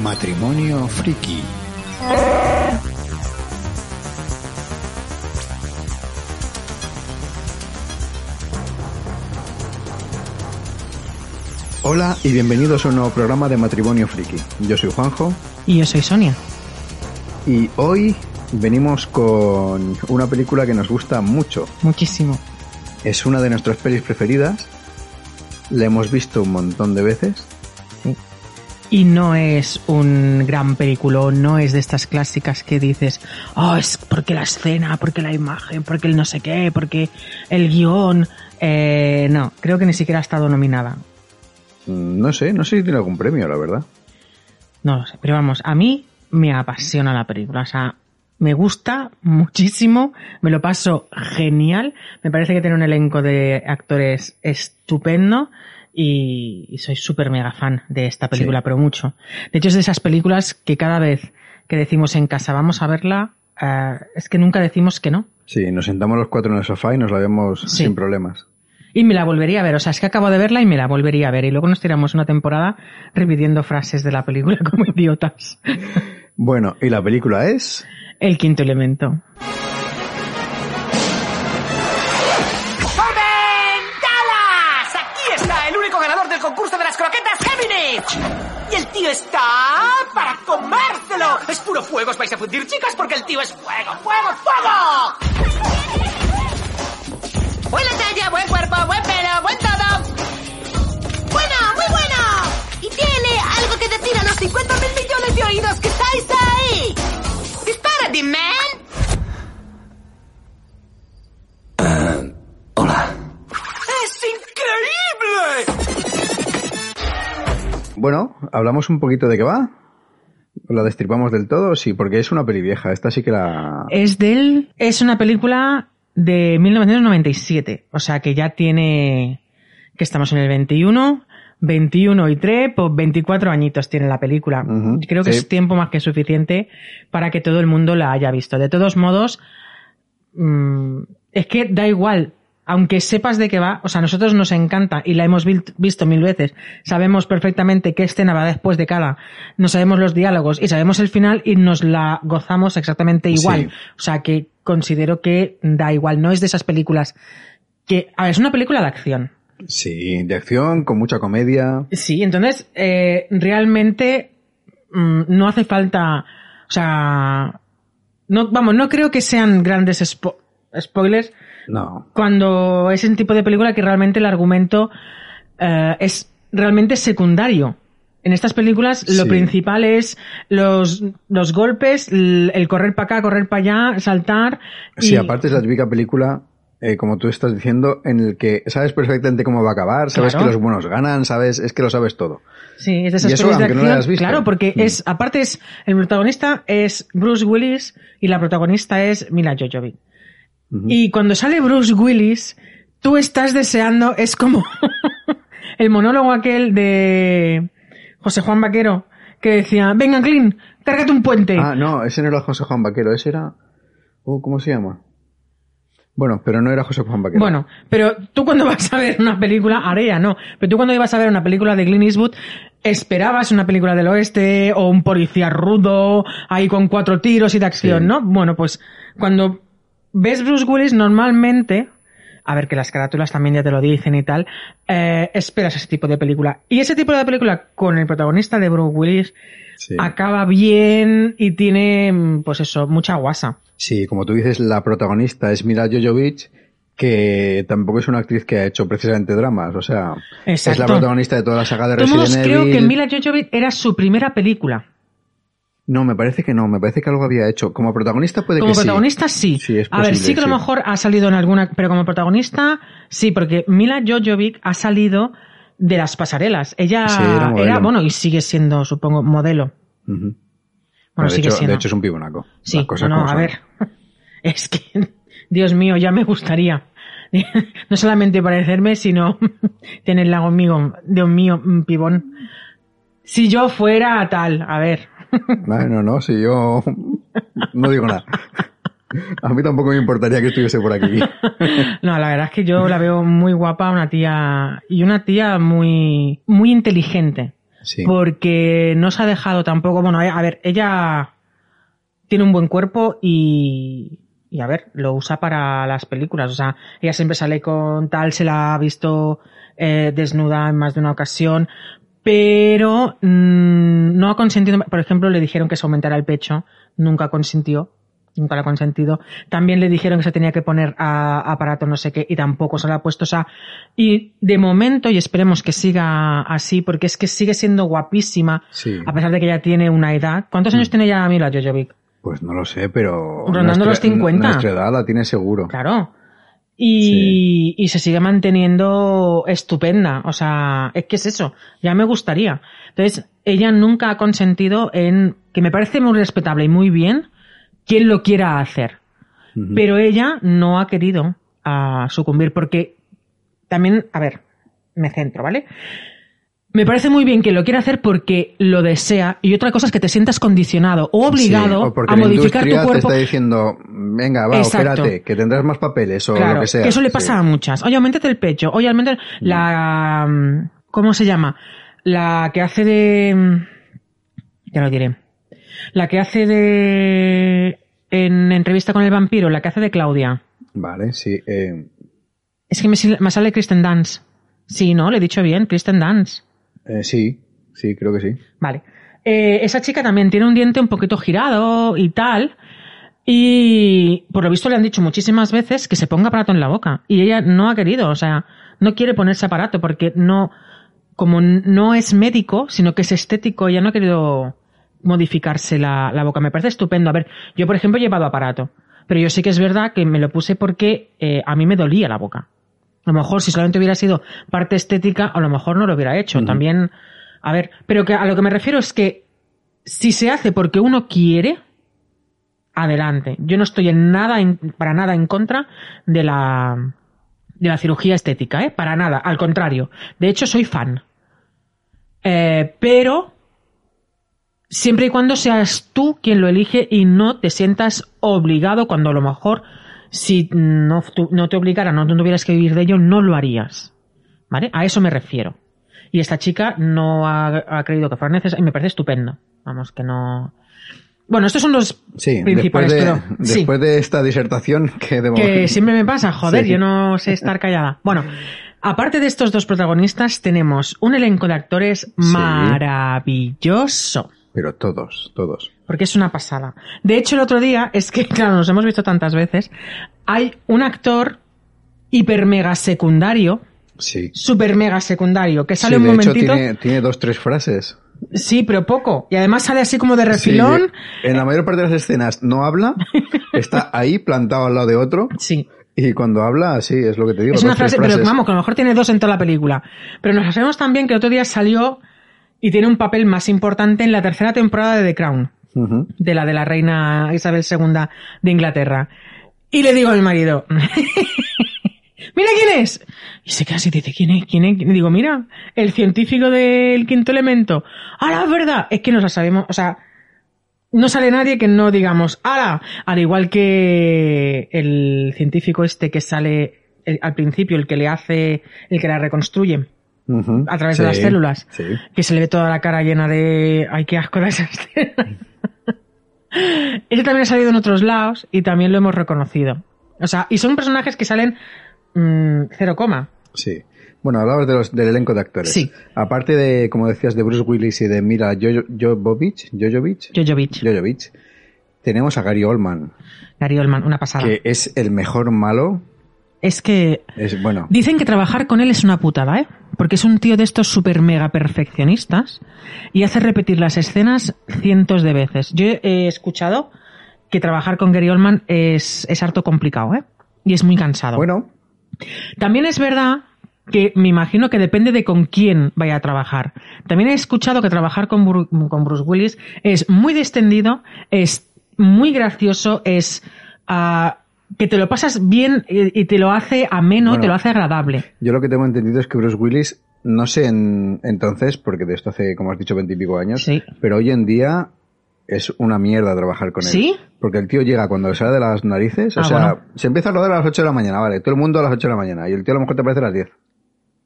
Matrimonio Friki. Hola y bienvenidos a un nuevo programa de Matrimonio Friki. Yo soy Juanjo Y yo soy Sonia. y hoy venimos con una película que nos gusta mucho. Muchísimo. Es una de nuestras pelis preferidas. La hemos visto un montón de veces. Y no es un gran película, no es de estas clásicas que dices, oh, es porque la escena, porque la imagen, porque el no sé qué, porque el guion. Eh, no, creo que ni siquiera ha estado nominada. Mm, No sé, no sé si tiene algún premio, la verdad. No lo sé, pero vamos, a mí me apasiona la película, o sea, me gusta muchísimo, me lo paso genial, me parece que tiene un elenco de actores estupendo y, y soy súper mega fan de esta película, Sí. pero mucho. De hecho, es de esas películas que cada vez que decimos en casa vamos a verla, eh, es que nunca decimos que no. Sí, nos sentamos los cuatro en el sofá y nos la vemos Sí. sin problemas. Y me la volvería a ver, o sea, es que acabo de verla y me la volvería a ver. Y luego nos tiramos una temporada repitiendo frases de la película como idiotas. Bueno, y la película es... El quinto elemento. Y el tío está para comérselo. Es puro fuego, os vais a fundir, chicas, porque el tío es fuego, fuego, fuego. Buena talla, buen cuerpo, buen pelo, buen todo. Bueno, muy bueno. Y tiene algo que decir a los 50 mil millones de oídos que estáis ahí. Dispara, man. ¡Es increíble! Bueno, hablamos un poquito de qué va. ¿La destripamos del todo? Sí, porque es una peli vieja. Esta sí que la... Es del, es una película de 1997, o sea que ya tiene, que estamos en el 21, 21 y 3, pues 24 añitos tiene la película. Creo que sí. es tiempo más que suficiente para que todo el mundo la haya visto. De todos modos, mm, es que da igual, aunque sepas de qué va, o sea, a nosotros nos encanta y la hemos visto mil veces, sabemos perfectamente qué escena va después de cada, no sabemos los diálogos y sabemos el final y nos la gozamos exactamente igual. Sí. O sea, que considero que da igual, no es de esas películas que, a ver, es una película de acción. Sí, de acción, con mucha comedia. Sí, entonces eh, realmente mm, no hace falta, o sea, no, vamos, no creo que sean grandes spo- spoilers No. cuando es el tipo de película que realmente el argumento eh, es realmente secundario. En estas películas lo Sí. principal es los, los golpes, el, correr para acá, correr para allá, saltar. y- Sí, aparte es la típica película, eh, como tú estás diciendo, en el que sabes perfectamente cómo va a acabar, sabes Claro. que los buenos ganan, sabes, es que lo sabes todo. Sí, es de esas Y eso, de aunque no acción. hayas visto. Claro, porque Mm. es, aparte es, el protagonista es Bruce Willis y la protagonista es Mila Jojovic. Y cuando sale Bruce Willis, tú estás deseando, es como el monólogo aquel de José Juan Vaquero, que decía, venga, Clint, cárgate un puente. Ah, no, ese no era José Juan Vaquero, ese era... Oh, ¿Cómo se llama? Bueno, pero no era José Juan Vaquero. Bueno, pero tú cuando vas a ver una película, Area no, pero tú cuando ibas a ver una película de Clint Eastwood, esperabas una película del oeste o un policía rudo, ahí con cuatro tiros y de acción, Sí. ¿no? Bueno, pues cuando ves Bruce Willis normalmente, a ver que las carátulas también ya te lo dicen y tal, eh, esperas ese tipo de película. Y ese tipo de película con el protagonista de Bruce Willis Sí. acaba bien y tiene, pues eso, mucha guasa. Sí, como tú dices, la protagonista es Mila Jojovic, que tampoco es una actriz que ha hecho precisamente dramas, o sea, es la protagonista de toda la saga de Resident creo que Mila Jojovic era su primera película. No, me parece que no, me parece que algo había hecho. Como protagonista puede Como que sí. protagonista sí. Sí, es a ver, sí que a lo sí. mejor ha salido en alguna, pero como protagonista sí, porque Mila Jojovic ha salido de las pasarelas. Ella Sí, era bueno, y sigue siendo, supongo, modelo. Bueno, de, sigue hecho, siendo. de hecho es un pibonaco. sí, cosas no, a ver. Es que, Dios mío, ya me gustaría. No solamente parecerme, sino tenerla conmigo, Dios mío, un pibón. Si yo fuera tal, a ver. Bueno, no, si yo no digo nada. A mí tampoco me importaría que estuviese por aquí. No, la verdad es que yo la veo muy guapa, una tía y una tía muy muy inteligente. Sí. Porque no se ha dejado tampoco, bueno, a ver, ella tiene un buen cuerpo y, y a ver, lo usa para las películas. O sea, ella siempre sale con tal, se la ha visto eh, desnuda en más de una ocasión, pero mmm, no ha consentido, por ejemplo, le dijeron que se aumentara el pecho, nunca consintió, nunca lo ha consentido. También le dijeron que se tenía que poner a, aparato no sé qué y tampoco se lo ha puesto. O sea, y de momento, y esperemos que siga así, porque es que sigue siendo guapísima, Sí. a pesar de que ya tiene una edad. ¿Cuántos años tiene ya Mila Jojovic? Pues no lo sé, pero. Rondando los 50. Nuestra edad la tiene seguro. Claro. Y, y se sigue manteniendo estupenda. O sea, es que es eso. Ya me gustaría. Entonces, ella nunca ha consentido en, que me parece muy respetable y muy bien, quien lo quiera hacer. Pero ella no ha querido a sucumbir porque también, a ver, me centro, ¿vale? Me parece muy bien que lo quiera hacer porque lo desea y otra cosa es que te sientas condicionado o obligado Sí, o porque a la modificar tu cuerpo. te está diciendo, venga, va, espérate, que tendrás más papeles o Claro, lo que sea. que eso le Sí. pasa a muchas. Oye, aumentate el pecho. Oye, aumentate la... mm, ¿Cómo se llama? La que hace de... mm, Ya lo diré. La que hace de... En entrevista con el vampiro, la que hace de Claudia. Vale, sí. eh, Es que me, me sale Kristen Dance. Sí, ¿no? Le he dicho bien, Kristen Dance. Eh, sí, sí, creo que sí. Vale. Eh, esa chica también tiene un diente un poquito girado y tal. Y por lo visto le han dicho muchísimas veces que se ponga aparato en la boca. Y ella no ha querido, o sea, no quiere ponerse aparato porque no, como no es médico, sino que es estético, ella no ha querido modificarse la, la boca. Me parece estupendo. A ver, yo por ejemplo he llevado aparato. Pero yo sí que es verdad que me lo puse porque eh, a mí me dolía la boca. A lo mejor si solamente hubiera sido parte estética, a lo mejor no lo hubiera hecho. También, a ver, pero que a lo que me refiero es que si se hace porque uno quiere, adelante. Yo no estoy en nada, en- para nada en contra de la, de la cirugía estética, ¿eh? Para nada, al contrario. De hecho, soy fan. Eh, pero siempre y cuando seas tú quien lo elige y no te sientas obligado cuando a lo mejor si no, tu- no te obligara, no, no tuvieras que vivir de ello, no lo harías. ¿Vale? A eso me refiero. Y esta chica no ha, ha creído que fuera necesario y me parece estupendo. Vamos, que no. Bueno, estos son los Sí, principales, después, de, pero sí, después de esta disertación que de que siempre me pasa, joder, Sí. yo no sé estar callada. Bueno, aparte de estos dos protagonistas, tenemos un elenco de actores maravilloso. Pero todos, todos. Porque es una pasada. De hecho, el otro día, es que, claro, nos hemos visto tantas veces, hay un actor hiper mega secundario, Sí. super mega secundario, que sale Sí, un de hecho momentito. tiene, tiene dos, tres frases. Sí, pero poco. Y además sale así como de refilón. Sí, en la mayor parte de las escenas no habla, está ahí plantado al lado de otro Sí. y cuando habla, sí, es lo que te digo. Es una frase, pero vamos, que a lo mejor tiene dos en toda la película. Pero nos sabemos también que el otro día salió y tiene un papel más importante en la tercera temporada de The Crown, De la de la reina Isabel II de Inglaterra. Y le digo a mi marido, mira quién es. Y se queda así dice, ¿quién es? ¿Quién es? Y digo, mira, el científico del quinto elemento. ¡Hala, es verdad! Es que nos la sabemos, o sea, no sale nadie que no digamos, ¡hala! Al igual que el científico este que sale el- al principio, el que le hace, el que la reconstruye a través de las células, Sí. que se le ve toda la cara llena de, ay, qué asco de esa escena. Ese también ha salido en otros lados y también lo hemos reconocido. O sea, y son personajes que salen mm, cero coma. Sí. Bueno, hablabas de los, del elenco de actores. Sí. Aparte de, como decías, de Bruce Willis y de Mira Jo- Jovovich, tenemos a Gary Oldman, Gary Oldman, una pasada. que es el mejor malo. Es que Es, bueno, Dicen que trabajar con él es una putada, ¿eh? Porque es un tío de estos super mega perfeccionistas y hace repetir las escenas cientos de veces. Yo he escuchado que trabajar con Gary Oldman es, es harto complicado, ¿eh? Y es muy cansado. bueno, También es verdad que me imagino que depende de con quién vaya a trabajar. También he escuchado que trabajar con, Bru- con Bruce Willis es muy distendido, es muy gracioso, es ah, que te lo pasas bien y, y te lo hace ameno, Bueno. te lo hace agradable. yo lo que tengo entendido es que Bruce Willis, no sé en, entonces, porque de esto hace, como has dicho, veintipico años, Sí. pero hoy en día es una mierda trabajar con él. ¿Sí? Porque el tío llega cuando le sale de las narices, o Ah, sea, bueno. se empieza a rodar a las 8 de la mañana, vale, todo el mundo a las 8 de la mañana, y el tío a lo mejor te parece a las 10.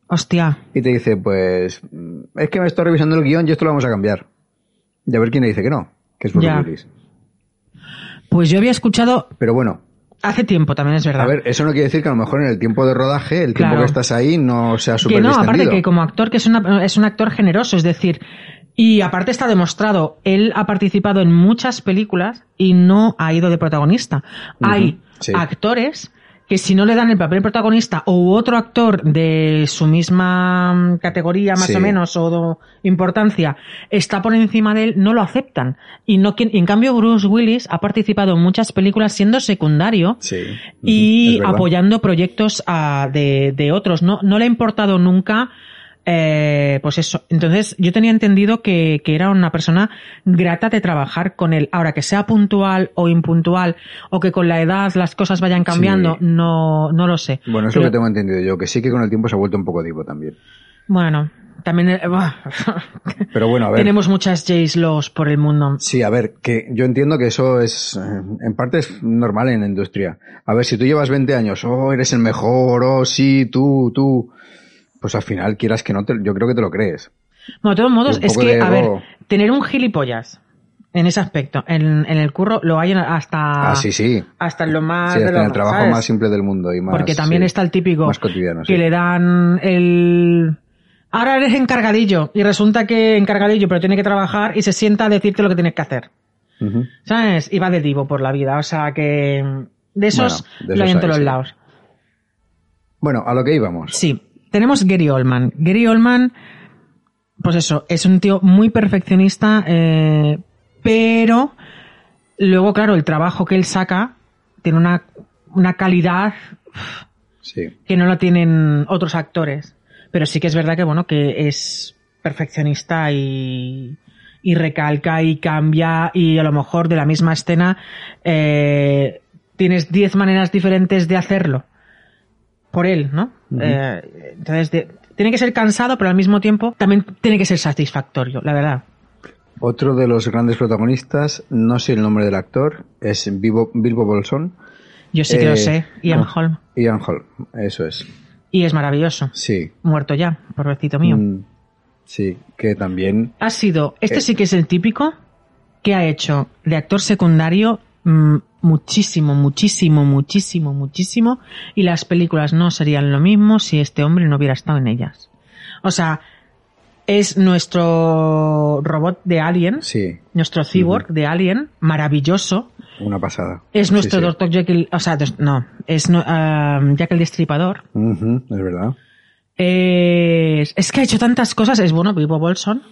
Hostia. Y te dice, pues, es que me estoy revisando el guion y esto lo vamos a cambiar. Y a ver quién le dice que no, que es Bruce. Willis. Pues yo había escuchado Pero bueno, hace tiempo también, es verdad. a ver, eso no quiere decir que a lo mejor en el tiempo de rodaje, el tiempo que estás ahí no sea súper que no, aparte que como actor, que es, una- es un actor generoso, es decir, y aparte está demostrado, él ha participado en muchas películas y no ha ido de protagonista. Hay sí. actores que si no le dan el papel protagonista o otro actor de su misma mm, categoría más Sí. o menos o importancia está por encima de él, no lo aceptan. Y no quien- en cambio Bruce Willis ha participado en muchas películas siendo secundario Sí. Y apoyando proyectos ah, de, de otros. No, no le ha importado nunca, eh, pues eso. Entonces, yo tenía entendido que, que era una persona grata de trabajar con él. Ahora, que sea puntual o impuntual, o que con la edad las cosas vayan cambiando, Sí. no, no lo sé. Bueno, es Pero- lo que tengo entendido yo, que sí que con el tiempo se ha vuelto un poco divo también. Bueno, también, eh. Pero bueno, a ver. tenemos muchas Jays Laws por el mundo. Sí, a ver, que yo entiendo que eso es, eh, en parte es normal en la industria. A ver, si tú llevas 20 años, oh, eres el mejor, oh, sí, tú, tú, pues al final quieras que no, te, yo creo que te lo crees. Bueno, de todos modos, es que, de a ver, tener un gilipollas en ese aspecto, en, en el curro, lo hay hasta, Ah, sí, sí. hasta en lo más Sí, de hasta lo en el trabajo ¿sabes? más simple del mundo y más. Porque también sí, está el típico Más cotidiano, que sí. le dan el... Ahora eres encargadillo y resulta que encargadillo pero tiene que trabajar y se sienta a decirte lo que tienes que hacer. ¿Sabes? Y va de divo por la vida. O sea que de esos Bueno, de lo hay en todos los lados. Bueno, a lo que íbamos. Sí. Tenemos Gary Oldman. Gary Oldman, pues eso, es un tío muy perfeccionista, eh, pero luego, claro, el trabajo que él saca tiene una, una calidad Sí. que no la tienen otros actores. Pero sí que es verdad que, bueno, que es perfeccionista y, y recalca y cambia y a lo mejor de la misma escena eh, tienes 10 maneras diferentes de hacerlo. Por él, ¿no? Eh, entonces, de- tiene que ser cansado, pero al mismo tiempo también tiene que ser satisfactorio, la verdad. Otro de los grandes protagonistas, no sé el nombre del actor, es Bilbo, Bilbo Bolsón. Yo sí que lo Eh, sé, Ian no, Holm. Ian Holm, eso es. Y es maravilloso. Sí. Muerto ya, pobrecito mío. Mm, sí, que también ha sido, este Eh. sí que es el típico que ha hecho de actor secundario mm, muchísimo, muchísimo, muchísimo, muchísimo y las películas no serían lo mismo si este hombre no hubiera estado en ellas. O sea, es nuestro robot de Alien, sí, nuestro cyborg de Alien, maravilloso. una pasada. Es nuestro sí. Dr. Jekyll, o sea, no, es no, Jack el Destripador. Es verdad. Es, es que ha hecho tantas cosas, es bueno, Vivo Bolson.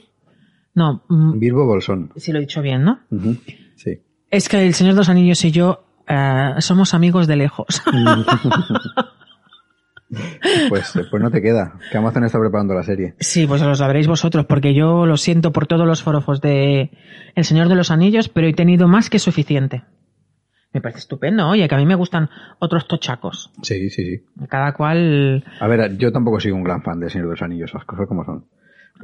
No, mm, Bilbo Bolsón. si lo he dicho bien, ¿no? Sí. Es que el Señor de los Anillos y yo eh, somos amigos de lejos. Pues, pues no te queda, que Amazon está preparando la serie. sí, pues lo sabréis vosotros, porque yo lo siento por todos los forofos de El Señor de los Anillos, pero he tenido más que suficiente. Me parece estupendo, oye, que a mí me gustan otros tochacos. Sí, sí, sí. Cada cual... A ver, yo tampoco soy un gran fan de Señor de los Anillos, las cosas como son.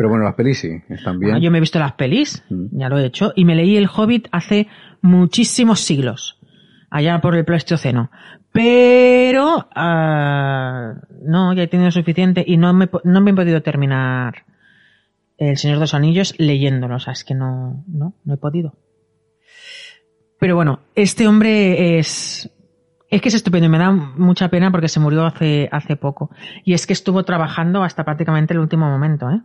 Pero bueno, las pelis sí, están bien. Ah, yo me he visto las pelis, Mm. ya lo he hecho, y me leí El Hobbit hace muchísimos siglos, allá por el Pleistoceno. Pero ah, no, ya he tenido suficiente y no me, no me he podido terminar El Señor de los Anillos leyéndolo, o sea, es que no, no, no he podido. Pero bueno, este hombre es, es que es estupendo y me da mucha pena porque se murió hace, hace poco. Y es que estuvo trabajando hasta prácticamente el último momento, ¿eh?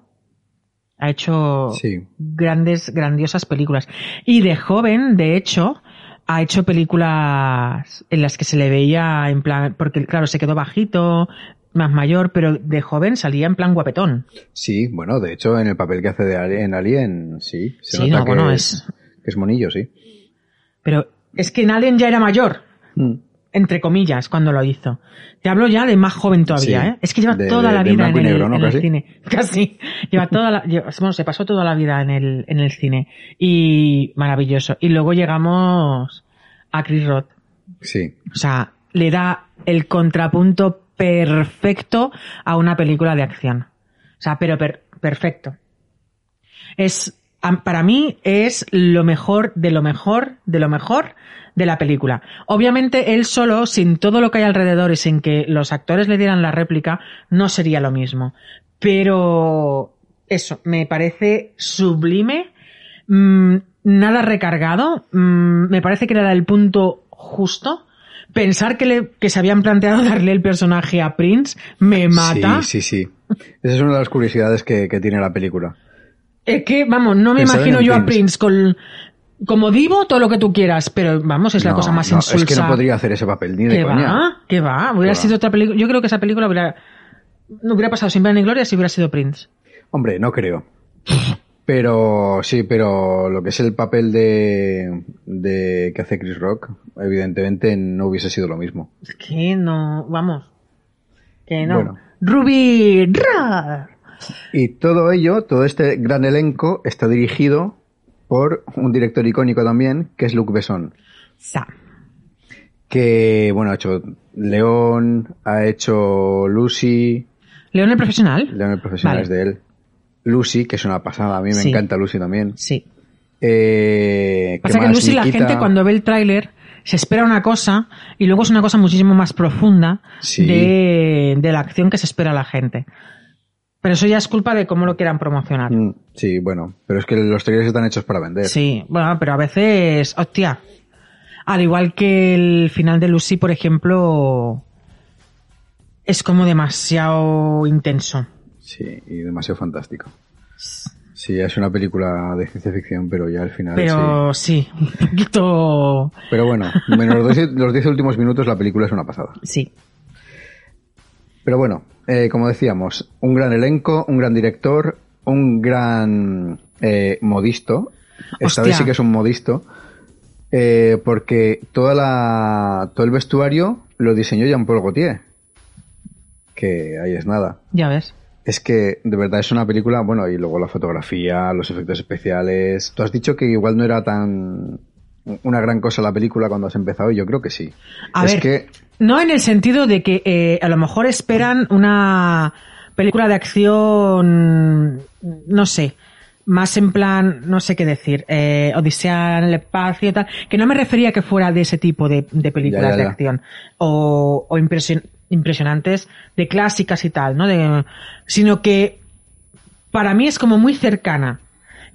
Ha hecho Sí. grandes, grandiosas películas. Y de joven, de hecho, ha hecho películas en las que se le veía en plan, porque claro, se quedó bajito, más mayor, pero de joven salía en plan guapetón. Sí, bueno, de hecho, en el papel que hace de Ali- en Alien, sí. Se Sí, nota no, que, bueno, es, que es monillo, sí. Pero es que en Alien ya era mayor, Mm. Entre comillas, cuando lo hizo. Te hablo ya de más joven todavía, Sí. ¿eh? Es que lleva De- toda de- la vida en, el, negro, ¿no? en el Casi. cine. Casi. Lleva toda la, lleva- bueno, se pasó toda la vida en el, en el cine. Y maravilloso. Y luego llegamos a Chris Roth. Sí. O sea, le da el contrapunto perfecto a una película de acción. O sea, pero per- perfecto. Es para mí es lo mejor de lo mejor de lo mejor de la película. Obviamente él solo, sin todo lo que hay alrededor y sin que los actores le dieran la réplica, no sería lo mismo. Pero eso, me parece sublime, mm, nada recargado, mm, me parece que era el punto justo. Pensar que, le, que se habían planteado darle el personaje a Prince me mata. Sí, sí, sí. Esa es una de las curiosidades que, que tiene la película. Es que, vamos, no me imagino yo a Prince. Con, como divo, todo lo que tú quieras, pero vamos, es la No, cosa más no, insulsa. Es que no podría hacer ese papel ni de ¿Qué coña. va? ¿Qué va? Hubiera ¿Qué va? sido otra película. Yo creo que esa película hubiera, no hubiera pasado sin pena ni gloria si hubiera sido Prince. Hombre, no creo. Pero sí, pero lo que es el papel de, de que hace Chris Rock, evidentemente no hubiese sido lo mismo. Es que no, vamos. Que no. Bueno. Ruby. Y todo ello, todo este gran elenco, está dirigido por un director icónico también, que es Luc Besson. Sa. Que, bueno, ha hecho León, ha hecho Lucy, León el profesional. León el profesional Vale. es de él. Lucy, que es una pasada, a mí me Sí. encanta Lucy también. Sí. Eh, ¿qué Pasa que? Lucy, la gente cuando ve el tráiler se espera una cosa y luego es una cosa muchísimo más profunda Sí. de, de la acción que se espera la gente. Pero eso ya es culpa de cómo lo quieran promocionar. Mm, Sí, bueno, pero es que los trailers están hechos para vender. Sí, bueno, pero a veces, hostia, al igual que el final de Lucy, por ejemplo, es como demasiado intenso. Sí, y demasiado fantástico. Sí, es una película de ciencia ficción, pero ya al final sí. Pero sí, un poquito... Pero bueno, menos los diez- los 10 últimos minutos la película es una pasada. Sí. Pero bueno, eh, como decíamos, un gran elenco, un gran director, un gran eh, modisto. Esta Hostia. vez sí que es un modisto. eh, porque toda la, todo el vestuario lo diseñó Jean-Paul Gaultier. Que ahí es nada. Ya ves. Es que de verdad es una película, bueno, y luego la fotografía, los efectos especiales. Tú has dicho que igual no era tan una gran cosa la película cuando has empezado y yo creo que sí. A es ver, que no en el sentido de que eh, a lo mejor esperan una película de acción, no sé, más en plan, no sé qué decir, eh, Odisea en el espacio y tal, que no me refería que fuera de ese tipo de, de películas Ya, ya, de acción o, o impresion- impresionantes, de clásicas y tal, ¿no? De, sino que para mí es como muy cercana.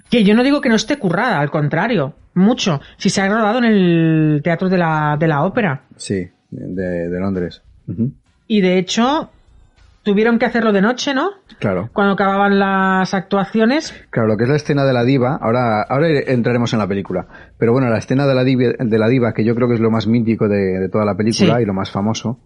Que yo no digo que no esté currada, al contrario, mucho. Si se ha rodado en el teatro de la, de la ópera. sí, de, de Londres. Y de hecho, tuvieron que hacerlo de noche, ¿no? Claro. Cuando acababan las actuaciones. Claro, lo que es la escena de la diva, ahora, ahora entraremos en la película, pero bueno, la escena de la diva, de la diva que yo creo que es lo más mítico de, de toda la película Sí. y lo más famoso,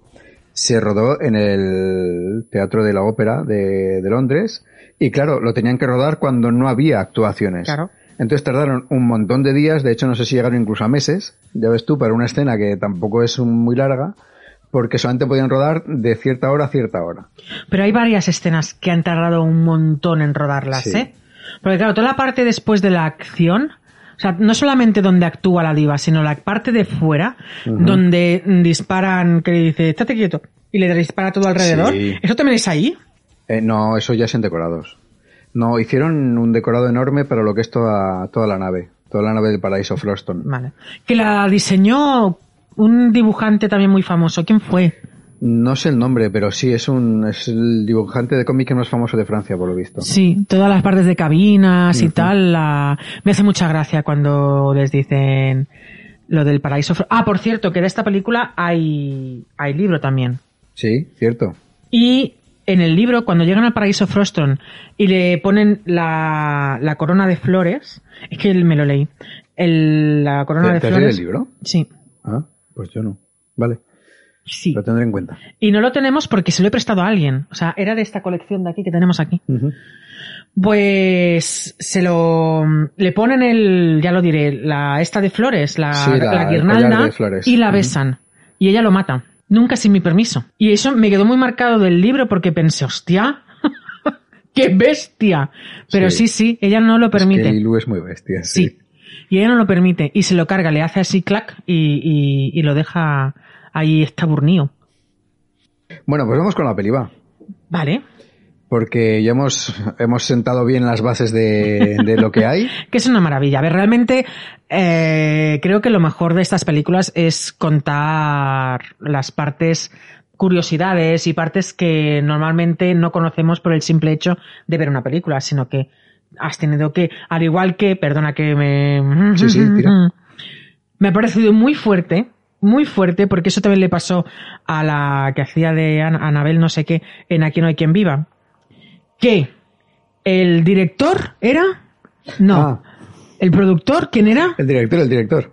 se rodó en el Teatro de la Ópera de, de Londres y claro, lo tenían que rodar cuando no había actuaciones. Claro. Entonces tardaron un montón de días, de hecho no sé si llegaron incluso a meses, ya ves tú, para una escena que tampoco es muy larga, porque solamente podían rodar de cierta hora a cierta hora. Pero hay varias escenas que han tardado un montón en rodarlas, Sí. ¿eh? Porque claro, toda la parte después de la acción, o sea, no solamente donde actúa la diva, sino la parte de fuera, donde disparan, que le dice, estate quieto, y le dispara todo alrededor. Sí. ¿Eso también es ahí? Eh, no, eso ya es en decorados. No, hicieron un decorado enorme para lo que es toda, toda la nave. Toda la nave del paraíso Froston. Vale. Que la diseñó un dibujante también muy famoso. ¿Quién fue? No sé el nombre, pero sí, es un, es el dibujante de cómic más famoso de Francia, por lo visto. Sí, todas las partes de cabinas y tal. la- Me hace mucha gracia cuando les dicen lo del paraíso. Ah, por cierto, que de esta película hay, hay libro también. Sí, cierto. Y en el libro, cuando llegan al paraíso Froston y le ponen la, la corona de flores, es que me lo leí. El- la corona ¿Te, de te flores. el libro? Sí, Ah, pues yo no. Vale, sí. lo tendré en cuenta. Y no lo tenemos porque se lo he prestado a alguien. O sea, era de esta colección de aquí que tenemos aquí. Pues se lo le ponen el, ya lo diré, la esta de flores, la, Sí, la- la el guirnalda collar de flores. y la besan. Y ella lo mata. Nunca sin mi permiso. Y eso me quedó muy marcado del libro porque pensé, hostia, qué bestia. Pero sí, Sí. sí, ella no lo permite. Es que Lilu es muy bestia, sí. sí. Y ella no lo permite. Y se lo carga, le hace así clac y, y, y lo deja ahí estaburnío. Bueno, pues vamos con la peli, va. Vale. Porque ya hemos, hemos sentado bien las bases de, de lo que hay. que es una maravilla. A ver, realmente eh, creo que lo mejor de estas películas es contar las partes curiosidades y partes que normalmente no conocemos por el simple hecho de ver una película, sino que has tenido que, al igual que, perdona que me... Sí, sí, tira. Me ha parecido muy fuerte, muy fuerte, porque eso también le pasó a la que hacía de An- Anabel no sé qué en Aquí no hay quien viva. Que el director era... No. Ah. El productor, ¿quién era? El director, el director.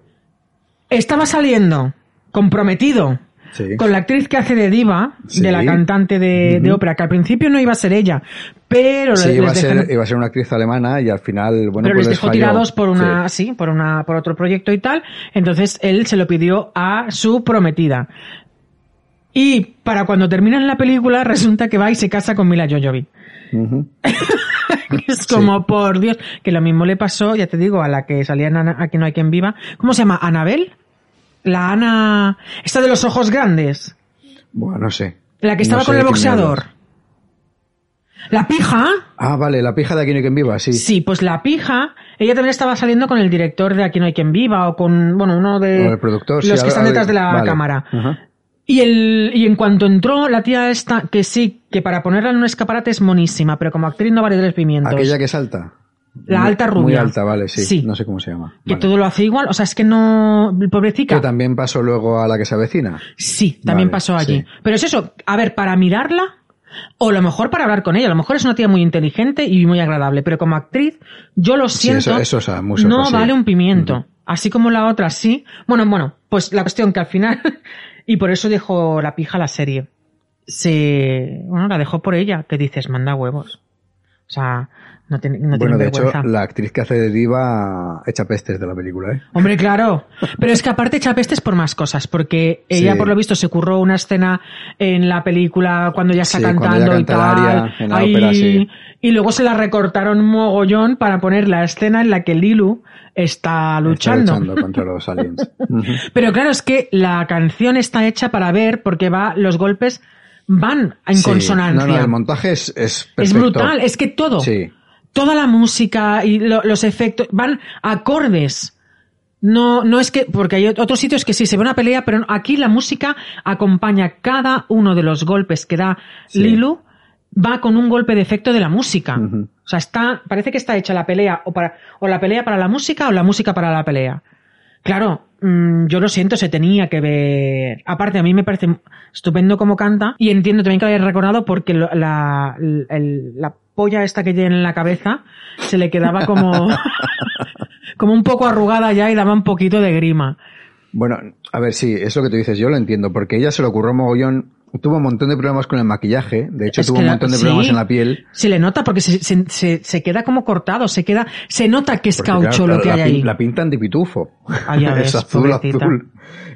Estaba saliendo comprometido Sí. con la actriz que hace de diva, Sí. de la cantante de, de ópera, que al principio no iba a ser ella, pero Sí, les iba a, dejaron- ser, iba a ser una actriz alemana y al final, bueno, pero pues les dejó falló. tirados por una, Sí. sí. por una, por otro proyecto y tal. Entonces él se lo pidió a su prometida. Y para cuando terminan la película resulta que va y se casa con Mila Jojovic. Es como, por Dios, que lo mismo le pasó, ya te digo, a la que salía en Ana- Aquí no hay quien viva. ¿Cómo se llama? ¿Anabel? La Ana... Esta de los ojos grandes. Bueno, no sé. La que estaba No sé con el boxeador. La pija. Ah, vale, la pija de Aquí no hay quien viva, sí. Sí, pues la pija, ella también estaba saliendo con el director de Aquí no hay quien viva o con, bueno, uno de O el productor, los sí, que están detrás de la vale. cámara. Y el y en cuanto entró la tía esta, que sí, que para ponerla en un escaparate es monísima, pero como actriz no vale tres pimientos. Aquella que salta. La Muy- alta rubia. Muy alta, vale, sí. Sí. No sé cómo se llama. Que Vale. todo lo hace igual, o sea, es que no, pobrecita. Que también pasó luego a la que se avecina. Sí, también Vale, pasó allí. sí. Pero es eso, a ver, para mirarla, o a lo mejor para hablar con ella, a lo mejor es una tía muy inteligente y muy agradable, pero como actriz, yo lo Sí, siento, eso- eso es a muchos, no sí. vale un pimiento. Así como la otra, sí. Bueno, bueno, pues la cuestión que al final, y por eso dejó la pija la serie. Se, bueno, la dejó por ella, que dices, manda huevos. O sea, no, tiene no bueno, de hecho, vergüenza. la actriz que hace de diva echa pestes de la película, ¿eh? Hombre, claro. Pero es que aparte echa pestes por más cosas, porque ella Sí. por lo visto se curró una escena en la película cuando ya está Sí, cantando y tal. en la Ahí- ópera, sí. Y luego se la recortaron mogollón para poner la escena en la que Lilu está luchando. Está luchando contra los aliens. Pero claro, es que la canción está hecha para ver porque va, los golpes van en Sí. consonancia. No, no, el montaje es, es perfecto. es brutal, es que todo. Sí. toda la música y lo- los efectos van acordes. No, no es que, porque hay otros sitios que sí se ve una pelea, pero aquí la música acompaña cada uno de los golpes que da Sí. Lilu, va con un golpe de efecto de la música. O sea, está, parece que está hecha la pelea o para, o la pelea para la música o la música para la pelea. Claro, mm, yo lo siento, se tenía que ver. Aparte, a mí me parece estupendo como canta y entiendo también que lo hayas recordado porque la, el- la polla esta que tiene en la cabeza se le quedaba como, como un poco arrugada ya y daba un poquito de grima. Bueno, a ver, sí, es lo que tú dices, yo lo entiendo, porque ella se le ocurrió mogollón, tuvo un montón de problemas con el maquillaje, de hecho Es tuvo un la- montón de sí. problemas en la piel. Se le nota porque se, se, se- se queda como cortado, se queda, se nota que es porque, caucho claro, lo que la, hay ahí. La pintan de pitufo. Ah, ya ves, es azul, pobrecita. azul.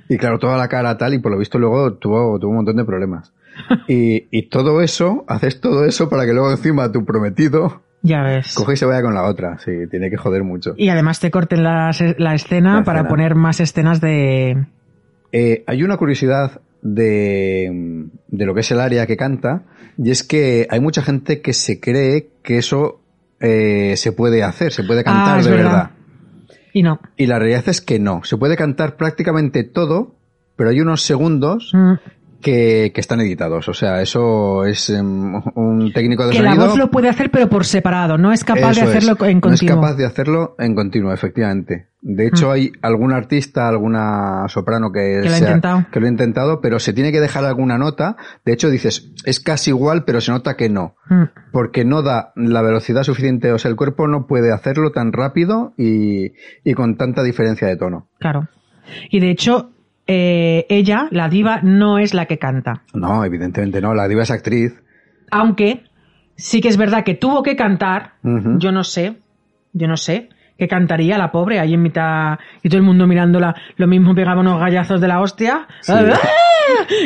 Y claro, toda la cara tal, y por lo visto luego tuvo, tuvo un montón de problemas. Y, y todo eso, haces todo eso para que luego encima tu prometido Ya ves. coge y se vaya con la otra. Sí, tiene que joder mucho. Y además te corten las- la escena La para escena. poner más escenas de, Eh, hay una curiosidad de, de lo que es el área que canta, y es que hay mucha gente que se cree que eso eh, se puede hacer, se puede cantar Ah, es de verdad. verdad. Y no. Y la realidad es que no. Se puede cantar prácticamente todo, pero hay unos segundos Mm. Que, que están editados. O sea, eso es em, un técnico de Que la voz lo puede hacer, pero por separado. No es capaz de es. hacerlo en No es continuo. capaz de hacerlo en continuo, efectivamente. De hecho, Mm. hay algún artista, alguna soprano que, Que lo ha se intentado. que lo ha intentado, pero se tiene que dejar alguna nota. De hecho, dices, es casi igual, pero se nota que no. Mm. Porque no da la velocidad suficiente. O sea, el cuerpo no puede hacerlo tan rápido y, y con tanta diferencia de tono. Claro. Y de hecho, eh, ella, la diva, no es la que canta. No, evidentemente no. La diva es actriz. Aunque sí que es verdad que tuvo que cantar. Yo no sé. Yo no sé. Que cantaría la pobre ahí en mitad y todo el mundo mirándola. Lo mismo pegaba unos gallazos de la hostia. Sí. ¡Ah!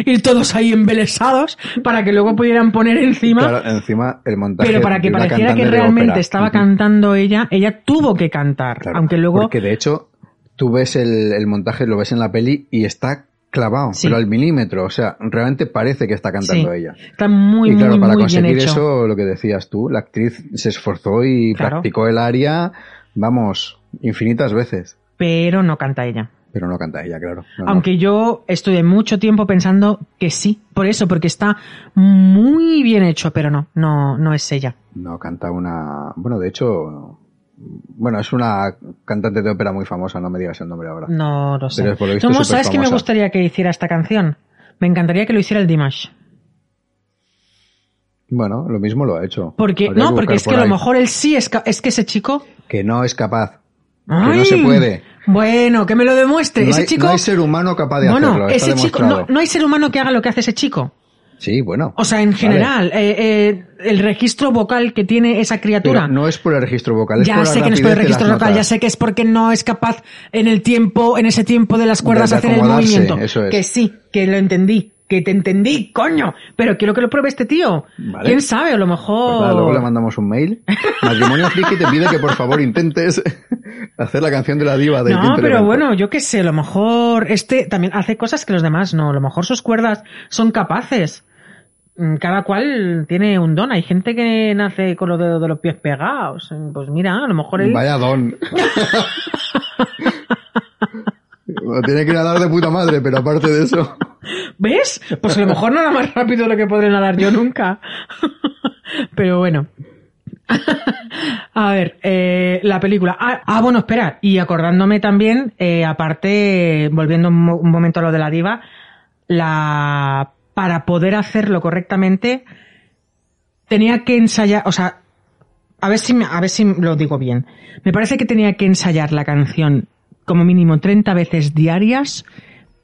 Y todos ahí embelesados para que luego pudieran poner encima. Claro, encima el montaje. Pero para que pareciera que realmente ópera. estaba cantando ella, ella tuvo que cantar. Claro, aunque luego. Porque de hecho, tú ves el, el montaje, lo ves en la peli y está clavado, Sí. pero al milímetro. O sea, realmente parece que está cantando Sí. ella. Está muy, y claro, muy, para muy bien conseguir hecho. eso, lo que decías tú, la actriz se esforzó y Claro. practicó el aria, vamos, infinitas veces. Pero no canta ella. Pero no canta ella, claro. No, no. Aunque yo estuve mucho tiempo pensando que sí, por eso, porque está muy bien hecho, pero no, no, no es ella. No canta una. Bueno, de hecho. Bueno, es una cantante de ópera muy famosa, no me digas el nombre ahora. No lo sé. Pero es por lo visto ¿Cómo súper sabes que me gustaría que hiciera esta canción? Me encantaría que lo hiciera el Dimash. Bueno, lo mismo lo ha hecho. Porque, Habría no, que porque es que a lo mejor él sí es, es que ese chico. Que no es capaz. Que no se puede. Bueno, que me lo demuestre. No ese hay, chico. no hay ser humano capaz de bueno, hacerlo. ese chico, no hay ser humano que haga lo que hace ese chico. Sí, bueno. O sea, en Vale. general, eh, eh, el registro vocal que tiene esa criatura. Pero no es por el registro vocal, es ya por la sé que no es por el de registro vocal, ya sé que es porque no es capaz en el tiempo, en ese tiempo de las cuerdas De- de hacer el movimiento. eso es. Que sí, que lo entendí, que te entendí, coño. Pero quiero que lo pruebe este tío. Vale. ¿Quién sabe? A lo mejor. Pues nada, luego le mandamos un mail. Matrimonio Friki te pide que por favor intentes hacer la canción de la diva del No, pero bueno, yo qué sé, a lo mejor este también hace cosas que los demás no. A lo mejor sus cuerdas son capaces. Mm, Cada cual tiene un don. Hay gente que nace con los dedos de los pies pegados. Pues mira, a lo mejor él. Vaya don. Tiene que nadar de puta madre, pero aparte de eso. ¿Ves? Pues a lo mejor nada más rápido de lo que podré nadar yo nunca. Pero bueno. A ver, eh, la película. Ah, ah, bueno, espera. Y acordándome también, eh, aparte, volviendo un, mo- un momento a lo de la diva, la para poder hacerlo correctamente, tenía que ensayar, o sea, a ver si me- a ver si lo digo bien. Me parece que tenía que ensayar la canción como mínimo 30 veces diarias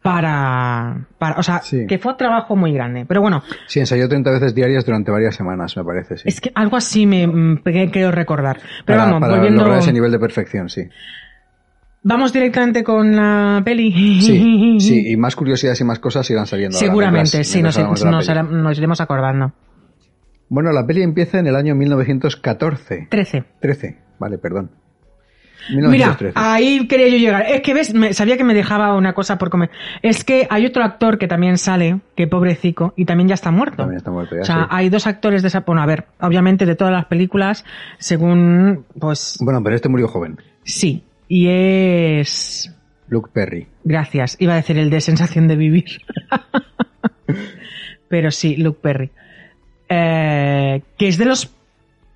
para, para o sea, Sí. que fue un trabajo muy grande. Pero bueno, Sí, ensayó 30 veces diarias durante varias semanas, me parece, sí. es que algo así me, que- creo recordar. Pero para, vamos, para volviendo, lograr ese nivel de perfección, sí. Vamos directamente con la peli. Sí, sí, y más curiosidades y más cosas irán saliendo. ahora Seguramente, sí, nos, iremos acordando. Bueno, la peli empieza en el año 1914. 13. 13, vale, perdón. Mira, 1913. ahí quería yo llegar. Es que ves, me- sabía que me dejaba una cosa por comer. Es que hay otro actor que también sale, que pobrecico, y también ya está muerto. También está muerto ya, o sea, sí. hay dos actores de esa. Bueno, a ver, obviamente de todas las películas, según, pues, Bueno, pero este murió joven. sí. Y es. Luke Perry. Gracias. Iba a decir el de sensación de vivir. Pero sí, Luke Perry. Eh, que es de los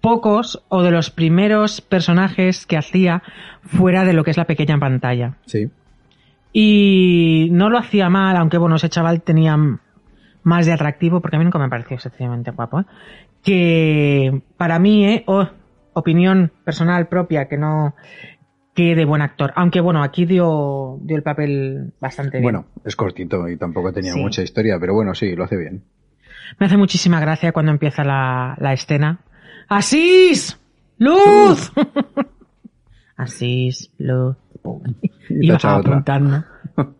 pocos o de los primeros personajes que hacía fuera de lo que es la pequeña pantalla. Sí. Y no lo hacía mal, aunque bueno, ese chaval tenía más de atractivo, porque a mí nunca me pareció excesivamente guapo. ¿eh? Que para mí, ¿eh? Oh, opinión personal propia, que no. Que de buen actor. Aunque bueno, aquí dio, dio el papel bastante bien. Bueno, es cortito y tampoco tenía Sí. mucha historia, pero bueno, sí, lo hace bien. Me hace muchísima gracia cuando empieza la, la escena. ¡Asís! ¡Luz! Asís, luz. Y apuntando.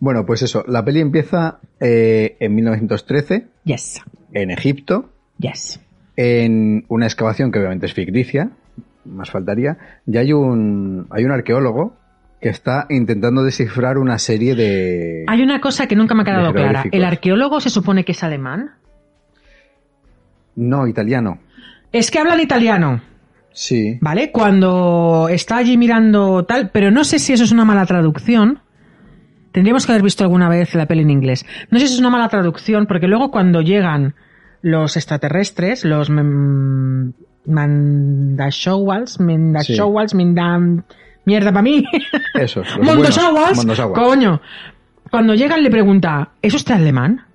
Bueno, pues eso, la peli empieza eh, en 1913, Yes. en Egipto, Yes. en una excavación que obviamente es ficticia, más faltaría, y hay un, hay un arqueólogo que está intentando descifrar una serie de... Hay una cosa que nunca me ha quedado clara. ¿El arqueólogo se supone que es alemán? No, italiano. Es que hablan italiano, Sí. ¿vale? Cuando está allí mirando tal, pero no sé si eso es una mala traducción. Tendríamos que haber visto alguna vez la peli en inglés. No sé si es una mala traducción, porque luego cuando llegan los extraterrestres, los mem- Mandashowals, Mandashowals, Mindan... Mierda para mí. Eso. Mondoshawas. Coño. Cuando llegan le pregunta, ¿eso está alemán?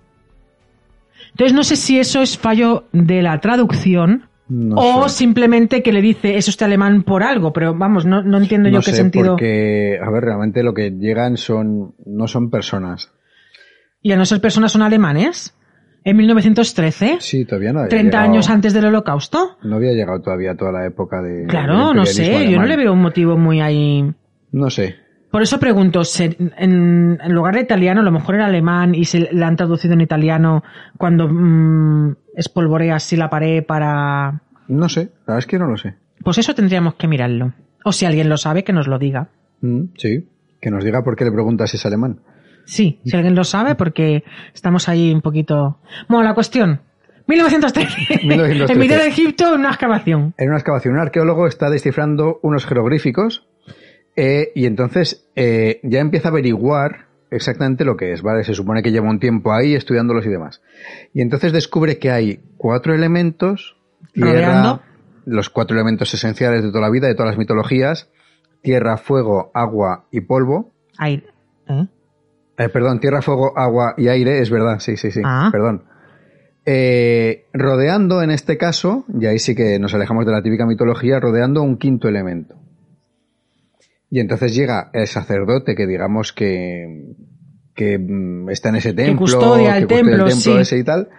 Entonces no sé si eso es fallo de la traducción No o sé. simplemente que le dice, eso está alemán por algo, pero vamos, no, no entiendo yo qué sentido. porque, a ver, realmente lo que llegan son, no son personas. Y a no ser personas son alemanes. En 1913, Sí, todavía no había 30 llegado- años antes del holocausto. No había llegado todavía toda la época de... Claro, no sé, yo no le veo un motivo muy ahí. No sé. Por eso pregunto, ¿se- en, lugar de italiano, a lo mejor era alemán y se le han traducido en italiano cuando mm, espolvorea así la pared para... No sé, la verdad es que no lo sé. Pues eso tendríamos que mirarlo. O si alguien lo sabe, que nos lo diga. Mm, sí, que nos diga por qué le preguntas si es alemán. Sí, si alguien lo sabe, porque estamos ahí un poquito... Bueno, la cuestión. 1913. 1913. en mitad de Egipto, una excavación. En una excavación, un arqueólogo está descifrando unos jeroglíficos eh, y entonces eh, ya empieza a averiguar exactamente lo que es, ¿vale? Se supone que lleva un tiempo ahí estudiándolos y demás. Y entonces descubre que hay cuatro elementos, tierra, los cuatro elementos esenciales de toda la vida, de todas las mitologías, tierra, fuego, agua y polvo. Ahí. ¿eh? Eh, perdón, tierra, fuego, agua y aire, es verdad, sí, sí, sí, Ah. perdón. Eh, rodeando en este caso, y ahí sí que nos alejamos de la típica mitología, rodeando un quinto elemento. Y entonces llega el sacerdote que digamos que, que mm, está en ese templo, custodia el templo, sí. ese y tal,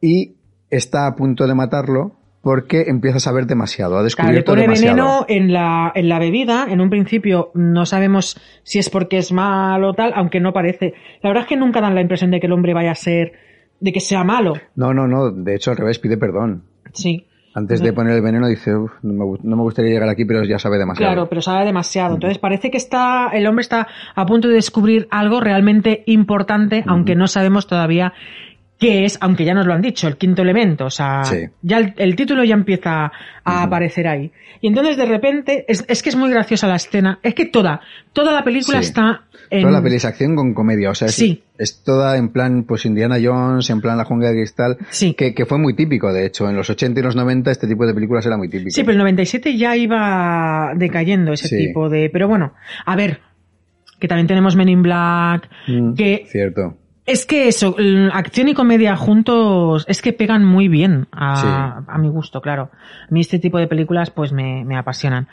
y está a punto de matarlo porque empieza a saber demasiado, ha Claro, le descubierto pone demasiado. veneno en la, en la bebida. En un principio no sabemos si es porque es malo o tal, aunque no parece. La verdad es que nunca dan la impresión de que el hombre vaya a ser, de que sea malo. No, no, no, de hecho al revés, pide perdón. Sí. Antes de poner el veneno dice, "Uf, no, me, gu- no me gustaría llegar aquí, pero ya sabe demasiado. Claro, pero sabe demasiado. Entonces parece que está, el hombre está a punto de descubrir algo realmente importante, aunque no sabemos todavía qué es, aunque ya nos lo han dicho, el quinto elemento. O sea, Sí. ya el, el título ya empieza a aparecer ahí. Y entonces de repente, es, es que es muy graciosa la escena. Es que toda, toda la película Sí. está en... Toda la peli es acción con comedia, o sea, es, Sí. es toda en plan, pues Indiana Jones, en plan La Jungla de Cristal, Sí. que, que fue muy típico, de hecho, en los 80 y los 90 este tipo de películas era muy típico. Sí, pero el 97 ya iba decayendo ese tipo de... Pero bueno, a ver, que también tenemos Men in Black, Mm, que Cierto. Es que eso, acción y comedia juntos, es que pegan muy bien a, a mi gusto, claro. A mí este tipo de películas pues me, me apasionan.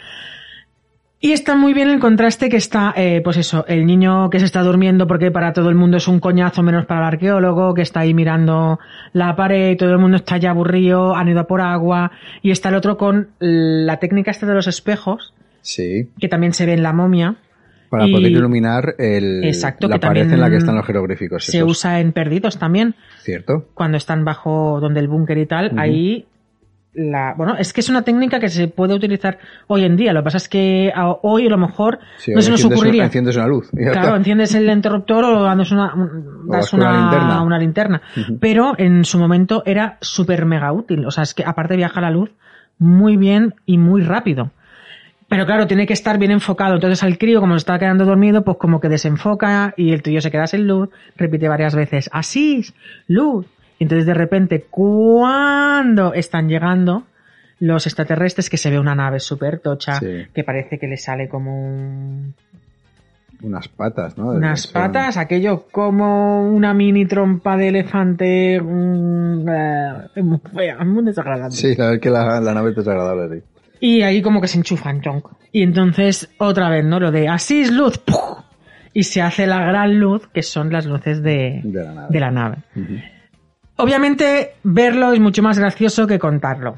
Y está muy bien el contraste que está, eh, pues eso, el niño que se está durmiendo porque para todo el mundo es un coñazo menos para el arqueólogo, que está ahí mirando la pared, todo el mundo está ya aburrido, han ido a por agua, y está el otro con la técnica esta de los espejos, Sí. que también se ve en la momia, Para Y- poder iluminar el, Exacto, la pared en la que están los jeroglíficos. se esos. usa en Perdidos también. Cierto. cuando están bajo donde el búnker y tal, ahí la bueno, es que es una técnica que se puede utilizar hoy en día. Lo que pasa es que a- hoy a lo mejor Sí, no se nos ocurriría. Enciendes una luz. Claro, está. enciendes el interruptor o das una, O das una una, linterna. una. Pero en su momento era súper mega útil. O sea, es que aparte viaja la luz muy bien y muy rápido. Pero claro, tiene que estar bien enfocado. Entonces al crío, como se está quedando dormido, pues como que desenfoca y el tuyo se queda sin luz, repite varias veces, así, luz. Y entonces de repente, cuando están llegando los extraterrestres, que se ve una nave súper tocha, Sí. que parece que le sale como un- Unas patas, ¿no? unas patas, aquello como una mini trompa de elefante, mm, eh, muy desagradable. Sí, la verdad es que la, la nave es desagradable, sí. Y ahí como que se enchufan, chonk. Y entonces, otra vez, ¿no? Lo de así es luz, ¡puf! y se hace la gran luz, que son las luces de, De la nave. de la nave. Ujú. Obviamente, verlo es mucho más gracioso que contarlo.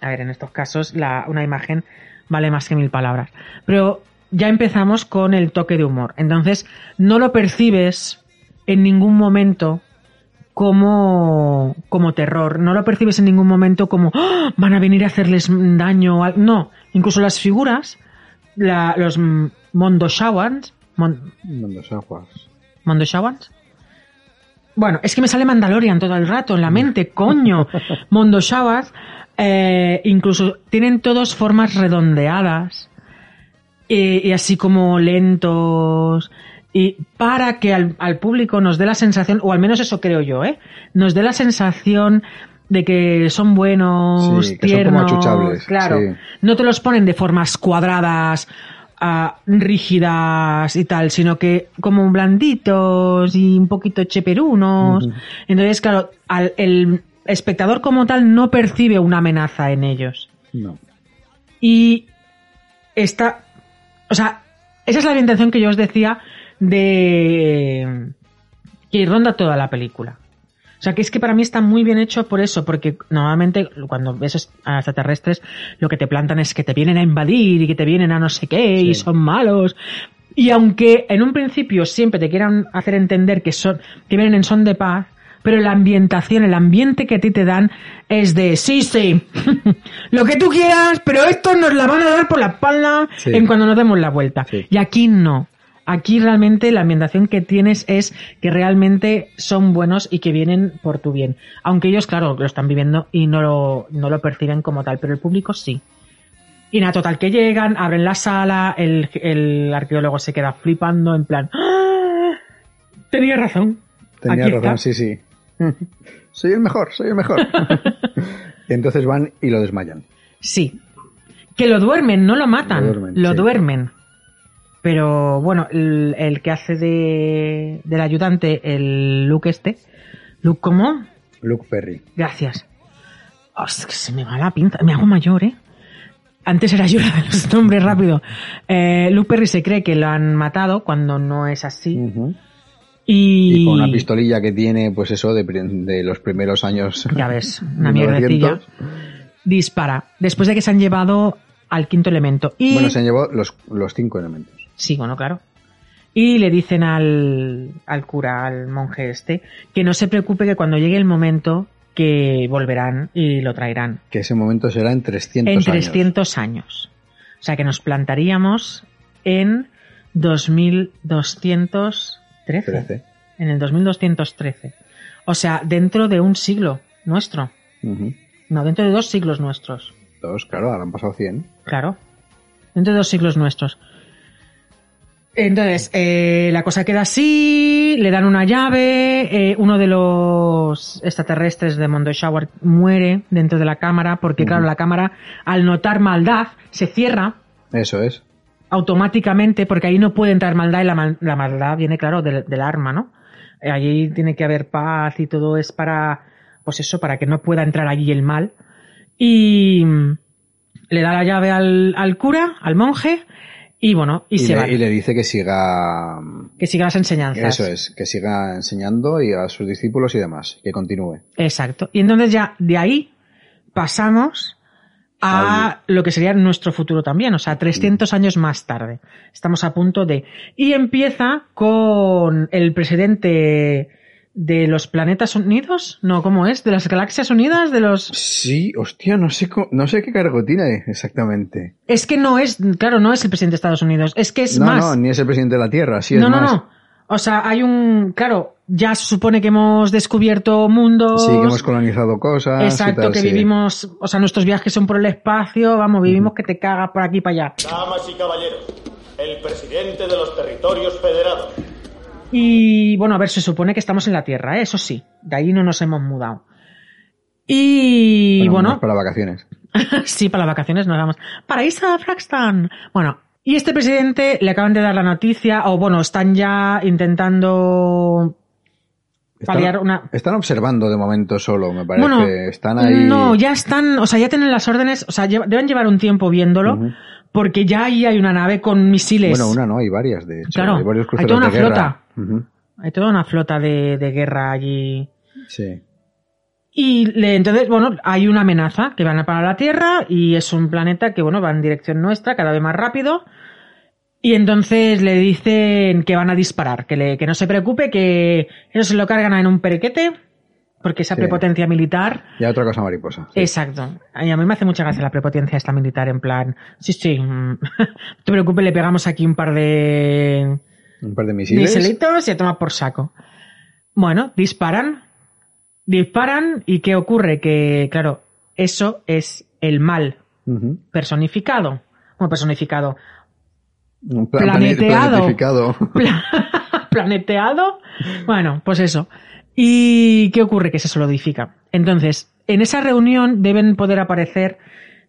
A ver, en estos casos, la, una imagen vale más que mil palabras. Pero ya empezamos con el toque de humor. Entonces, no lo percibes en ningún momento como, como terror. No lo percibes en ningún momento como "¡Ah! van a venir a hacerles daño. o al-". No, incluso las figuras, la- los Mondoshawans, Mon- Mandos aguas. ¿Mondoshawans? Bueno, es que me sale Mandalorian todo el rato en la mente, coño. Mondoshawas, eh, incluso tienen todos formas redondeadas y, y así como lentos. Y para que al, al público nos dé la sensación, o al menos eso creo yo, ¿eh? Nos dé la sensación de que son buenos, Sí, que son como tiernos, achuchables, claro. sí. No te los ponen de formas cuadradas, ah, rígidas y tal, sino que como blanditos y un poquito cheperunos. Entonces, claro, al- el espectador como tal no percibe una amenaza en ellos. No. Y está, o sea, esa es la orientación que yo os decía de que ronda toda la película. O sea, que es que para mí está muy bien hecho por eso, porque normalmente cuando ves a extraterrestres, lo que te plantan es que te vienen a invadir y que te vienen a no sé qué y son malos. Y aunque en un principio siempre te quieran hacer entender que son, que vienen en son de paz, pero la ambientación, el ambiente que a ti te dan es de sí, sí, lo que tú quieras, pero esto nos la van a dar por la espalda Sí. en cuando nos demos la vuelta. Sí. Y aquí no. Aquí realmente la ambientación que tienes es que realmente son buenos y que vienen por tu bien. Aunque ellos, claro, lo están viviendo y no lo, no lo perciben como tal, pero el público sí. Y nada, total, que llegan, abren la sala, el, el arqueólogo se queda flipando en plan... "¡Ah! Tenía razón. Tenía Aquí razón, está". sí, sí. soy el mejor, soy el mejor. y entonces van y lo desmayan. Sí. Que lo duermen, no lo matan. Lo duermen. Pero bueno, el, el que hace de, del ayudante, el Luke este. Luke, ¿cómo? Luke Perry. Gracias. Oh, es que se me va la pinza. Me hago mayor, ¿eh? Antes era yo la de los nombres rápido. Eh, Luke Perry se cree que lo han matado cuando no es así. Y, Y con una pistolilla que tiene, pues eso, de, de los primeros años. Ya ves, una 1900. mierdecilla. Dispara. Después de que se han llevado al quinto elemento. Y... Bueno, se han llevado los, los cinco elementos. Sí, bueno, claro. Y le dicen al, al cura, al monje este, que no se preocupe que cuando llegue el momento que volverán y lo traerán. Que ese momento será en 300 en años. 300 años. O sea que nos plantaríamos en 2213. Trece. En el 2213. O sea, dentro de un siglo nuestro. No, dentro de dos siglos nuestros. Dos, claro, ahora han pasado 100. Claro. Dentro de dos siglos nuestros. Entonces, eh, la cosa queda así, le dan una llave, eh, uno de los extraterrestres de Mondo Shower muere dentro de la cámara, porque claro, la cámara, al notar maldad, se cierra Eso es. automáticamente, porque ahí no puede entrar maldad y la, mal- la maldad viene, claro, del, del arma, ¿no? Eh, Allí tiene que haber paz y todo es para, pues eso, para que no pueda entrar allí el mal. Y mm, le da la llave al, al cura, al monje, y bueno, y, Y, se le, va. y le dice que siga. Que siga las enseñanzas. Eso es, que siga enseñando y a sus discípulos y demás. Que continúe. Exacto. Y entonces ya de ahí pasamos a lo que sería nuestro futuro también, o sea, 300 años más tarde. Estamos a punto de... Y empieza con el presidente de los planetas unidos, no, ¿cómo es? De las galaxias unidas, de los... Sí, hostia, no sé, co- no sé qué cargo tiene exactamente. Es que no es, claro, no es el presidente de Estados Unidos, es que es no, más... no, ni es el presidente de la Tierra, sí es no, no, más. no. O sea, hay un, claro, ya se supone que hemos descubierto mundos. Sí, que hemos colonizado cosas. Exacto, tal, que sí. vivimos, o sea, nuestros viajes son por el espacio, vamos, vivimos que te cagas por aquí y para allá. Damas y caballeros, el presidente de los territorios federados. Y bueno, a ver, se supone que estamos en la Tierra, ¿eh? eso sí, de ahí no nos hemos mudado. Y Bueno, bueno, para vacaciones. sí, para las vacaciones nos vamos. Para Isa Flaxton. Bueno, y este presidente le acaban de dar la noticia, o bueno, están ya intentando paliar Están, una, están observando de momento solo, me parece. Bueno, están ahí. No, ya están, o sea, ya tienen las órdenes, o sea, deben llevar un tiempo viéndolo, porque ya ahí hay una nave con misiles. Bueno, una no, hay varias, de hecho. Claro, hay varios hay toda una de Hay toda una flota de, de guerra allí. Sí. Y le- entonces, bueno, hay una amenaza que van a parar la Tierra y es un planeta que, bueno, va en dirección nuestra, cada vez más rápido. Y entonces le dicen que van a disparar, que, le, que no se preocupe, que ellos se lo cargan en un periquete, porque esa Sí. prepotencia militar Y otra cosa mariposa. sí. Exacto. Y a mí me hace mucha gracia la prepotencia esta militar en plan, sí, sí, mm, no te preocupes, le pegamos aquí un par de Un par de misiles. miselitos y a tomar por saco. Bueno, disparan, disparan y ¿qué ocurre? Que, claro, eso es el mal personificado. Bueno, personificado. Planeteado. Planeteado. Bueno, pues eso. ¿Y qué ocurre? Que se solidifica. Entonces, en esa reunión deben poder aparecer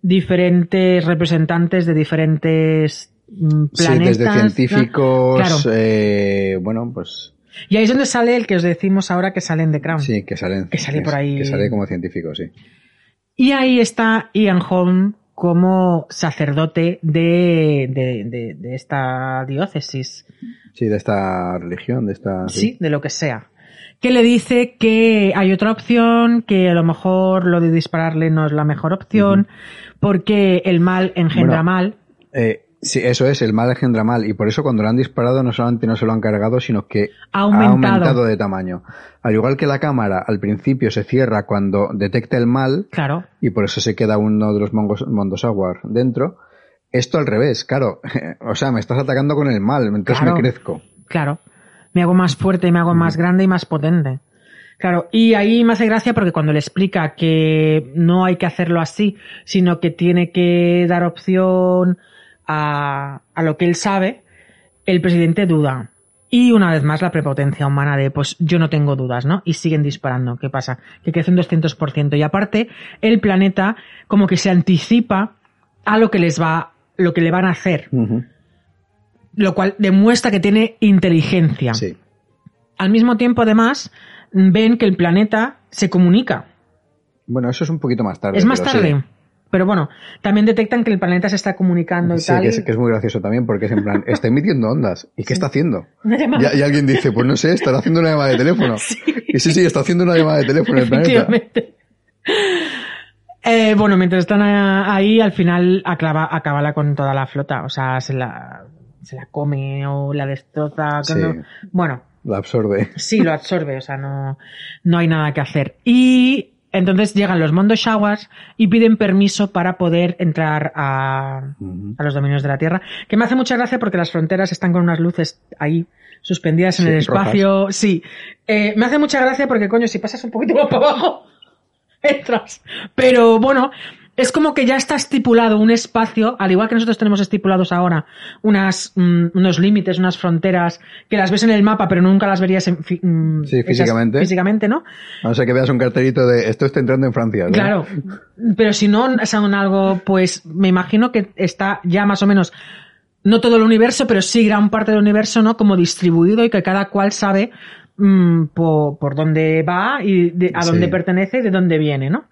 diferentes representantes de diferentes mm, Sí, planetas. desde científicos. Claro. eh, bueno, pues. Y ahí es donde sale el que os decimos ahora que salen de Crown. Sí, que salen. Que sale por ahí. Que sale como científico, sí. Y ahí está Ian Holm como sacerdote de, de, de- de esta diócesis. Sí, de esta religión, de esta. sí, de lo que sea. Que le dice que hay otra opción, que a lo mejor lo de dispararle no es la mejor opción, porque el mal engendra Bueno, mal. Eh, sí, eso es, el mal engendra mal. Y por eso cuando lo han disparado no solamente no se lo han cargado, sino que Ha aumentado. ha aumentado de tamaño. Al igual que la cámara al principio se cierra cuando detecta el mal, Claro. y por eso se queda uno de los mongos, Mondosawar dentro, Esto al revés, claro. O sea, me estás atacando con el mal, entonces Claro. me crezco. Claro. Me hago más fuerte, me hago más grande y más potente. Claro, y ahí me hace gracia porque cuando le explica que no hay que hacerlo así, sino que tiene que dar opción a, a lo que él sabe, el presidente duda. Y una vez más la prepotencia humana de, pues yo no tengo dudas, ¿no? Y siguen disparando. ¿Qué pasa? Que crece un 200%. Y aparte, el planeta como que se anticipa a lo que les va, lo que le van a hacer. Lo cual demuestra que tiene inteligencia. Sí. Al mismo tiempo, además, ven que el planeta se comunica. Bueno, eso es un poquito más tarde. es más tarde. sí. Pero bueno, también detectan que el planeta se está comunicando y Sí, tal. que es, que es muy gracioso también porque es en plan, está emitiendo ondas. ¿Y qué está haciendo? Una llamada. Y, y alguien dice, pues no sé, estará haciendo una llamada de teléfono. Y sí, sí, está haciendo una llamada de teléfono el planeta. Eh, bueno, mientras están ahí, al final acaba, acabala con toda la flota. O sea, se la, se la come o la destroza. Sí. no- Bueno, La absorbe. sí, lo absorbe. O sea, no, no hay nada que hacer. Y entonces llegan los Mondo Showers y piden permiso para poder entrar a, a los dominios de la Tierra. Que me hace mucha gracia porque las fronteras están con unas luces ahí suspendidas en Sí, el espacio. Sí. Eh, me hace mucha gracia porque, coño, si pasas un poquito más para abajo, entras. Pero bueno, es como que ya está estipulado un espacio, al igual que nosotros tenemos estipulados ahora unas, mm, unos límites, unas fronteras que las ves en el mapa, pero nunca las verías en, fi- mm, Sí, físicamente. físicamente, ¿no? A no ser que veas un cartelito de esto está entrando en Francia. ¿no? Claro, pero si no son algo, pues me imagino que está ya más o menos, no todo el universo, pero sí gran parte del universo, ¿no? Como distribuido y que cada cual sabe mm, por, por dónde va y de- a Sí. dónde pertenece y de dónde viene, ¿no?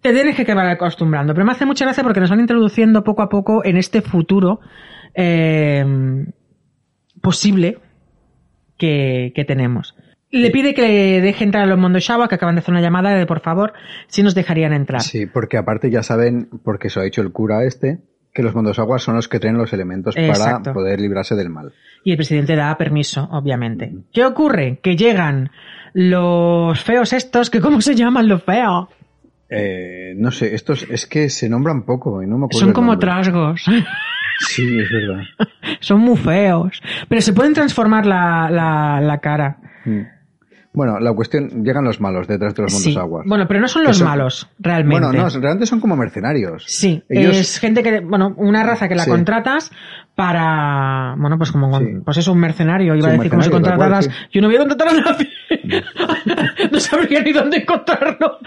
Te tienes que acabar acostumbrando, pero me hace mucha gracia porque nos van introduciendo poco a poco en este futuro eh, posible que, que tenemos. Le pide que le deje entrar a los Mondo Shawa, que acaban de hacer una llamada de por favor, si nos dejarían entrar. Sí, porque aparte ya saben, porque eso ha dicho el cura este, que los mundos aguas son los que traen los elementos Exacto. para poder librarse del mal. Y el presidente da permiso, obviamente. ¿Qué ocurre? Que llegan los feos estos, que ¿cómo se llaman los feos? Eh, no sé, estos es que se nombran poco y no me acuerdo. Son como trasgos. Sí, es verdad. Son muy feos. Pero se pueden transformar la, la, la cara. Mm. Bueno, la cuestión, llegan los malos detrás de los Sí. aguas. Bueno, pero no son los Eso- malos, realmente. Bueno, no, realmente son como mercenarios. Sí, Ellos- es gente que, bueno, una raza que la Sí. contratas para, bueno, pues como, Sí. pues es un mercenario, iba a decir como si contrataras, yo no voy a contratar a nadie, no sabría ni dónde encontrarlo.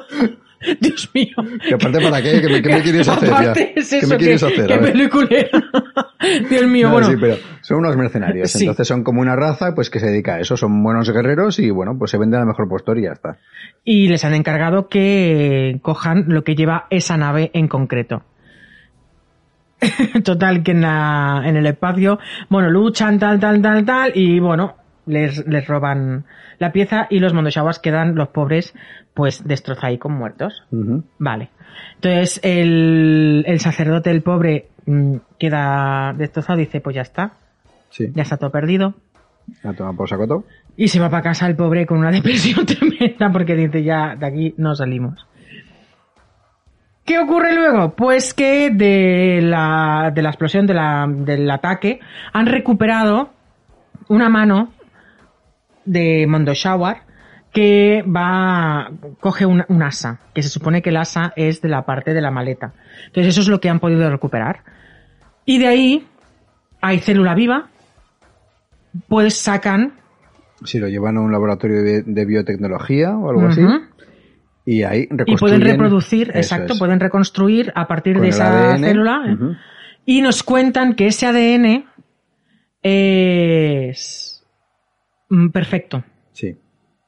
Dios mío. Que aparte, ¿para qué? ¿Qué me, qué me quieres hacer ya? Aparte es ¿Qué me quieres que- hacer? que A ver. peliculera. Dios mío, No, bueno. sí, pero son unos mercenarios. Sí. Entonces son como una raza pues que se dedica a eso. Son buenos guerreros y bueno, pues se venden al mejor postor y ya está. y les han encargado que cojan lo que lleva esa nave en concreto. Total, que en, la, en el espacio, bueno, luchan, tal, tal, tal, tal, y bueno, les, les roban la pieza y los mondoshawas quedan, los pobres, pues destrozados muertos. Ujú. Vale. Entonces, el, el sacerdote, el pobre, mm, queda destrozado y dice, pues ya está, Sí. ya está todo perdido. A tomar por saco todo. Y se va para casa el pobre con una depresión tremenda porque dice ya de aquí no salimos. ¿Qué ocurre luego? Pues que de la, de la explosión de la- del ataque han recuperado una mano de Mondoshawar que va, coge un, un asa, que se supone que el asa es de la parte de la maleta. Entonces eso es lo que han podido recuperar. Y de ahí hay célula viva, pues sacan Si lo llevan a un laboratorio de, de biotecnología o algo así. Y ahí Y pueden reconstruyen. reproducir, Eso exacto, es. pueden reconstruir a partir Con de esa ADN, célula. ¿eh? Y nos cuentan que ese ADN es mm, perfecto. Sí.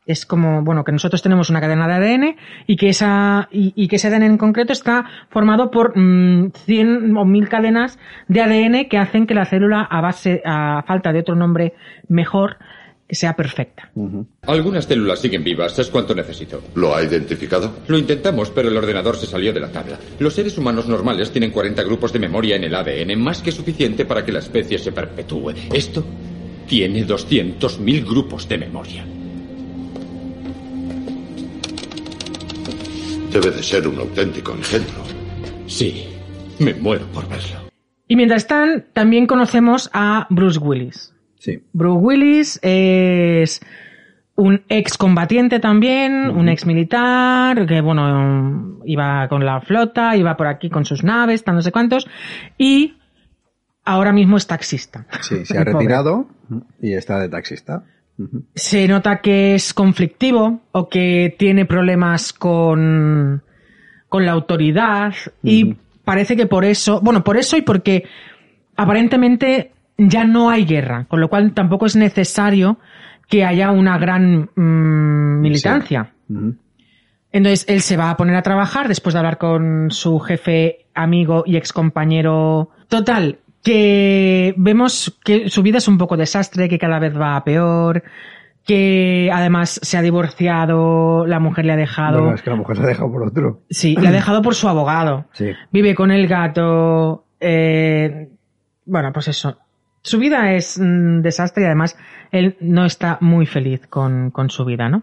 Es como, bueno, que nosotros tenemos una cadena de ADN y que esa, y, y que ese ADN en concreto está formado por mm, 100 o 1000 cadenas de ADN que hacen que la célula a base, a falta de otro nombre mejor, sea perfecta. Algunas células siguen vivas, es cuanto necesito. ¿Lo ha identificado? Lo intentamos, pero el ordenador se salió de la tabla. Los seres humanos normales tienen 40 grupos de memoria en el ADN, más que suficiente para que la especie se perpetúe. Esto tiene 200.000 grupos de memoria. Debe de ser un auténtico engendro. Sí, me muero por verlo. Y mientras están, también conocemos a Bruce Willis. Sí. Bruce Willis es un ex combatiente también, un ex militar, que bueno, iba con la flota, iba por aquí con sus naves, tan no sé cuántos, y ahora mismo es taxista. Sí, se ha retirado y está de taxista. Se nota que es conflictivo o que tiene problemas con, con la autoridad y parece que por eso, bueno, por eso y porque aparentemente ya no hay guerra, con lo cual tampoco es necesario que haya una gran mm, militancia. Entonces él se va a poner a trabajar después de hablar con su jefe, amigo y ex compañero. Total, que vemos que su vida es un poco desastre, que cada vez va a peor, que además se ha divorciado, la mujer le ha dejado. Bueno, es que la mujer se ha dejado por otro. Sí, le ha dejado por su abogado. Sí. Vive con el gato. eh, bueno, pues eso. Su vida es un desastre y además él no está muy feliz con, con su vida, ¿no?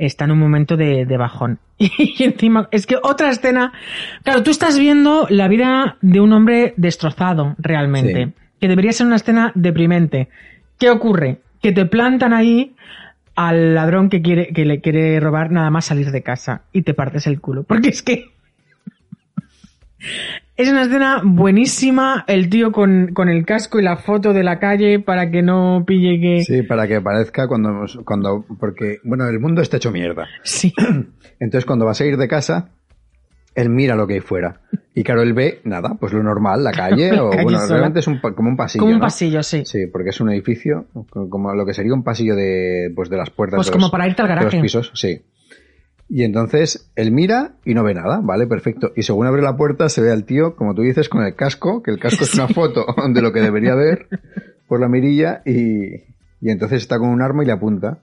Está en un momento de, de bajón. Y encima, es que otra escena. Claro, tú estás viendo la vida de un hombre destrozado, realmente. Sí. Que debería ser una escena deprimente. ¿Qué ocurre? Que te plantan ahí al ladrón que quiere, que le quiere robar nada más salir de casa y te partes el culo. Porque es que es una escena buenísima, el tío con, con el casco y la foto de la calle para que no pille que... Sí, para que parezca cuando, cuando, porque, bueno, el mundo está hecho mierda. Sí. Entonces cuando vas a ir de casa, él mira lo que hay fuera. Y claro, él ve, nada, pues lo normal, la calle, La o calle bueno, sola. realmente es un, como un pasillo. Como un ¿no? pasillo, sí. Sí, porque es un edificio, co- como lo que sería un pasillo de, pues de las puertas Pues de como los- para irte al de garaje. los pisos, sí. Y entonces él mira y no ve nada, ¿vale? Perfecto. Y según abre la puerta se ve al tío, como tú dices, con el casco, que el casco es una foto de lo que debería ver por la mirilla y, y entonces está con un arma y le apunta.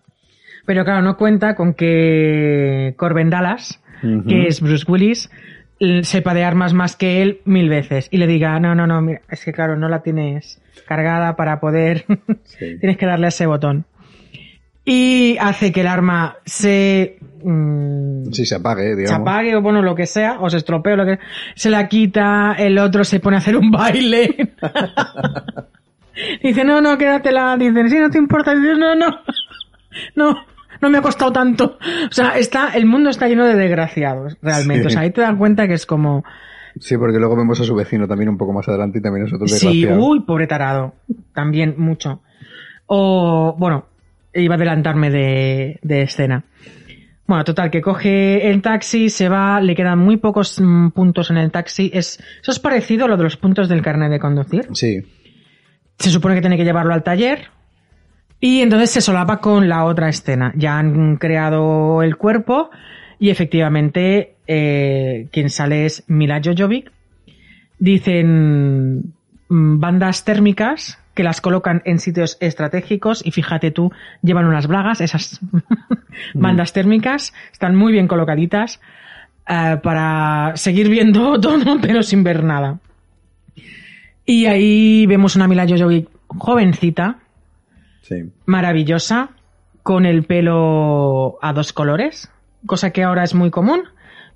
Pero claro, no cuenta con que Corbin Dallas, que es Bruce Willis, sepa de armas más que él mil veces y le diga, no, no, no, mira, es que claro, no la tienes cargada para poder, Sí. tienes que darle a ese botón. Y hace que el arma se... mm, Sí, se apague, se digamos. apague o bueno, lo que sea, o se estropee o lo que se la quita, el otro se pone a hacer un baile. Dice, no, no, quédatela. Dicen, sí, no te importa. Dice, no, no, no, no me ha costado tanto. O sea, está, el mundo está lleno de desgraciados, realmente. Sí. O sea, ahí te das cuenta que es como, Sí, porque luego vemos a su vecino también un poco más adelante y también es otro sí, uy, pobre tarado. También mucho. O, bueno, iba a adelantarme de, de escena. Bueno, total, que coge el taxi, se va, le quedan muy pocos mm, puntos en el taxi. Es, eso es parecido a lo de los puntos del carnet de conducir. Sí, Se supone que tiene que llevarlo al taller. Y entonces se solapa con la otra escena. Ya han creado el cuerpo y efectivamente eh, quien sale es Mila Jojovic. Dicen mm, bandas térmicas que las colocan en sitios estratégicos y fíjate tú, llevan unas bragas, esas bandas térmicas, están muy bien colocaditas eh, para seguir viendo todo pero sin ver nada. Y ahí vemos una Mila Jojovic jovencita, sí. maravillosa, con el pelo a dos colores, cosa que ahora es muy común.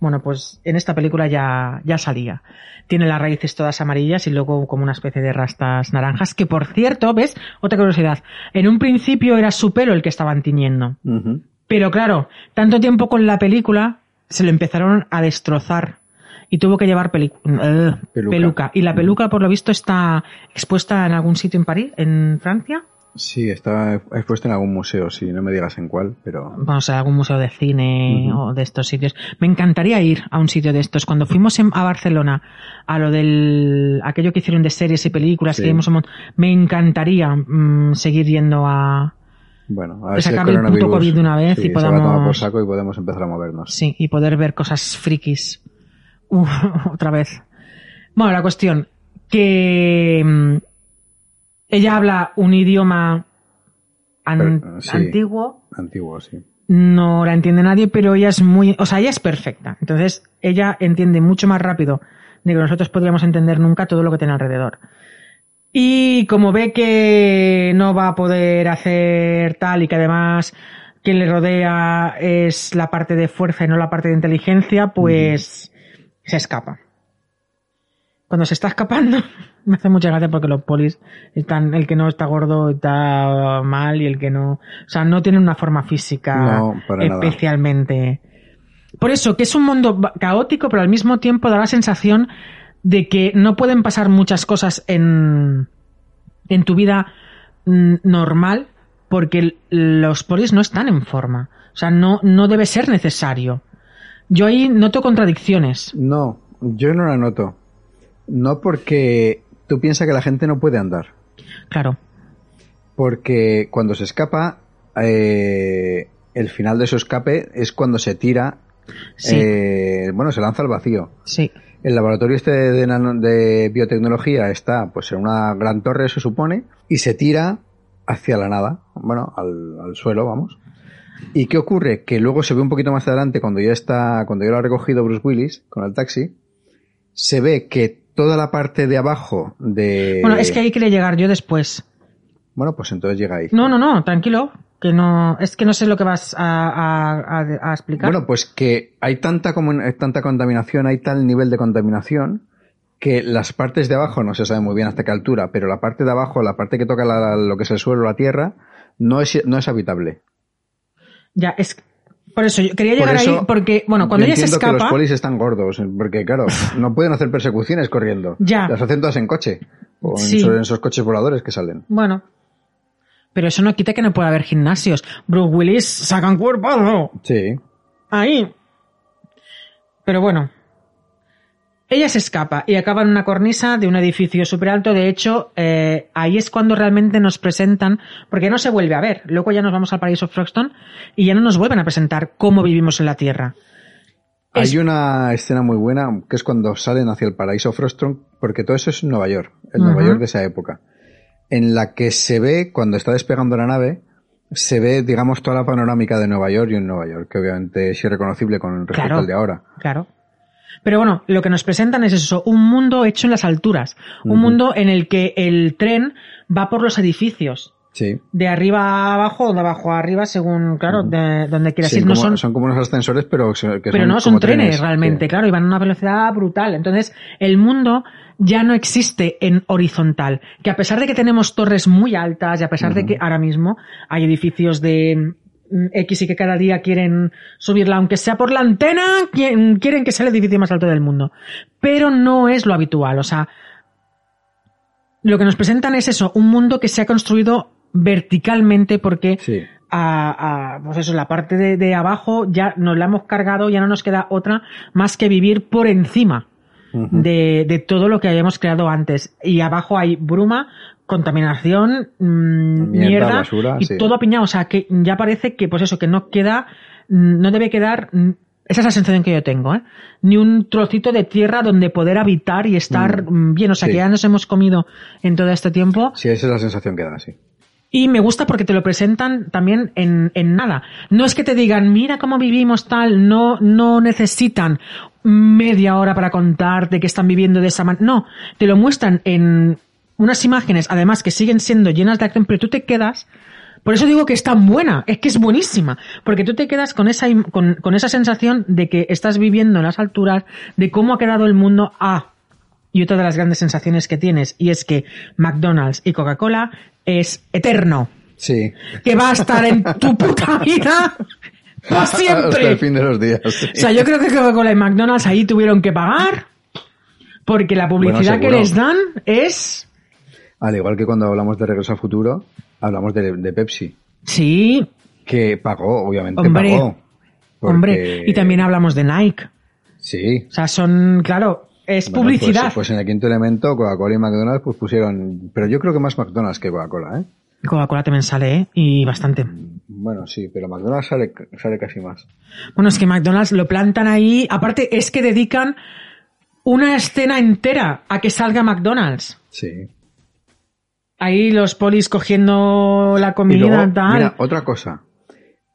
Bueno, pues en esta película ya, ya salía. Tiene las raíces todas amarillas y luego como una especie de rastas naranjas, que por cierto, ¿ves? Otra curiosidad. En un principio era su pelo el que estaban tiñendo. Pero claro, tanto tiempo con la película, se lo empezaron a destrozar. Y tuvo que llevar eh, Peluca. peluca. Y la peluca, por lo visto, está expuesta en algún sitio en París, en Francia. Sí, está expuesto en algún museo, sí, no me digas en cuál, pero... Vamos a algún museo de cine o de estos sitios. Me encantaría ir a un sitio de estos. Cuando fuimos en- a Barcelona, a lo del, aquello que hicieron de series y películas, Sí. que vimos un me encantaría mm, seguir yendo a, Bueno, a Que ver si el acabe el puto coronavirus COVID de una vez y sí, se va a tomar podamos- por saco y podemos empezar a movernos. Sí, y poder ver cosas frikis. Uf, otra vez. Bueno, la cuestión, que mm, ella habla un idioma an- Pero, sí. antiguo, Antiguo, sí. no la entiende nadie, pero ella es muy, o sea, ella es perfecta. Entonces, ella entiende mucho más rápido de que nosotros podríamos entender nunca todo lo que tiene alrededor. Y como ve que no va a poder hacer tal y que además quien le rodea es la parte de fuerza y no la parte de inteligencia, pues se escapa. Cuando se está escapando, me hace mucha gracia porque los polis están, el que no está gordo está mal y el que no, o sea, no tienen una forma física No, para nada. especialmente. Por eso, que es un mundo caótico, pero al mismo tiempo da la sensación de que no pueden pasar muchas cosas en, en tu vida mm, normal porque los polis no están en forma. O sea, no, no debe ser necesario. Yo ahí noto contradicciones. No, yo no la noto. No porque tú piensas que la gente no puede andar. Claro. Porque cuando se escapa, eh, el final de su escape es cuando se tira, Sí. eh, bueno, se lanza al vacío. Sí. El laboratorio este de, nano- de biotecnología está pues en una gran torre, se supone, y se tira hacia la nada, bueno, al, al suelo, vamos. ¿Y qué ocurre? Que luego se ve un poquito más adelante, cuando ya está, cuando ya lo ha recogido Bruce Willis con el taxi, se ve que toda la parte de abajo de... Bueno, es que ahí quería llegar yo después. Bueno, pues entonces llega ahí. No, no, no, tranquilo. Que no, es que no sé lo que vas a, a- a- a explicar. Bueno, pues que hay tanta, hay tanta contaminación, hay tal nivel de contaminación que las partes de abajo no se sabe muy bien hasta qué altura, pero la parte de abajo, la parte que toca la- lo que es el suelo, la tierra, no es, no es habitable. ya, es, por eso yo quería llegar eso, ahí porque, bueno, cuando yo ella se entiendo que escapa, los polis están gordos, porque claro, no pueden hacer persecuciones corriendo. Ya. Las hacen todas en coche. O en, Sí. esos- en esos coches voladores que salen. bueno, pero eso no quita que no pueda haber gimnasios. Bruce Willis sacan cuerpo. Sí. Ahí. Pero bueno. Ella se escapa y acaba en una cornisa de un edificio súper alto. De hecho, eh, ahí es cuando realmente nos presentan, porque no se vuelve a ver. Luego ya nos vamos al paraíso Frogston y ya no nos vuelven a presentar cómo vivimos en la Tierra. Es- Hay una escena muy buena que es cuando salen hacia el paraíso Frostron, porque todo eso es Nueva York, el Nueva. York de esa época, en la que se ve, cuando está despegando la nave, se ve, digamos, toda la panorámica de Nueva York y en Nueva York, que obviamente es irreconocible con respecto Claro. al de ahora. Claro. Pero bueno, lo que nos presentan es eso, un mundo hecho en las alturas. Un mundo en el que el tren va por los edificios. Sí. De arriba a abajo de abajo a arriba, según, claro, de donde quieras Sí, ir. No como- son, son como unos ascensores, pero que pero no, son como trenes, realmente, sí. claro, y van a una velocidad brutal. Entonces, el mundo ya no existe en horizontal. Que a pesar de que tenemos torres muy altas y a pesar de que ahora mismo hay edificios de X y que cada día quieren subirla, aunque sea por la antena, qui- quieren que sea el edificio más alto del mundo. Pero no es lo habitual, o sea, lo que nos presentan es eso, un mundo que se ha construido verticalmente porque Sí. a, a, pues eso, la parte de, de abajo ya nos la hemos cargado, ya no nos queda otra más que vivir por encima de, de todo lo que habíamos creado antes. Y abajo hay bruma, contaminación, mm, Mierda, mierda, basura, y sí. todo apiñado. O sea, que ya parece que, pues eso, que no queda, mm, no debe quedar, mm, esa es la sensación que yo tengo, ¿eh? Ni un trocito de tierra donde poder habitar y estar mm, bien. O sea, Sí. que ya nos hemos comido en todo este tiempo. Sí, esa es la sensación que da, sí. Y me gusta porque te lo presentan también en, en nada. No es que te digan, mira cómo vivimos tal, no, no necesitan media hora para contarte que están viviendo de esa manera. No, te lo muestran en unas imágenes, además que siguen siendo llenas de acción, pero tú te quedas, por eso digo que es tan buena, es que es buenísima, porque tú te quedas con esa, con, con esa sensación de que estás viviendo en las alturas, de cómo ha quedado el mundo a y otra de las grandes sensaciones que tienes, y es que McDonald's y Coca-Cola es eterno. Sí. Que va a estar en tu puta vida para Hasta el siempre. fin de los días. sí. O sea, yo creo que Coca-Cola y McDonald's ahí tuvieron que pagar porque la publicidad que les dan es... Al igual que cuando hablamos de Regreso al Futuro, hablamos de, de Pepsi, Sí, que pagó, obviamente Hombre, pagó. Porque- hombre. Y también hablamos de Nike. Sí. O sea, son, claro, es Bueno, publicidad. Pues, pues en el quinto elemento, Coca-Cola y McDonald's pues pusieron, pero yo creo que más McDonald's que Coca-Cola, ¿eh? Coca-Cola también sale, ¿eh? Y bastante. Bueno, sí, pero McDonald's sale, sale casi más. Bueno, es que McDonald's lo plantan ahí. Aparte, es que dedican una escena entera a que salga McDonald's. Sí. Ahí los polis cogiendo la Y comida, luego, tal. mira, otra cosa.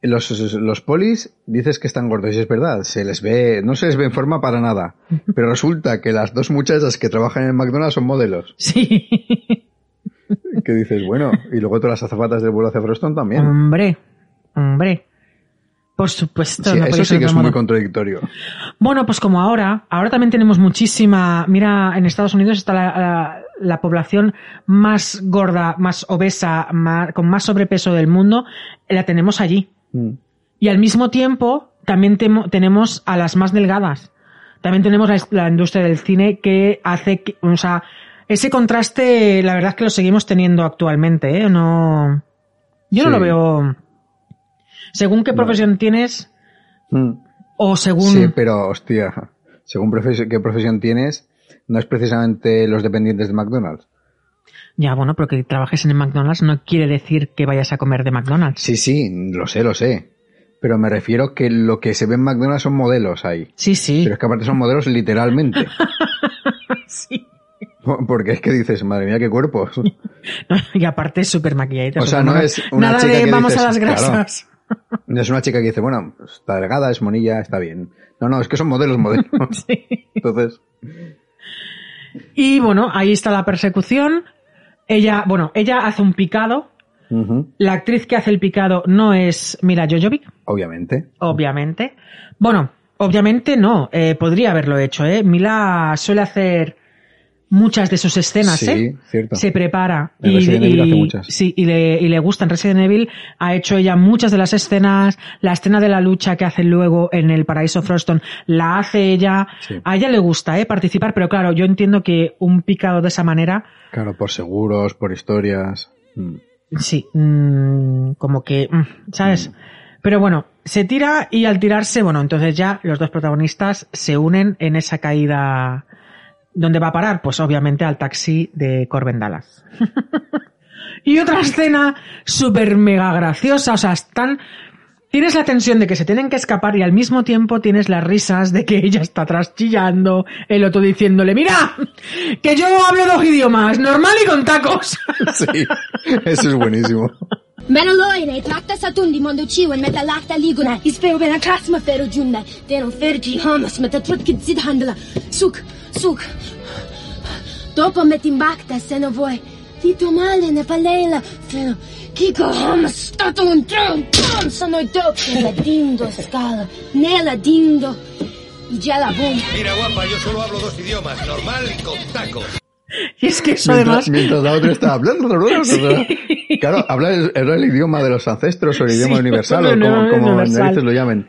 Los, los polis dices que están gordos y es verdad, se les ve, no se les ve en forma para nada. Pero resulta que las dos muchachas que trabajan en el McDonald's son modelos. Sí. Que dices, bueno, y luego todas las azafatas del vuelo hacia Froston también. hombre, hombre. Por supuesto. Sí, no eso sí que es muy contradictorio. Bueno, pues como ahora, ahora también tenemos muchísima, mira, en Estados Unidos está la, la- la población más gorda, más obesa, más- con más sobrepeso del mundo, la tenemos allí. Mm. Y al mismo tiempo, también tenemos a las más delgadas. También tenemos la, la industria del cine que hace, que- o sea, ese contraste, la verdad es que lo seguimos teniendo actualmente, ¿eh? No, yo no lo veo. Según qué No. profesión tienes, Mm. o según. Sí, pero hostia, según profes- qué profesión tienes, no es precisamente los dependientes de McDonald's. Ya, bueno, pero que trabajes en el McDonald's no quiere decir que vayas a comer de McDonald's. Sí, sí, lo sé, lo sé. Pero me refiero que lo que se ve en McDonald's son modelos ahí. Sí, sí. Pero es que aparte son modelos literalmente. Sí. Porque es que dices, madre mía, qué cuerpos. No, y aparte es súper maquilladita. O sea, no es una Nada chica de que vamos dices, a las claro. grasas. No es una chica que dice, bueno, está delgada, es monilla, está bien. No, no, es que son modelos, modelos. Sí. Entonces, Y bueno, ahí está la persecución. Ella, bueno, ella hace un picado. La actriz que hace el picado no es Mila Jojovic, obviamente. obviamente. Bueno, obviamente no. eh, podría haberlo hecho, ¿eh? Mila suele hacer muchas de sus escenas, Sí, ¿eh? cierto. Se prepara. En y, Resident Evil hace y- muchas. Sí, y le, y le gusta. En Resident Evil ha hecho ella muchas de las escenas. La escena de la lucha que hace luego en el Paraíso Froston la hace ella. Sí. A ella le gusta, ¿eh? Participar, pero claro, yo entiendo que un picado de esa manera Claro, por seguros, por historias. Mm. Sí, mm, como que, mm, ¿sabes? Pero bueno, se tira y al tirarse, bueno, entonces ya los dos protagonistas se unen en esa caída. ¿Dónde va a parar? Pues obviamente al taxi de Corben Dallas. y otra escena súper mega graciosa, o sea, están... Tienes la tensión de que se tienen que escapar y al mismo tiempo tienes las risas de que ella está atrás chillando, el otro diciéndole, mira, que yo hablo dos idiomas, normal y con tacos. Sí, eso es buenísimo. Satundi mondo liguna. Ispeo feru junna. Denon fergi hamas zid handla. Suk, male ne palela. Feno. Kiko hamas stato un tron. Tron sono dopo la dindo scala. Nella dindo. Y ya la bom. Mira, guapa, yo solo hablo dos idiomas, normal y con tacos. Y es que eso Mientras, además... mientras la otra está hablando. Claro, habla el, el idioma de los ancestros o el idioma Sí, universal o como, como universal. narices lo llamen.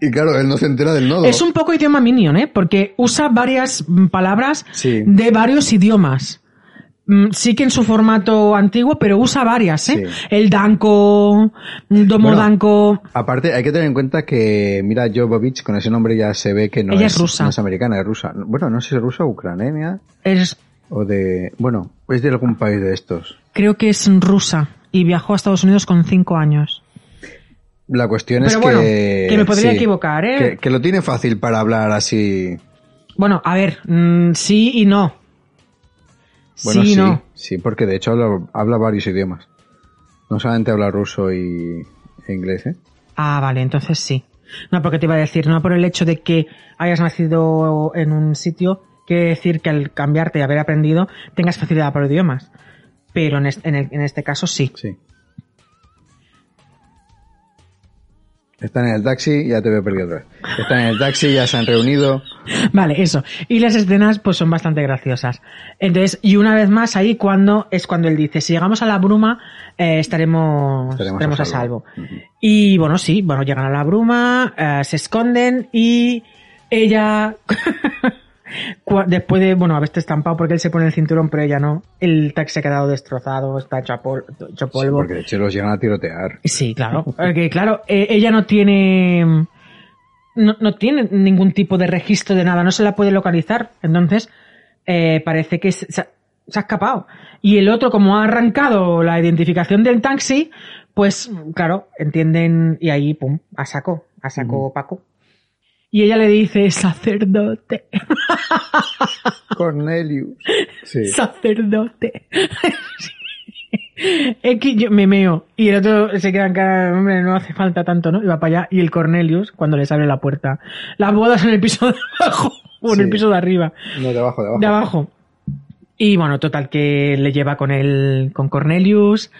Y claro, él no se entera del nodo. Es un poco idioma minion, ¿eh? Porque usa varias mm, palabras Sí. de varios idiomas. Mm, Sí que en su formato antiguo, pero usa varias, ¿eh? Sí. El danco, domo Bueno, danco. Aparte, hay que tener en cuenta que, mira, Jovovich, con ese nombre ya se ve que no, Ella es, es rusa. no es americana, es rusa. Bueno, no sé si es rusa o ucraniana Es, o de... Bueno, es de algún país de estos. creo que es rusa y viajó a Estados Unidos con cinco años. La cuestión es bueno, que... que me podría sí, equivocar, ¿eh? Que, que lo tiene fácil para hablar así... Bueno, a ver, mm, sí y no. Bueno, sí sí, no. sí, porque de hecho habla, habla varios idiomas. No solamente habla ruso y e inglés, ¿eh? Ah, vale, entonces sí. No, porque te iba a decir, no por el hecho de que hayas nacido en un sitio, quiere decir que al cambiarte y haber aprendido tengas facilidad para idiomas. Pero en este, en el- en este caso sí. Sí. Están en el taxi, ya te veo perdido otra vez. Están en el taxi, ya se han reunido. Vale, eso. Y las escenas pues son bastante graciosas. Entonces, y una vez más ahí cuando es cuando él dice, si llegamos a la bruma, eh, estaremos, Estaremos estaremos, a a salvo. Y bueno, sí, bueno, llegan a la bruma, eh, se esconden y ella, después de, bueno, haberse estampado porque él se pone el cinturón, pero ella no, el taxi ha quedado destrozado, está hecho, a pol- hecho Sí, polvo. porque de hecho los llegan a tirotear. Sí, claro. Porque, claro, eh, ella no tiene. No, no tiene ningún tipo de registro de nada, no se la puede localizar. Entonces, eh, parece que se, se ha se ha escapado. Y el otro, como ha arrancado la identificación del taxi, pues, claro, entienden. Y ahí, pum, a saco, a saco Paco. Y ella le dice, sacerdote, Cornelius. Sí. sacerdote. Es que yo me meo. Y el otro se queda en cara, hombre, no hace falta tanto, ¿no? Y va para allá. Y el Cornelius, cuando les abre la puerta. Las bodas en el piso de abajo. O en Sí. el piso de arriba. No, de abajo, de abajo. De abajo. Y bueno, total que le lleva con él, con Cornelius.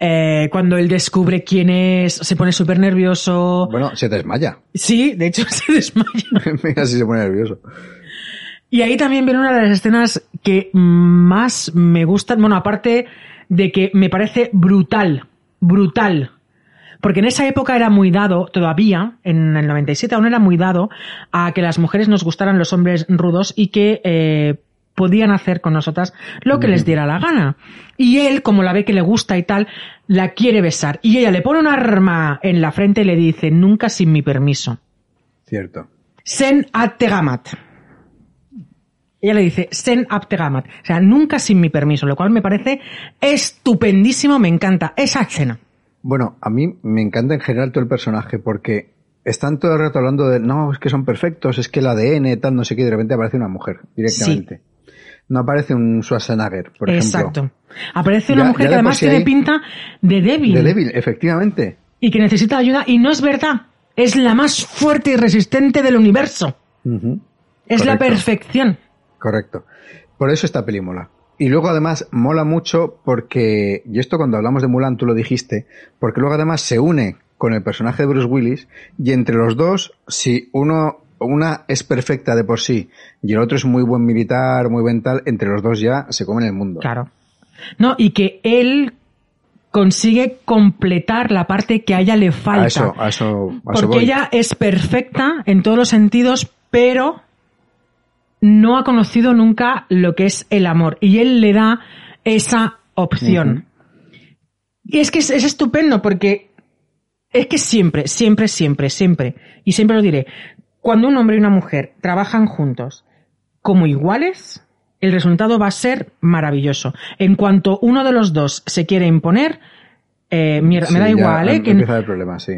Eh, cuando él descubre quién es, se pone súper nervioso. Bueno, se desmaya. Sí, de hecho se desmaya. Mira si se pone nervioso. Y ahí también viene una de las escenas que más me gustan. Bueno, aparte de que me parece brutal, brutal. Porque en esa época era muy dado, todavía, en el 97 aún era muy dado, a que las mujeres nos gustaran los hombres rudos y que eh, podían hacer con nosotras lo que les diera la gana. Y él, como la ve que le gusta y tal, la quiere besar. Y ella le pone un arma en la frente y le dice, nunca sin mi permiso. Cierto. Sen Attegamat. Ella le dice, Sen Abtegamat. O sea, nunca sin mi permiso, lo cual me parece estupendísimo, me encanta esa escena. Bueno, a mí me encanta en general todo el personaje porque están todo el rato hablando de, no, es que son perfectos, es que el ADN, tal, no sé qué, y de repente aparece una mujer directamente. No aparece un Schwarzenegger, por ejemplo. Exacto. Aparece una Ya- mujer ya que además sí tiene pinta de débil. De débil, efectivamente. Y que necesita ayuda. Y no es verdad. Es la más fuerte y resistente del universo. Es la perfección. Correcto. Por eso esta peli mola. Y luego además mola mucho porque, y esto cuando hablamos de Mulan tú lo dijiste, porque luego además se une con el personaje de Bruce Willis y entre los dos, si uno, una es perfecta de por sí y el otro es muy buen militar, muy buen tal, entre los dos ya se comen el mundo. Claro. No, y que él consigue completar la parte que a ella le falta. A eso, a eso, a eso Porque ella es perfecta en todos los sentidos, pero no ha conocido nunca lo que es el amor. Y él le da esa opción. Y es que es, es estupendo porque es que siempre, siempre, siempre, siempre, y siempre lo diré, cuando un hombre y una mujer trabajan juntos como iguales, el resultado va a ser maravilloso. En cuanto uno de los dos se quiere imponer, eh, mierda, me da ya igual, ¿eh? Que, Empieza a haber problemas, sí.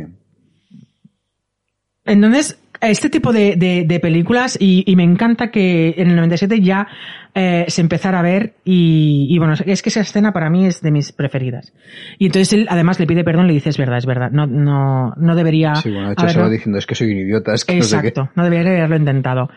entonces, este tipo de, de- de películas, y, y me encanta que en el 97 ya eh, se empezara a ver, y, y bueno, es que esa escena para mí es de mis preferidas. Y entonces él además le pide perdón, le dice, es verdad, es verdad, no, no, no debería... Sí, bueno, de hecho se va diciendo, es que soy un idiota, es que no sé qué. Exacto, no debería haberlo intentado.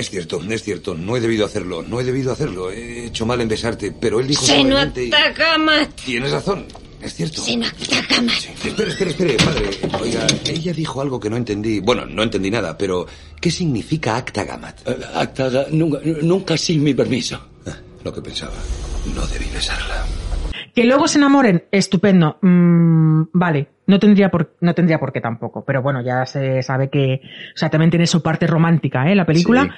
Es cierto, es cierto. No he debido hacerlo. No he debido hacerlo. He hecho mal en besarte. Pero él dijo suavemente y- Senatakamat. Tienes razón. Es cierto. Senatakamat. Espere, espere, espere, padre. Oiga, ella dijo algo que no entendí. Bueno, no entendí nada, pero ¿qué significa acta gamat? Acta, nunca, nunca sin mi permiso. Ah, Lo que pensaba. No debí besarla. Que luego se enamoren, estupendo. Mm, vale, no tendría, por, no tendría por qué tampoco. Pero bueno, ya se sabe que. O sea, también tiene su parte romántica, ¿eh? La película. Sí.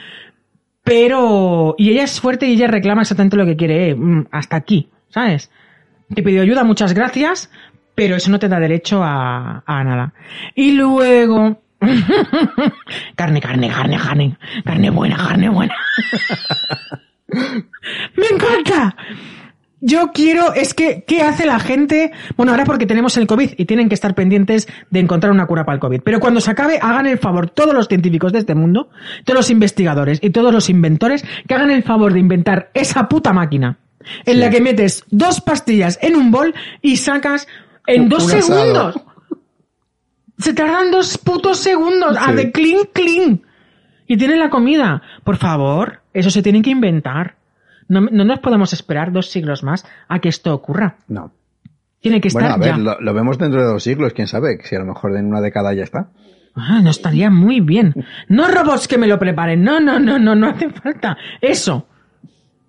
Pero. Y ella es fuerte y ella reclama exactamente lo que quiere, ¿eh? Mm, hasta aquí, ¿sabes? Te pidió ayuda, muchas gracias. Pero eso no te da derecho a, a nada. Y luego. carne, carne, carne, carne. Carne buena, carne buena. ¡Me encanta! Yo quiero, es que, ¿qué hace la gente? Bueno, ahora porque tenemos el COVID y tienen que estar pendientes de encontrar una cura para el COVID. Pero cuando se acabe, hagan el favor, todos los científicos de este mundo, todos los investigadores y todos los inventores, que hagan el favor de inventar esa puta máquina en Sí. la que metes dos pastillas en un bol y sacas en Un- dos un segundos. Se tardan dos putos segundos a de clean, clean. Y tienen la comida. Por favor, eso se tienen que inventar. No, no nos podemos esperar dos siglos más a que esto ocurra. No. Tiene que estar Bueno, a ver, ya. lo, lo vemos dentro de dos siglos, quién sabe, si a lo mejor en una década ya está. Ah, no estaría muy bien. No robots que me lo preparen. No, no, no, no, no hace falta. Eso.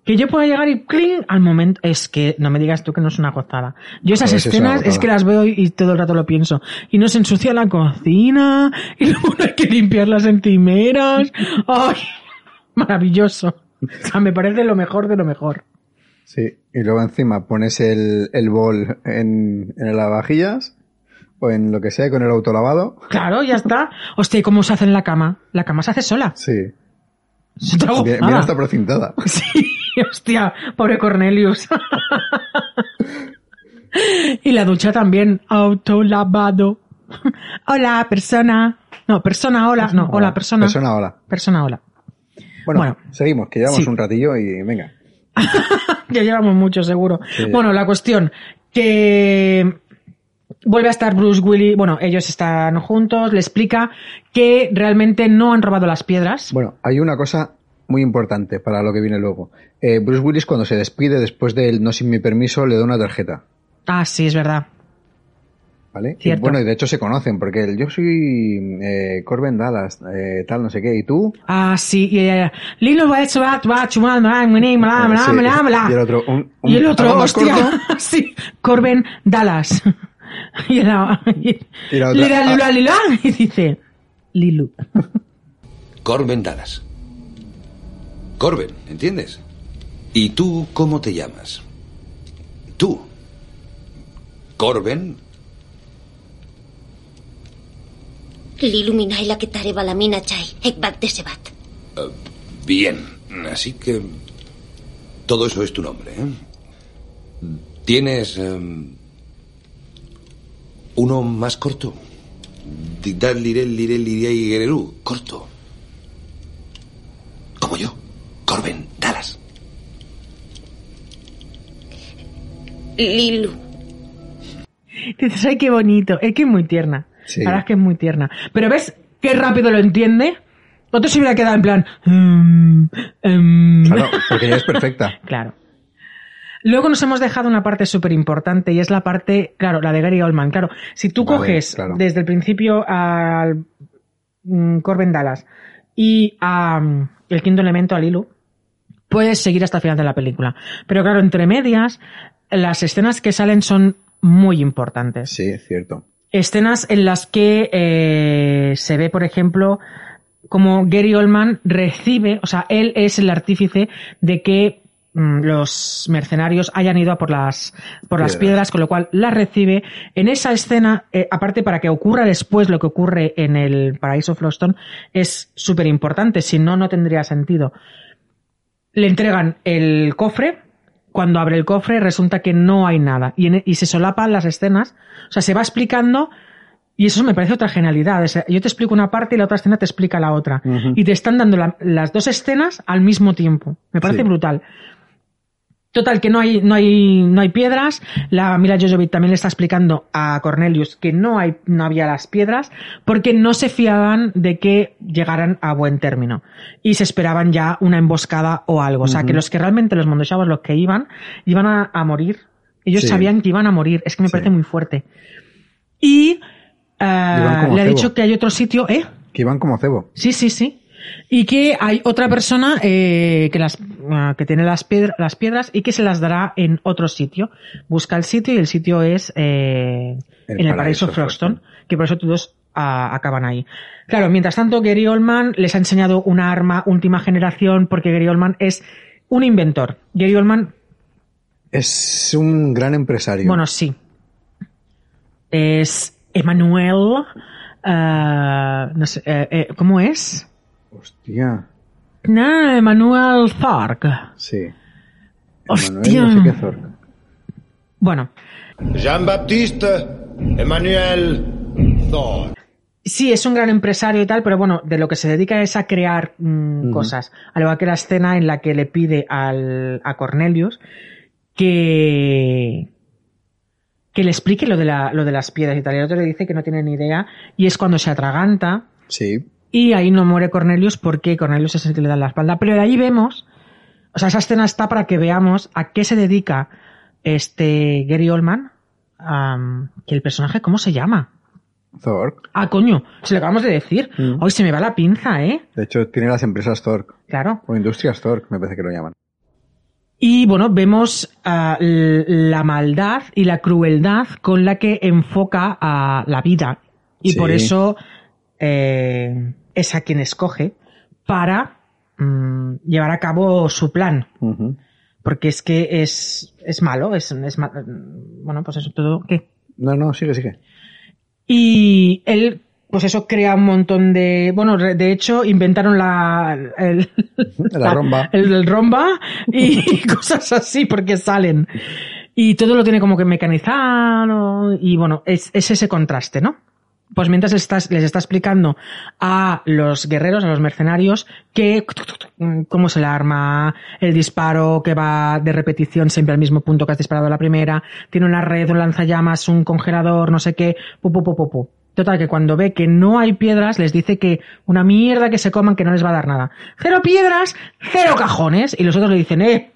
Que yo pueda llegar y cling al momento. Es que no me digas tú que no es una gozada. Yo esas Pues es escenas es gozada. que las veo y todo el rato lo pienso. Y no se ensucia la cocina. Y luego hay que limpiar las encimeras. ¡Ay! Maravilloso. O sea, me parece lo mejor de lo mejor. Sí, y luego encima pones el, el bol en, en el lavavajillas o en lo que sea con el autolavado. Claro, ya está. Hostia, ¿y cómo se hace en la cama? La cama se hace sola. Sí. Bien, bien precintada. Sí, hostia, pobre Cornelius. y la ducha también, autolavado. Hola, persona. No, persona, hola. No, hola, persona. Persona, hola. Persona, hola. Bueno, Bueno. seguimos, que llevamos Sí. un ratillo y venga. Ya llevamos mucho, seguro. Sí. Bueno, la cuestión, que vuelve a estar Bruce Willis, bueno, ellos están juntos, le explica que realmente no han robado las piedras. Bueno, hay una cosa muy importante para lo que viene luego. Eh, Bruce Willis cuando se despide después del no sin mi permiso le da una tarjeta. Ah, sí, es verdad. ¿Vale? Y bueno, y de hecho se conocen, porque el, yo soy eh, Corbin Dallas, eh, tal, no sé qué, y tú. Ah, sí, y Lilo va a. Y el otro, un, un- Y el otro, hostia, sí, Corben Dallas. Y la, y, Y la otra, Lila, ah. Lila, Lila, y dice, Lilu. Corben Dallas. Corben, ¿entiendes? ¿Y tú cómo te llamas? Tú. Corben. L'il·luminai la que tare balamina chai, ekbat de sebat. Bien. Así que... Todo eso es tu nombre, ¿eh? ¿Tienes... em, uno más corto? Didal, lirel, lirel, liriai, gererú. Corto. Como yo. Corben Dallas. Lilu. Dices, ay, qué bonito. Es que es muy tierna. Sí. La verdad es que es muy tierna. Pero ¿ves qué rápido lo entiende? Otro se hubiera quedado en plan... mm, mm. Claro, porque ella es perfecta. Claro. Luego nos hemos dejado una parte súper importante y es la parte, claro, la de Gary Oldman. Claro, si tú Vale, coges claro. desde el principio al mm, Corbin Dallas y a mm, el quinto elemento, a Lilu, puedes seguir hasta el final de la película. Pero claro, entre medias, las escenas que salen son muy importantes Sí, es cierto. Escenas en las que eh, se ve, por ejemplo, como Gary Oldman recibe, o sea, él es el artífice de que mm, los mercenarios hayan ido a por las por las Piedras. piedras, con lo cual las recibe. En esa escena, eh, aparte para que ocurra después lo que ocurre en el paraíso Floston, es súper importante, si no, no tendría sentido. Le entregan el cofre, cuando abre el cofre resulta que no hay nada y, en- y se solapan las escenas, o sea, se va explicando y eso me parece otra genialidad. O sea, yo te explico una parte y la otra escena te explica la otra. Y te están dando la- las dos escenas al mismo tiempo. Me parece Sí. brutal. Total, que no hay, no hay, no hay piedras. La Mila Jojovic también le está explicando a Cornelius que no hay, no había las piedras porque no se fiaban de que llegaran a buen término. Y se esperaban ya una emboscada o algo. O sea, que los que realmente, los mondoshavos, los que iban, iban a, a morir. Ellos Sí. sabían que iban a morir. Es que me Sí. parece muy fuerte. Y, eh, como le ha dicho que hay otro sitio, ¿eh? Que iban como cebo. Sí, sí, sí. Y que hay otra persona eh, que, las, ah, que tiene las, piedra- las piedras y que se las dará en otro sitio. Busca el sitio y el sitio es eh, El en el paraíso Froston. que por eso todos ah, acaban ahí. Claro, mientras tanto, Gary Oldman les ha enseñado una arma última generación porque Gary Oldman es un inventor. Gary Oldman Es un gran empresario. bueno, sí. Es Emanuel. ah, no sé, eh, eh, ¿cómo es? Hostia. No, Emanuel Zark. Sí. Hostia. Emanuel, no sé qué Zorc. Bueno, Jean-Baptiste Emmanuel Thor. sí, es un gran empresario y tal, pero bueno, de lo que se dedica es a crear mm, cosas. Al igual que la escena en la que le pide al, a Cornelius que que le explique lo de, la, lo de las piedras y tal. Y el otro le dice que no tiene ni idea. Y es cuando se atraganta Sí. Y ahí no muere Cornelius porque Cornelius es el que le da la espalda. Pero de ahí vemos, o sea, esa escena está para que veamos a qué se dedica este Gary Oldman, que el personaje, ¿cómo se llama? Zork. Ah, coño, se lo acabamos de decir. Mm. Hoy se me va la pinza, ¿eh? De hecho, tiene las empresas Zork. Claro. O Industrias Zork, me parece que lo llaman. Y bueno, vemos ah, la maldad y la crueldad con la que enfoca a la vida. Y Sí. por eso eh, es a quien escoge para mm, llevar a cabo su plan. Porque es que es, es malo, es, es bueno, pues eso todo, ¿qué? No, no, sigue, sigue. Y él, pues eso crea un montón de, bueno, de hecho inventaron la, el, La romba. el, el romba y cosas así porque salen. Y todo lo tiene como que mecanizado y bueno, es, es ese contraste, ¿no? Pues mientras les está, les está explicando a los guerreros, a los mercenarios, que cómo es el arma, el disparo que va de repetición siempre al mismo punto que has disparado la primera, tiene una red, un lanzallamas, un congelador, no sé qué, pu, pu, pu, pu, pu. Total, que cuando ve que no hay piedras, les dice que una mierda que se coman que no les va a dar nada. Cero piedras, cero cajones. Y los otros le dicen, eh,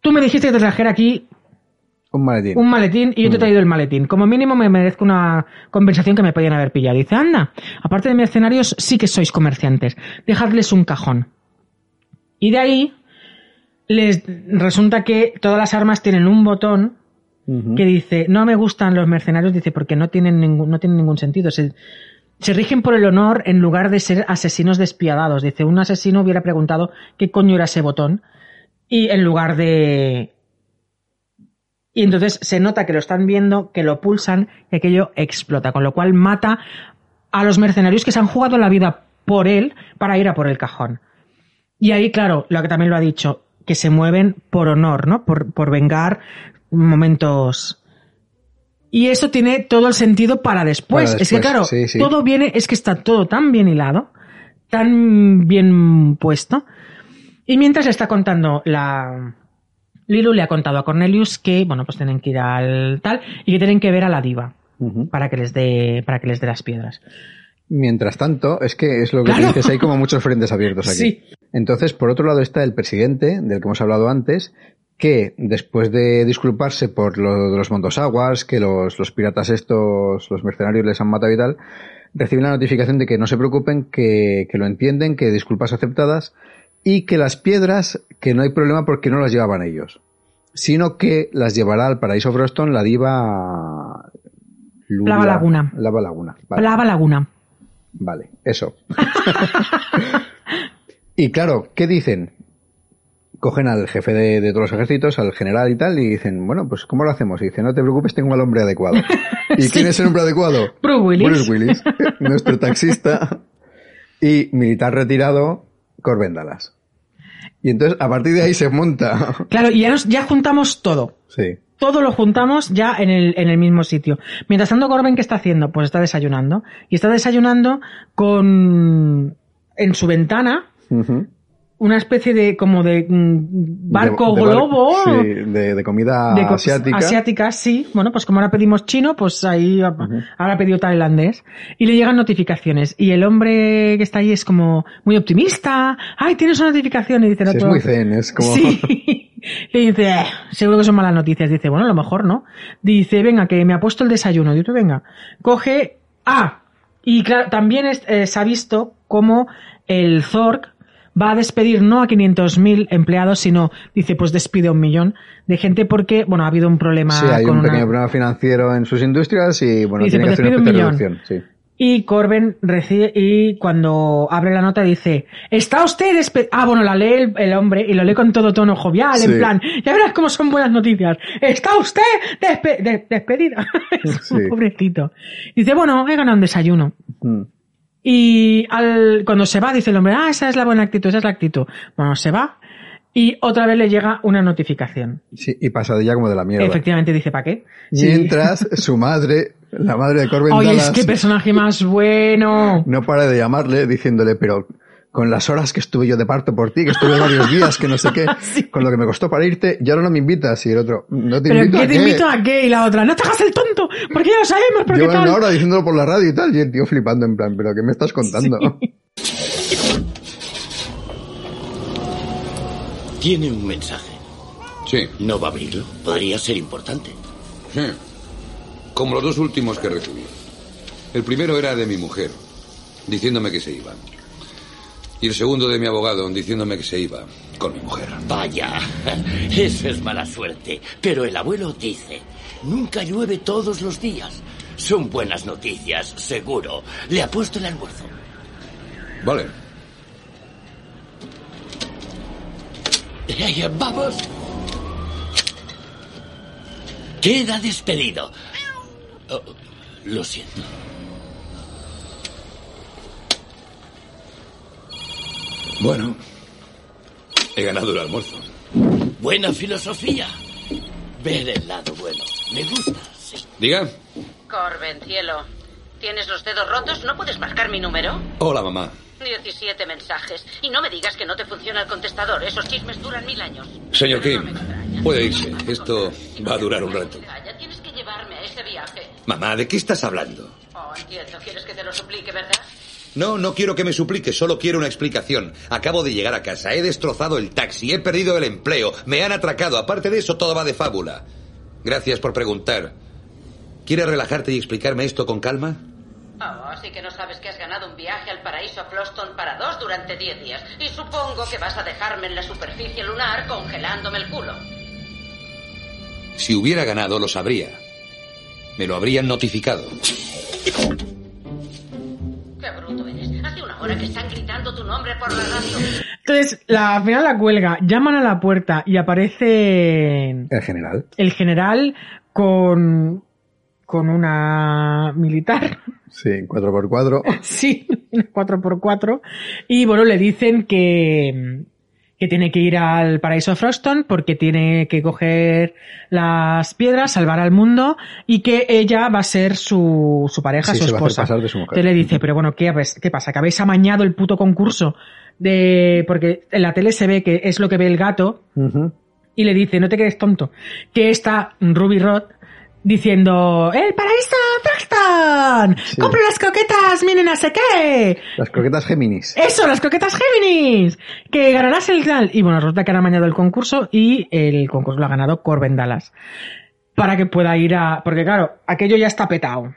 tú me dijiste que te trajera aquí Un maletín. un maletín y yo te he traído el maletín. Como mínimo me merezco una conversación que me podían haber pillado. Dice, anda, aparte de mercenarios, sí que sois comerciantes. Dejadles un cajón. Y de ahí les resulta que todas las armas tienen un botón Que dice, no me gustan los mercenarios, dice, porque no tienen ningún, no tienen ningún sentido. Se, se rigen por el honor en lugar de ser asesinos despiadados. Dice, un asesino hubiera preguntado qué coño era ese botón. Y en lugar de, y entonces se nota que lo están viendo, que lo pulsan y aquello explota, con lo cual mata a los mercenarios que se han jugado la vida por él para ir a por el cajón. Y ahí, claro, lo que también lo ha dicho, que se mueven por honor, ¿no? Por, por vengar momentos. Y eso tiene todo el sentido para después. Para es que, claro, sí, sí. todo viene, es que está todo tan bien hilado, tan bien puesto. Y mientras está contando la. Lilu le ha contado a Cornelius que, bueno, pues tienen que ir al tal y que tienen que ver a la diva para que les dé, para que les dé las piedras. Mientras tanto, es que es lo que tú Claro. dices, hay como muchos frentes abiertos aquí. Sí. Entonces, por otro lado está el presidente, del que hemos hablado antes, que después de disculparse por lo de los mondosaguas, que los, los piratas estos, los mercenarios les han matado y tal, reciben la notificación de que no se preocupen, que, que lo entienden, que disculpas aceptadas, y que las piedras, que no hay problema porque no las llevaban ellos, sino que las llevará al paraíso Froston la diva... Lula- Lava Laguna. Lava Laguna. Vale. Lava Laguna. Vale, eso. y claro, ¿qué dicen? Cogen al jefe de, de todos los ejércitos, al general y tal, y dicen, bueno, pues ¿cómo lo hacemos? Y dice, no te preocupes, tengo al hombre adecuado. ¿Y quién es el hombre adecuado? Bruce Willis. Bruce Willis, nuestro taxista y militar retirado, Corbin Dallas. Y entonces, a partir de ahí se monta. Claro, y ya, nos, ya juntamos todo. Sí. Todo lo juntamos ya en el, en el mismo sitio. Mientras tanto, Corbin, ¿qué está haciendo? Pues está desayunando. Y está desayunando con, en su ventana. Una especie de, como de mm, barco De- de bar- globo. sí, de, de comida de asiática. asiática, sí. Bueno, pues como ahora pedimos chino, pues ahí ahora ha pedido tailandés. Y le llegan notificaciones. Y el hombre que está ahí es como muy optimista. ¡Ay, tienes una notificación! Y dice, no Sí, es muy zen, es como... Sí. Le dice, "Eh, seguro que son malas noticias. Dice, bueno, a lo mejor no. Dice, venga, que me ha puesto el desayuno. Dice, venga. Coge, ah, y claro, también es- eh, se ha visto cómo el Zork va a despedir no a 500.000 empleados, sino, dice, pues despide a un millón de gente porque, bueno, ha habido un problema Sí, hay con un una- pequeño problema financiero en sus industrias y bueno, Dice, tiene que pues hacer una un millón. reducción. Sí. Y Corben recibe, y cuando abre la nota dice, ¿está usted despedido? Ah, bueno, la lee el, el hombre y lo lee con todo tono jovial, Sí. en plan, ya verás cómo son buenas noticias. ¿Está usted despe- de- despedido? Es Sí. un pobrecito. Dice, bueno, he ganado un desayuno. Mm. Y al, cuando se va, dice el hombre, ah, esa es la buena actitud, esa es la actitud. Bueno, se va y otra vez le llega una notificación. Sí, y pasadilla como de la mierda. Efectivamente dice, ¿para qué? Sí. Mientras su madre, la madre de Corbin Oye, es Dallas, que personaje más bueno. no para de llamarle diciéndole, pero con las horas que estuve yo de parto por ti, que estuve varios días, que no sé qué, con lo que me costó para irte, y ahora no me invitas. Y el otro, no te ¿Pero invito qué a te qué. invito a qué? Y la otra, no te hagas el tonto, porque ya lo sabemos, porque Llevan tal. una hora diciéndolo por la radio y tal, y el tío flipando en plan, pero ¿qué me estás contando? Tiene un mensaje. Sí. ¿No va a abrirlo? Podría ser importante. Sí. Como los dos últimos que recibí. El primero era de mi mujer, diciéndome que se iba. Y el segundo de mi abogado, diciéndome que se iba con mi mujer. Vaya, eso es mala suerte. Pero el abuelo dice, nunca llueve todos los días. Son buenas noticias, seguro. Le ha puesto el almuerzo. Vale. Eh, Vamos. Queda despedido. Oh, lo siento. Bueno. He ganado el almuerzo. Buena filosofía. Ver el lado bueno. Me gusta, sí. Diga. Corben, cielo. ¿Tienes los dedos rotos? ¿No puedes marcar mi número? Hola, mamá. 17 mensajes. Y no me digas que no te funciona el contestador. Esos chismes duran mil años. Señor Kim, puede irse. Esto va a durar un rato. Tienes que llevarme a ese viaje. Mamá, ¿de qué estás hablando? Oh, entiendo. ¿Quieres que te lo suplique, verdad? No, no quiero que me suplique, solo quiero una explicación. Acabo de llegar a casa, he destrozado el taxi, he perdido el empleo, me han atracado. Aparte de eso, todo va de fábula. Gracias por preguntar. ¿Quieres relajarte y explicarme esto con calma? Oh, así que no sabes que has ganado un viaje al paraíso Floston para dos durante 10 días. Y supongo que vas a dejarme en la superficie lunar congelándome el culo. Si hubiera ganado, lo sabría. Me lo habrían notificado. Qué bruto eres. Hace una hora que están gritando tu nombre por la radio. Entonces, la, al final la cuelga, llaman a la puerta y aparece El general. el general con, con una militar. Sí, 4x4. Sí, 4x4. Y bueno, le dicen que, que tiene que ir al paraíso de Froston porque tiene que coger las piedras, salvar al mundo y que ella va a ser su, su pareja, Sí, su esposa. Entonces le dice, pero bueno, ¿qué, ¿qué pasa? ¿Que habéis amañado el puto concurso? De, porque en la tele se ve que es lo que ve el gato y le dice, no te quedes tonto, que está Ruby Rod diciendo, ¡El paraíso Sí. ¡Compro las croquetas, miren no sé qué! Las croquetas Géminis. ¡Eso, las croquetas Géminis! ¡Que ganarás el tal! Y bueno, resulta que han amañado el concurso y el concurso lo ha ganado Corben Dallas. Para que pueda ir a... Porque claro, aquello ya está petado.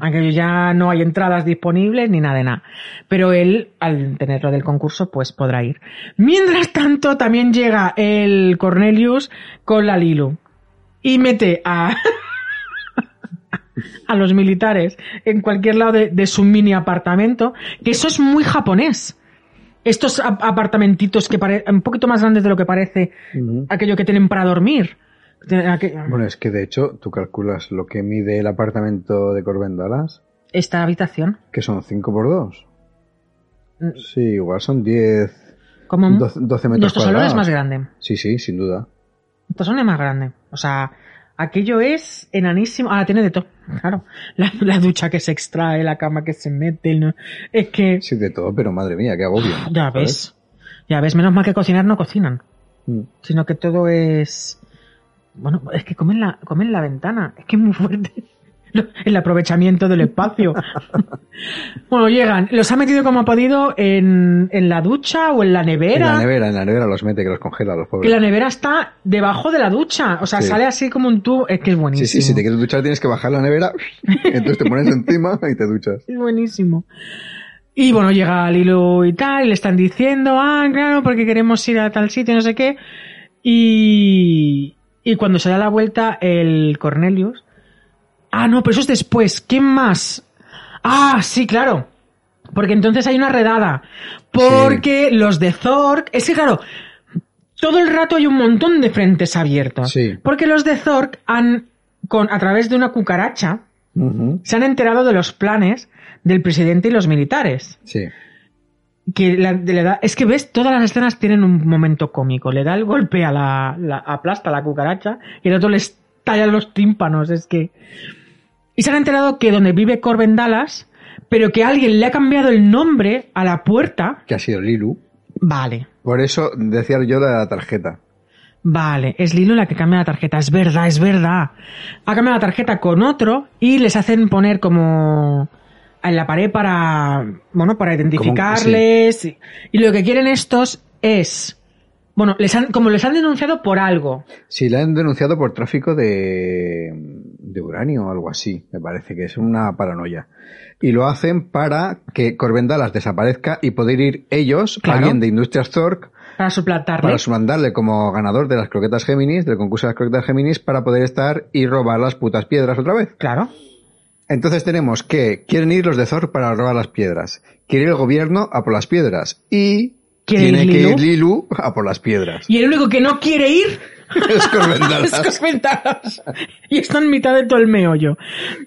Aquello ya no hay entradas disponibles ni nada de nada. Pero él, al tenerlo del concurso, pues podrá ir. Mientras tanto, también llega el Cornelius con la Lilu. Y mete a... a los militares en cualquier lado de, de su mini apartamento, que eso es muy japonés. Estos ap- apartamentitos que parecen un poquito más grandes de lo que parece aquello que tienen para dormir. Bueno, es que de hecho, tú calculas lo que mide el apartamento de Corben Dallas, Esta habitación. que son 5 por 2. Mm. Sí, igual son 10, Como 12, 12 metros nuestro salón es más grande. Sí, sí, sin duda. Nuestro salón es más grande. O sea, aquello es enanísimo. Ahora tiene de todo. Claro. La, la ducha que se extrae, la cama que se mete. no- Es que, Sí, de todo, pero madre mía, qué agobio. ya ves. Ya ves, menos mal que cocinar no cocinan. Mm. Sino que todo es... Bueno, es que comen la, comen la ventana. Es que es muy fuerte. El aprovechamiento del espacio. bueno, llegan. Los ha metido como ha podido en, en la ducha o en la En nevera. la nevera, en la nevera los mete, que los congela, los Que pobres. la nevera está debajo de la ducha. O sea, Sí. sale así como un tubo. Es que es Sí, buenísimo. sí, si te quieres duchar tienes que bajar la nevera, entonces te pones encima y te duchas. Es buenísimo. Y bueno, llega Lilo y tal, y le están diciendo, ah, claro, porque queremos ir a tal sitio, no sé qué. Y, y cuando se da la vuelta el Cornelius. Ah, no, pero eso es después. ¿Quién más? Ah, sí, claro. Porque entonces hay una redada. Porque los de Zork. Es que claro, todo el rato hay un montón de frentes abiertos. Sí. Porque los de Zork han, con, a través de una cucaracha, se han enterado de los planes del presidente y los militares. Sí. Que la- le da, es que ves, todas las escenas tienen un momento cómico. Le da el golpe a la, la aplasta a la cucaracha y el otro les talla los tímpanos. Es que. Y se han enterado que donde vive Corben Dallas, pero que alguien le ha cambiado el nombre a la puerta. Que ha sido Lilu. Vale. Por eso decía yo de la tarjeta. Vale, es Lilo la que cambia la tarjeta, es verdad, es verdad. Ha cambiado la tarjeta con otro y les hacen poner como en la pared para, bueno, para identificarles. Y, y lo que quieren estos es, bueno, les han, como les han denunciado por algo. Sí, la han denunciado por tráfico de, de uranio o algo así, me parece que es una paranoia. Y lo hacen para que Corben Dallas desaparezca y poder ir ellos, Claro. alguien de Industrias Zork, Para suplantarle. para sumandarle como ganador de las croquetas Géminis, del concurso de las croquetas Géminis, para poder estar y robar las putas piedras otra vez. Claro. Entonces tenemos que quieren ir los de Zork para robar las piedras, quiere ir el gobierno a por las piedras y ¿Quiere tiene ir que ir Lilu a por las piedras. Y el único que no quiere ir es Corben Dallas. es Corben Dallas. Y está en mitad de todo el meollo.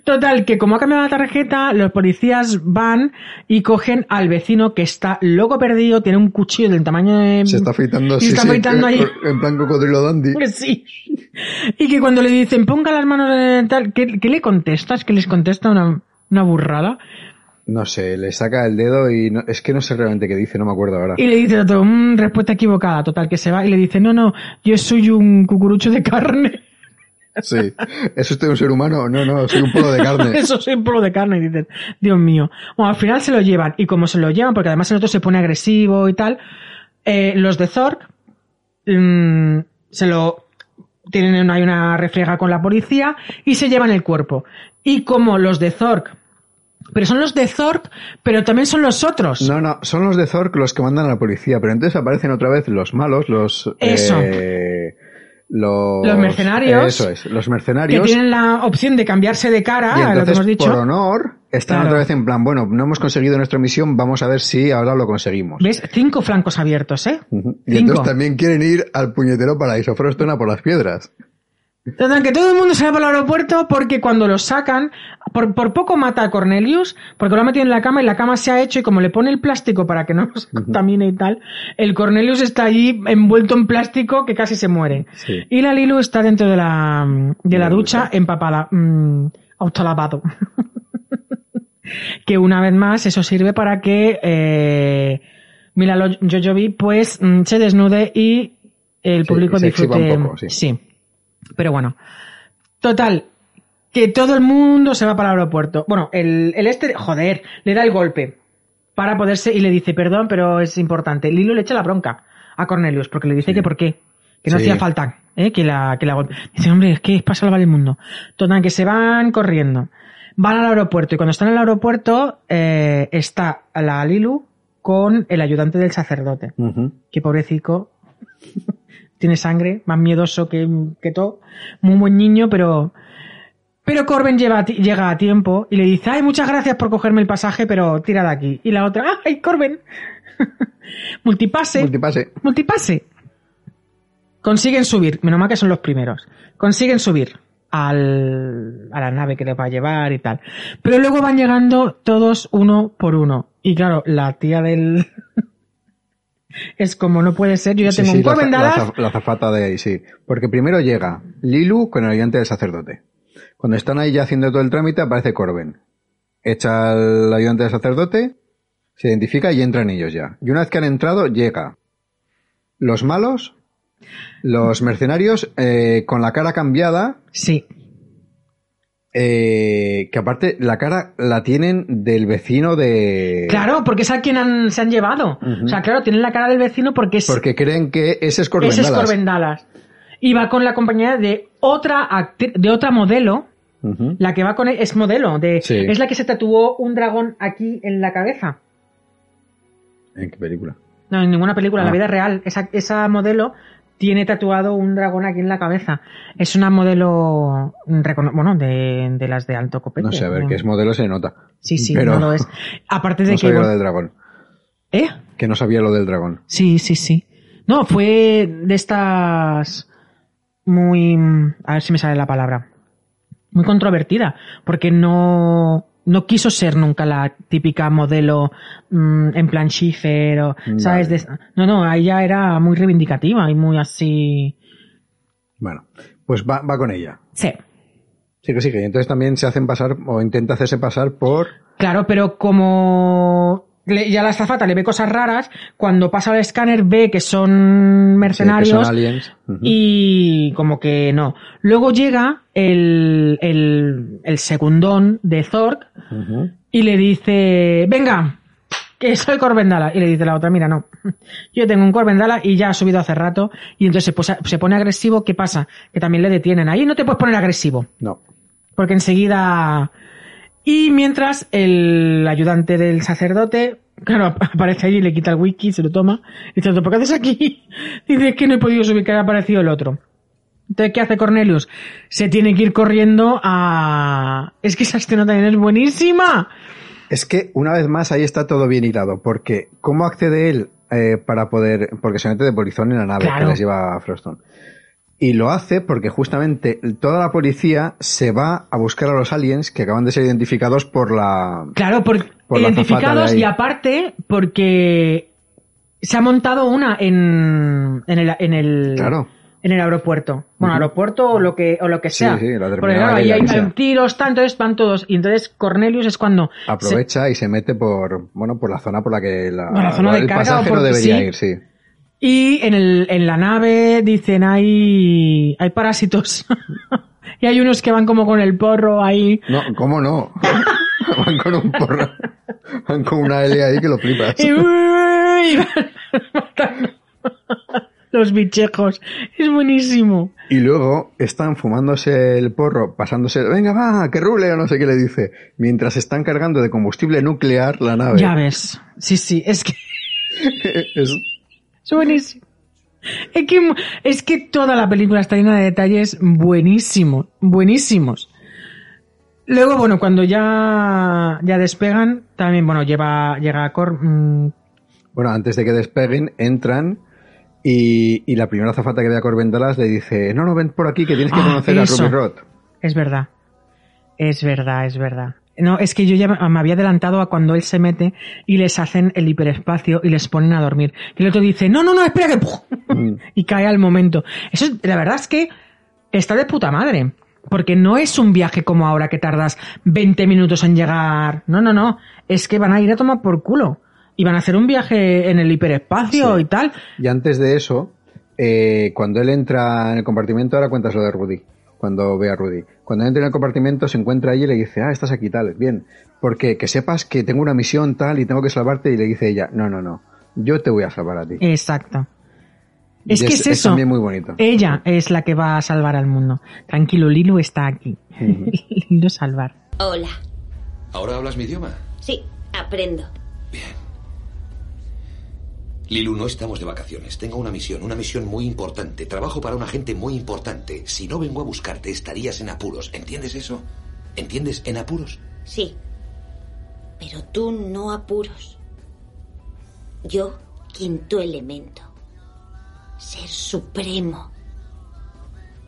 Total, que como ha cambiado la tarjeta, los policías van y cogen al vecino que está loco perdido, tiene un cuchillo del tamaño de... Se está afeitando, sí, se está sí, afeitando ahí. en plan cocodrilo dandy. Sí. Y que cuando le dicen, ponga las manos en el tal, ¿qué, qué le contestas? Que les contesta una, una burrada. No sé, le saca el dedo y no- es que no sé realmente qué dice, no me acuerdo ahora. Y le dice otro, "Mm, respuesta equivocada, total, que se va y le dice, no, no, yo soy un cucurucho de carne. Sí. ¿Es usted un ser humano? No, no, soy un polo de carne. Eso soy un polo de carne, y dices, Dios mío. Bueno, al final se lo llevan, y como se lo llevan, porque además el otro se pone agresivo y tal, eh, los de Zork mm, se lo tienen hay una refriega con la policía y se llevan el cuerpo. Y como los de Zork, pero son los de Zork, pero también son los otros. No, no, son los de Zork los que mandan a la policía, pero entonces aparecen otra vez los malos, los... Eso. eh, los, Los mercenarios. Eso es, los que mercenarios. tienen la opción de cambiarse de cara, y a lo que entonces, hemos dicho. por honor, están Claro. otra vez en plan, bueno, no hemos conseguido nuestra misión, vamos a ver si ahora lo conseguimos. ¿Ves? Cinco flancos abiertos, ¿eh? Y Cinco. entonces también quieren ir al puñetero paraíso Froston a por las piedras. Total, que todo el mundo se va para el aeropuerto porque cuando lo sacan, por, por poco mata a Cornelius, porque lo ha metido en la cama y la cama se ha hecho y como le pone el plástico para que no se contamine y tal, el Cornelius está allí envuelto en plástico que casi se muere. Sí. Y la Lilu está dentro de la, de la ducha empapada, mm, autolavado. que una vez más eso sirve para que eh, Mila Lo- Jojovi pues mm, se desnude y el público disfrute. un poco, sí. Pero bueno. Total. Que todo el mundo se va para el aeropuerto. Bueno, el, el este, joder, le da el golpe para poderse y le dice, perdón, pero es importante. Lilo le echa la bronca a Cornelius porque le dice que por qué. Que no Sí. hacía falta, ¿eh? que la, que la golpe. Dice, hombre, es que es para salvar el mundo. Total, que se van corriendo. Van al aeropuerto y cuando están en el aeropuerto eh, está la Lilu con el ayudante del sacerdote. Ujú. Que pobrecito tiene sangre, más miedoso que, que todo. Muy buen niño, pero. Pero Corben lleva llega a tiempo y le dice, ay, muchas gracias por cogerme el pasaje, pero tira de aquí. Y la otra, ay, Corben. multipase. Multipase. multipase. Consiguen subir, menos mal que son los primeros. Consiguen subir al, a la nave que les va a llevar y tal. Pero luego van llegando todos uno por uno. Y claro, la tía del... es como no puede ser, yo ya Sí, tengo sí, un la, la zafata de ahí, sí. Porque primero llega Lilu con el ayudante del sacerdote. Cuando están ahí ya haciendo todo el trámite, aparece Corben. Echa al ayudante del sacerdote, se identifica y entran ellos ya. Y una vez que han entrado, llega los malos, los mercenarios eh, con la cara cambiada. Sí. Eh, que aparte la cara la tienen del vecino de... Claro, porque es a quien han- se han llevado. O sea, claro, tienen la cara del vecino porque es, Porque creen que ese es Corben ese es Dallas. Corben Dallas. Y va con la compañía de otra de otra modelo. La que va con él es modelo. De, Sí. Es la que se tatuó un dragón aquí en la cabeza. ¿En qué película? No, en ninguna película, en la Ah. vida real. Esa, esa modelo tiene tatuado un dragón aquí en la cabeza. Es una modelo, bueno, de, de las de alto copete. No sé, a ver, ¿no? que es modelo se nota. Sí, sí, Pero no lo es. Aparte de no que... sabía lo del dragón. ¿Eh? Que no sabía lo del dragón. Sí, sí, sí. No, fue de estas muy... A ver si me sale la palabra. Muy controvertida, porque no, no quiso ser nunca la típica modelo mm, en plan Schiffer o, ¿sabes? De- no, no, ella era muy reivindicativa y muy así... Bueno, pues va, va con ella. Sí. Sigue, sigue. Y entonces también se hacen pasar, o intenta hacerse pasar por... Claro, pero como le- ya la azafata le ve cosas raras, cuando pasa al escáner ve que son mercenarios Sí, que son aliens. Ujú. y como que no. Luego llega el, el, el segundón de Zork y le dice, venga, que soy Corbendala. Y le dice la otra, mira, no, yo tengo un Corbendala y ya ha subido hace rato. Y entonces se pone agresivo, ¿qué pasa? Que también le detienen. Ahí no te puedes poner agresivo No. porque enseguida... Y mientras el ayudante del sacerdote, claro, aparece allí, le quita el wiki, se lo toma, y dice, ¿por qué haces aquí? Dice, que no he podido subir, que ha aparecido el otro. Entonces, ¿qué hace Cornelius? Se tiene que ir corriendo a... Es que esa escena también es buenísima. Es que una vez más ahí está todo bien hilado, porque ¿cómo accede él eh, para poder, porque se mete de polizón en la nave Claro. que les lleva a Froston? Y lo hace porque justamente toda la policía se va a buscar a los aliens que acaban de ser identificados por la... Claro, por, la identificados y aparte porque se ha montado una en, en el... En el Claro. en el aeropuerto. Bueno, aeropuerto o lo que, o lo que Sí, sea. sí, la terminal Porque claro, ahí la hay sea. tiros, tanto, entonces van todos. Y entonces Cornelius es cuando... se- Aprovecha y se mete por, bueno, por la zona por la que la, Por la zona de el carga pasaje o por- no debería sí. ir, sí. Y en, el, en la nave dicen hay, hay parásitos. y hay unos que van como con el porro ahí. No, ¿cómo no? Van con un porro. Van con una L ahí que lo flipas. Y, uy, los bichejos. Es buenísimo. Y luego están fumándose el porro, pasándose, venga va, que rule o no sé qué le dice, mientras están cargando de combustible nuclear la nave. Ya ves. Sí, sí, es que Es- es buenísimo. Es que, es que toda la película está llena de detalles buenísimos, buenísimos. Luego, bueno, cuando ya, ya despegan, también, bueno, lleva, llega a Cor, mm, Bueno, antes de que despeguen, entran y, y la primera azafata que ve a Corbin Dallas le dice, no, no, ven por aquí que tienes que Ah, conocer a. Ruby Roth. Es verdad. Es verdad, es verdad. No, es que yo ya me había adelantado a cuando él se mete y les hacen el hiperespacio y les ponen a dormir. Y el otro dice, no, no, no, espera que... ¡puf! y cae al momento. Eso, es- la verdad es que está de puta madre. Porque no es un viaje como ahora que tardas 20 minutos en llegar. No, no, no. Es que van a ir a tomar por culo. Y van a hacer un viaje en el hiperespacio Sí. y tal. Y antes de eso, eh, cuando él entra en el compartimento, ahora cuentas lo de Rudy, cuando ve a Rudy. Cuando entra en el compartimento, se encuentra allí y le dice, ah, estás aquí, tal, bien. Porque que sepas que tengo una misión tal y tengo que salvarte. Y le dice ella, no, no, no, yo te voy a salvar a ti. Exacto. Y Es que es, eso. también muy bonito. Ella es la que va a salvar al mundo. Tranquilo, Lilu está aquí. Lilu salvar. Hola. ¿Ahora hablas mi idioma? Sí, aprendo. Lilu, no estamos de vacaciones. Tengo una misión, una misión muy importante. Trabajo para una gente muy importante. Si no vengo a buscarte, estarías en apuros. ¿Entiendes eso? ¿Entiendes? En apuros. Sí. Pero tú no apuros. Yo, quinto elemento. Ser supremo.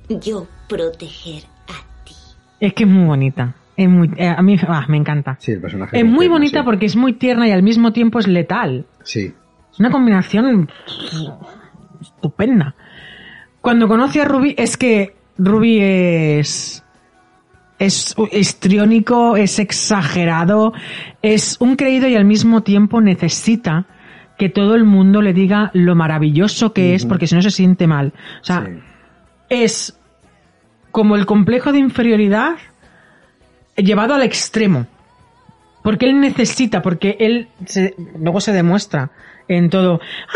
Yo, proteger a ti. Es que es muy bonita. Es muy, eh, a mí ah, me encanta. Sí, el personaje. Es muy tierno, bonita sí. porque es muy tierna y al mismo tiempo es letal. Sí. Una combinación estupenda. Cuando conoce a Ruby, es que Ruby es. Es histriónico, es exagerado, es un creído y al mismo tiempo necesita que todo el mundo le diga lo maravilloso que es, porque si no se siente mal. O sea, es como el complejo de inferioridad llevado al extremo. Porque él necesita, porque él se- luego se demuestra en todo. ¡Ah!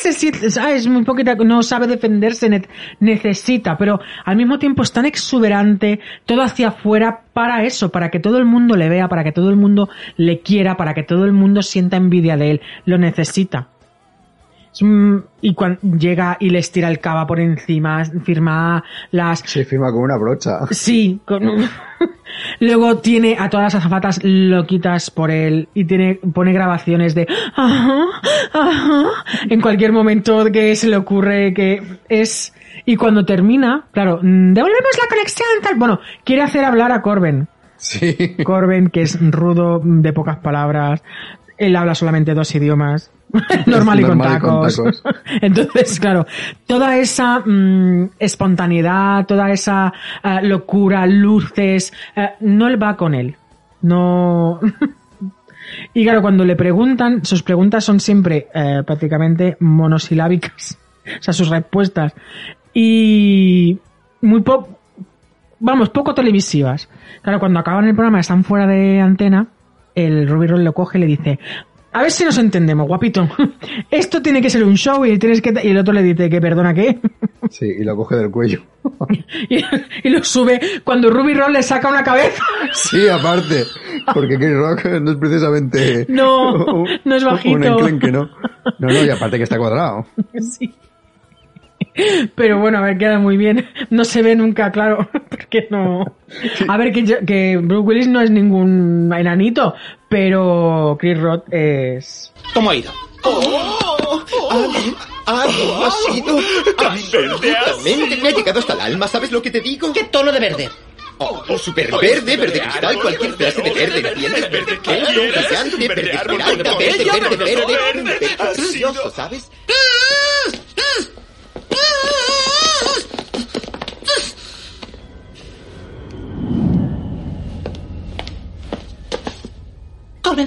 Se siente, es muy poquita, no sabe defenderse, ne- necesita, pero al mismo tiempo es tan exuberante, todo hacia afuera para eso, para que todo el mundo le vea, para que todo el mundo le quiera, para que todo el mundo sienta envidia de él. Lo necesita. Y cuando llega y les tira el cava por encima, firma las Se firma con una brocha. Sí, con luego tiene a todas las azafatas loquitas por él y tiene pone grabaciones de ajá, ajá, en cualquier momento que se le ocurre que es y cuando termina, claro, mm, devolvemos la conexión tal, bueno, quiere hacer hablar a Corben. Sí. Corben que es rudo, de pocas palabras, él habla solamente dos idiomas. Normal y con Normal y con tacos. Entonces, claro, toda esa mm, espontaneidad, toda esa eh, locura, luces, eh, no él va con él. No. y claro, cuando le preguntan, sus preguntas son siempre eh, prácticamente monosilábicas. O sea, sus respuestas. Y muy poco, vamos, poco televisivas. Claro, cuando acaban el programa, están fuera de antena, el Ruby Roll lo coge y le dice, a ver si nos entendemos, guapito. Esto tiene que ser un show y tienes que... Y el otro le dice que perdona qué. Sí, y lo coge del cuello. y, y lo sube cuando Ruby Roll le saca una cabeza. Sí, aparte. Porque Chris Rock no es precisamente. No, un- no es bajito. Un enclenque, ¿no? No, no, y aparte que está cuadrado. Sí. Pero bueno, a ver, queda muy bien. No se ve nunca, claro, porque no... A ver, que, yo- que Bruce Willis no es ningún enanito, pero Chris Rock es... ¿Cómo ha ido? Algo ha sido absolutamente... Me ha llegado hasta el alma, ¿sabes lo que te digo? ¿Qué tono de verde? Oh, super verde, verde cristal, cualquier clase de verde, ¿entiendes? Verde claro, brillante, verde esmeralda, verde, verde, verde, verde, precioso, ¿sabes?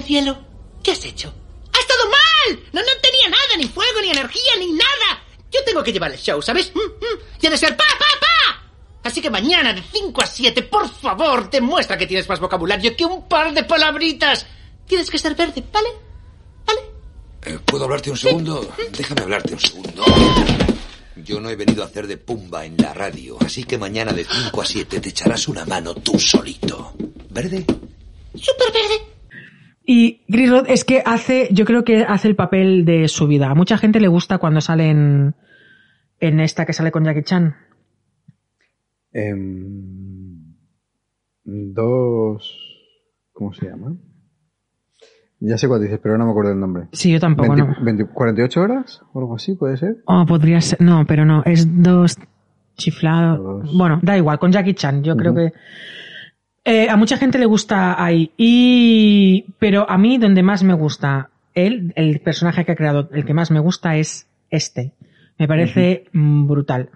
Cielo, ¿qué has hecho? ¡Ha estado mal! No, no tenía nada, ni fuego, ni energía, ni nada. Yo tengo que llevar el show, ¿sabes? Mm, mm. Tiene de ser pa, pa, pa. Así que mañana de 5 a 7, por favor, demuestra que tienes más vocabulario que un par de palabritas. Tienes que ser verde, ¿vale? ¿Vale? Eh, ¿Puedo hablarte un segundo? Déjame hablarte un segundo. Yo no he venido a hacer de pumba en la radio, así que mañana de 5 a 7 te echarás una mano tú solito. ¿Verde? ¡Súper verde! Y Chris Rock es que hace, yo creo que hace el papel de su vida. A mucha gente le gusta cuando sale en, en esta que sale con Jackie Chan. Em, dos. ¿Cómo se llama? Ya sé cuál dices, pero no me acuerdo del nombre. Sí, yo tampoco, 20 no. 20 ¿48 horas? ¿O algo así puede ser? Oh, podría ser, no, pero no, es dos chiflados. Bueno, da igual, con Jackie Chan, yo creo que eh, a mucha gente le gusta ahí. Y, pero a mí donde más me gusta él, el personaje que ha creado, el que más me gusta es este. Me parece brutal.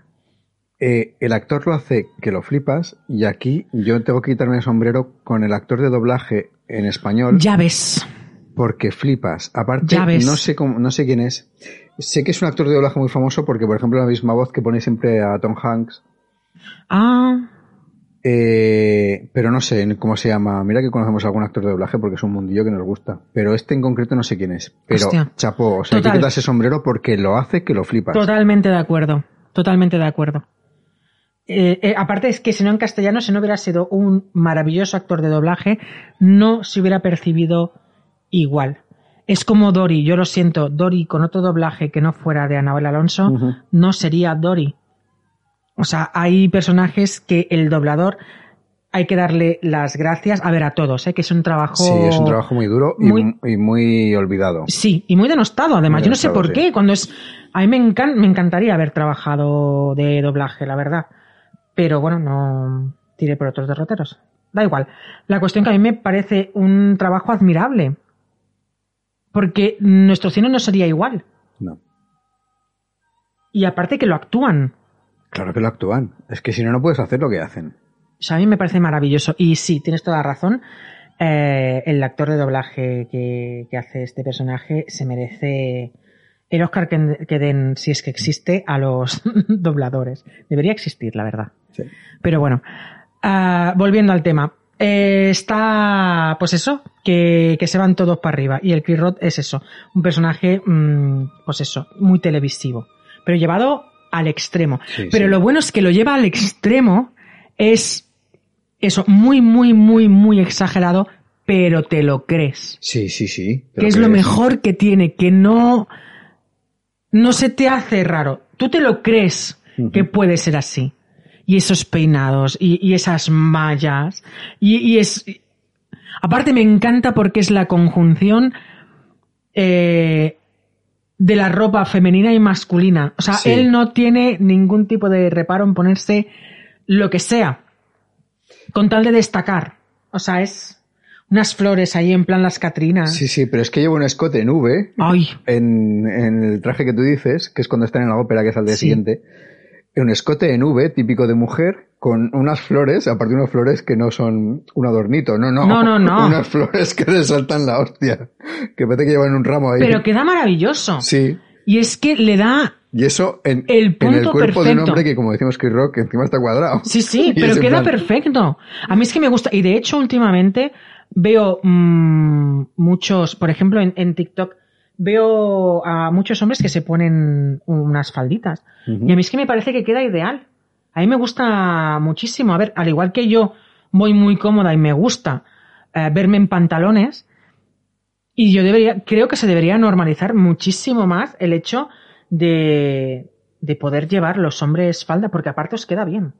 Eh, el actor lo hace que lo flipas y aquí yo tengo que quitarme el sombrero con el actor de doblaje en español Ya ves. Porque flipas. Aparte, Ya ves. no sé cómo, no sé quién es. Sé que es un actor de doblaje muy famoso porque, por ejemplo, la misma voz que pone siempre a Tom Hanks. Ah, Eh, pero no sé cómo se llama. Mira que conocemos a algún actor de doblaje porque es un mundillo que nos gusta. Pero este en concreto no sé quién es. Pero Hostia. chapó, o sea, hay que Total. quitarse sombrero porque lo hace que lo flipas. totalmente de acuerdo. Totalmente de acuerdo. Eh, eh, aparte es que si no en castellano, si no hubiera sido un maravilloso actor de doblaje, no se hubiera percibido igual. Es como Dory, yo lo siento, Dory con otro doblaje que no fuera de Anabel Alonso, no sería Dory. O sea, hay personajes que el doblador hay que darle las gracias, a ver, a todos, ¿eh? que es un trabajo... Sí, es un trabajo muy duro y Muy- y muy olvidado. Sí, y muy denostado, además. Muy Yo no sé por sí. qué. Cuando es. A mí me, encan- me encantaría haber trabajado de doblaje, la verdad. Pero bueno, no tiré por otros derroteros. Da igual. La cuestión que a mí me parece un trabajo admirable. Porque nuestro cine no sería igual. No. Y aparte que lo actúan. Claro que lo actúan. Es que si no, no puedes hacer lo que hacen. O sea, a mí me parece maravilloso. Y sí, tienes toda la razón. Eh, el actor de doblaje que, que hace este personaje se merece el Oscar que, que den, si es que existe, a los dobladores. Debería existir, la verdad. Sí. Pero bueno, ah, volviendo al tema. Eh, está, pues eso, que, que se van todos para arriba. Y el Chris Rock es eso, un personaje, mm, pues eso, muy televisivo. Pero llevado al extremo. Sí, Pero sí. lo bueno es que lo lleva al extremo, es eso, muy, muy, muy, muy exagerado, pero te lo crees. Sí, sí, sí. Que es lo mejor que tiene, que no, no se te hace raro. Tú te lo crees que puede ser así. Y esos peinados, y, y esas mallas, y, y es... Aparte me encanta porque es la conjunción eh, de la ropa femenina y masculina. O sea, Sí. él no tiene ningún tipo de reparo en ponerse lo que sea, con tal de destacar. O sea, es unas flores ahí en plan las Catrinas. Sí, sí, pero es que lleva un escote en V. Ay. En, en el traje que tú dices, que es cuando están en la ópera, que es al día Sí. siguiente. Un escote en V, típico de mujer, con unas flores, aparte unas flores que no son un adornito, no, no. No, no, no. Unas flores que le saltan la hostia. Que parece que llevan un ramo ahí. Pero queda maravilloso. Sí. Y es que le da Y eso en El en el punto cuerpo de un hombre que, como decimos Chris Rock, encima está cuadrado. Sí, sí, pero queda plan- perfecto. A mí es que me gusta. Y de hecho, últimamente veo mm, muchos, por ejemplo, en, en TikTok, veo a muchos hombres que se ponen unas falditas. Y a mí es que me parece que queda ideal. A mí me gusta muchísimo. A ver, al igual que yo voy muy cómoda y me gusta eh, verme en pantalones, y yo debería, creo que se debería normalizar muchísimo más el hecho de, de poder llevar los hombres falda, porque aparte os queda bien.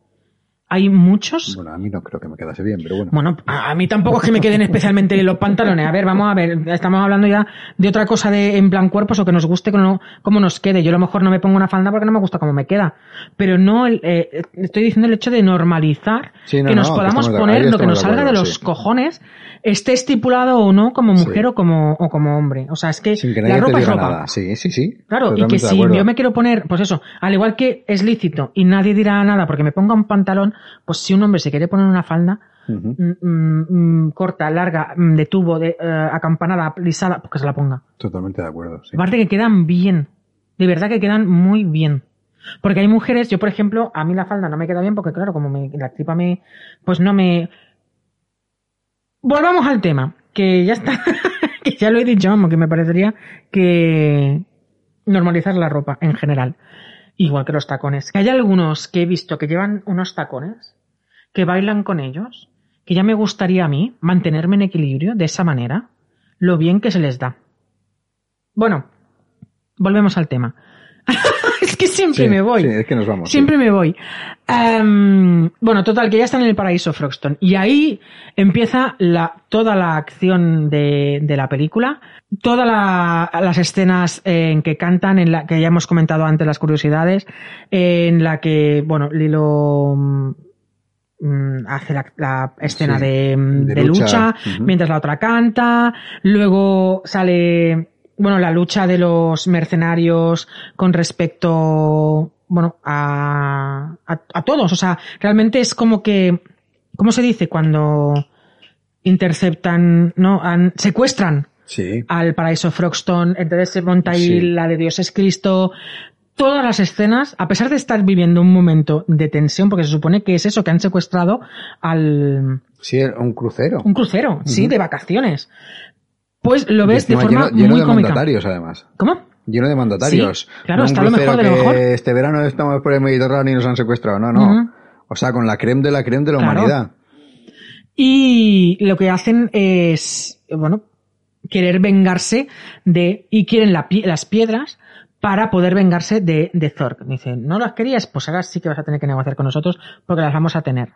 Hay muchos. Bueno, a mí no creo que me quedase bien, pero bueno. Bueno, a mí tampoco es que me queden especialmente los pantalones. A ver, vamos a ver, estamos hablando ya de otra cosa de en plan cuerpos o que nos guste como nos quede. Yo a lo mejor no me pongo una falda porque no me gusta cómo me queda. Pero no, el, eh, estoy diciendo el hecho de normalizar Sí, no, que nos no, podamos poner lo que nos salga de acuerdo, los sí. cojones, esté estipulado o no como mujer o como o como hombre. O sea, es que, la ropa es ropa. nada. Sí, sí, sí. Claro, y que si yo me quiero poner, pues eso, al igual que es lícito y nadie dirá nada porque me ponga un pantalón, pues si un hombre se quiere poner una falda, mm, mm, mm, corta, larga, de tubo, de eh, acampanada, lisada, pues que se la ponga. Totalmente de acuerdo. Sí. Aparte que quedan bien. De verdad que quedan muy bien. Porque hay mujeres, yo por ejemplo, a mí la falda no me queda bien porque claro, como me, la tripa me, pues no me... Volvamos al tema, que ya está, que ya lo he dicho, vamos, que me parecería que normalizar la ropa en general, igual que los tacones. Que hay algunos que he visto que llevan unos tacones, que bailan con ellos, que ya me gustaría a mí mantenerme en equilibrio de esa manera, lo bien que se les da. Bueno, volvemos al tema. que siempre Sí, me voy. sí, es que nos vamos. sí. Siempre me voy. Em, bueno, total, que ya están en el paraíso Frogston. Y ahí empieza la, toda la acción de, de la película. Todas la- las escenas en que cantan, en la que ya hemos comentado antes las curiosidades, en la que, bueno, Lilo mm, hace la, la escena Sí, de, de de lucha. mientras la otra canta. Luego sale, bueno, la lucha de los mercenarios con respecto, bueno, a, a, a todos. O sea, realmente es como que, ¿cómo se dice? Cuando interceptan, no, Han- secuestran Sí. al paraíso Frogston, entonces se monta ahí Sí. la de Dios es Cristo. Todas las escenas, a pesar de estar viviendo un momento de tensión, porque se supone que es eso, que han secuestrado al, Sí, un crucero. un crucero, sí, de vacaciones. Pues lo ves de forma lleno, lleno muy de cómica. mandatarios, además. ¿Cómo? Lleno de mandatarios. Sí, claro, No está lo mejor de lo mejor. Este verano estamos por el Mediterráneo y nos han secuestrado. No, no. O sea, con la creme de la creme de la Claro. humanidad. Y lo que hacen es, bueno, querer vengarse de, y quieren la las piedras para poder vengarse de, de Thor. Dicen, ¿no las querías? Pues ahora sí que vas a tener que negociar con nosotros porque las vamos a tener.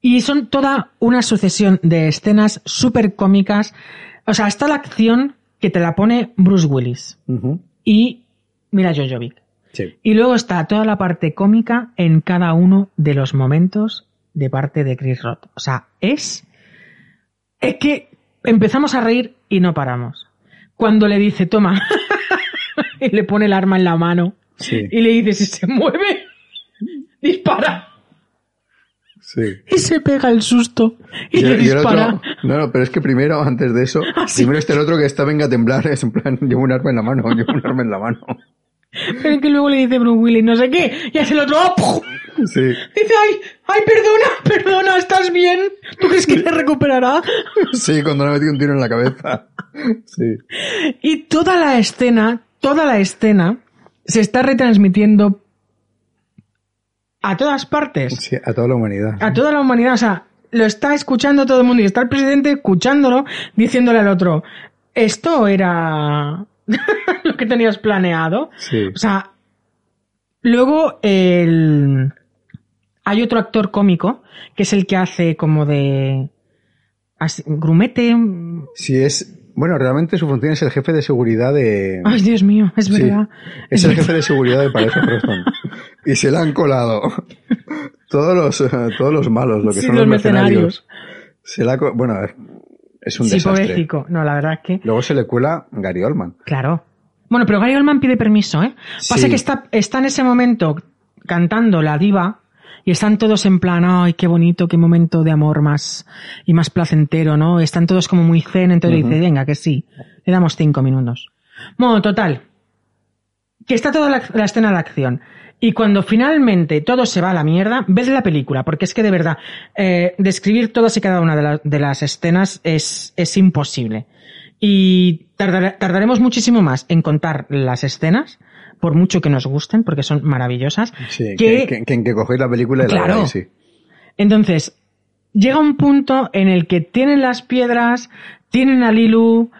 Y son toda una sucesión de escenas súper cómicas. O sea, está la acción que te la pone Bruce Willis y Mira Jojovic. Sí. Y luego está toda la parte cómica en cada uno de los momentos de parte de Chris Roth. O sea, es. Es que empezamos a reír y no paramos. Cuando le dice, toma, y le pone el arma en la mano Sí. y le dice, si se mueve, dispara. Sí. Y se pega el susto y, Y, le y dispara. otro, no, no, pero es que primero, antes de eso, Ah, sí. primero está el otro que está venga a temblar, es en plan, llevo un arma en la mano, llevo un arma en la mano. Pero es que luego le dice Bruce Willis, no sé qué, y hace el otro, ¡oh! Sí. Dice, ay, ay, perdona, perdona, ¿estás bien? ¿Tú crees que te recuperará? Sí, cuando le ha metido un tiro en la cabeza. Sí. Y toda la escena, toda la escena se está retransmitiendo a todas partes, Sí, a toda la humanidad. a toda la humanidad. O sea, lo está escuchando todo el mundo y está el presidente escuchándolo, diciéndole al otro, esto era lo que tenías planeado. Sí. O sea, luego el... hay otro actor cómico que es el que hace como de así, grumete. Sí, es, bueno, realmente su función es el jefe de seguridad de... Ay, Dios mío, es Sí, verdad. es Es el verdad. jefe de seguridad de Pareja Preston. Y se le han colado todos los, eh, todos los malos, lo que Sí, son los los mercenarios. Se co- bueno, es- un sí, desastre. No, la verdad es que, Luego se le cuela Gary Oldman. claro. Bueno, pero Gary Oldman pide permiso, ¿eh? Pasa Sí. que está, está en ese momento cantando la diva y están todos en plan, ay, qué bonito, qué momento de amor más y más placentero, ¿no? Están todos como muy zen, entonces Ujú. dice, venga, que sí, le damos cinco minutos. Bueno, total. Que está toda la, la escena de acción. Y cuando finalmente todo se va a la mierda, ves la película, porque es que de verdad, eh, describir todas y cada una de, la- de las escenas es, es imposible. Y tardare- tardaremos muchísimo más en contar las escenas, por mucho que nos gusten, porque son maravillosas. Sí, que- que, que, que en que cogéis la película y la veáis, sí. Entonces, llega un punto en el que tienen las piedras, tienen a Lilu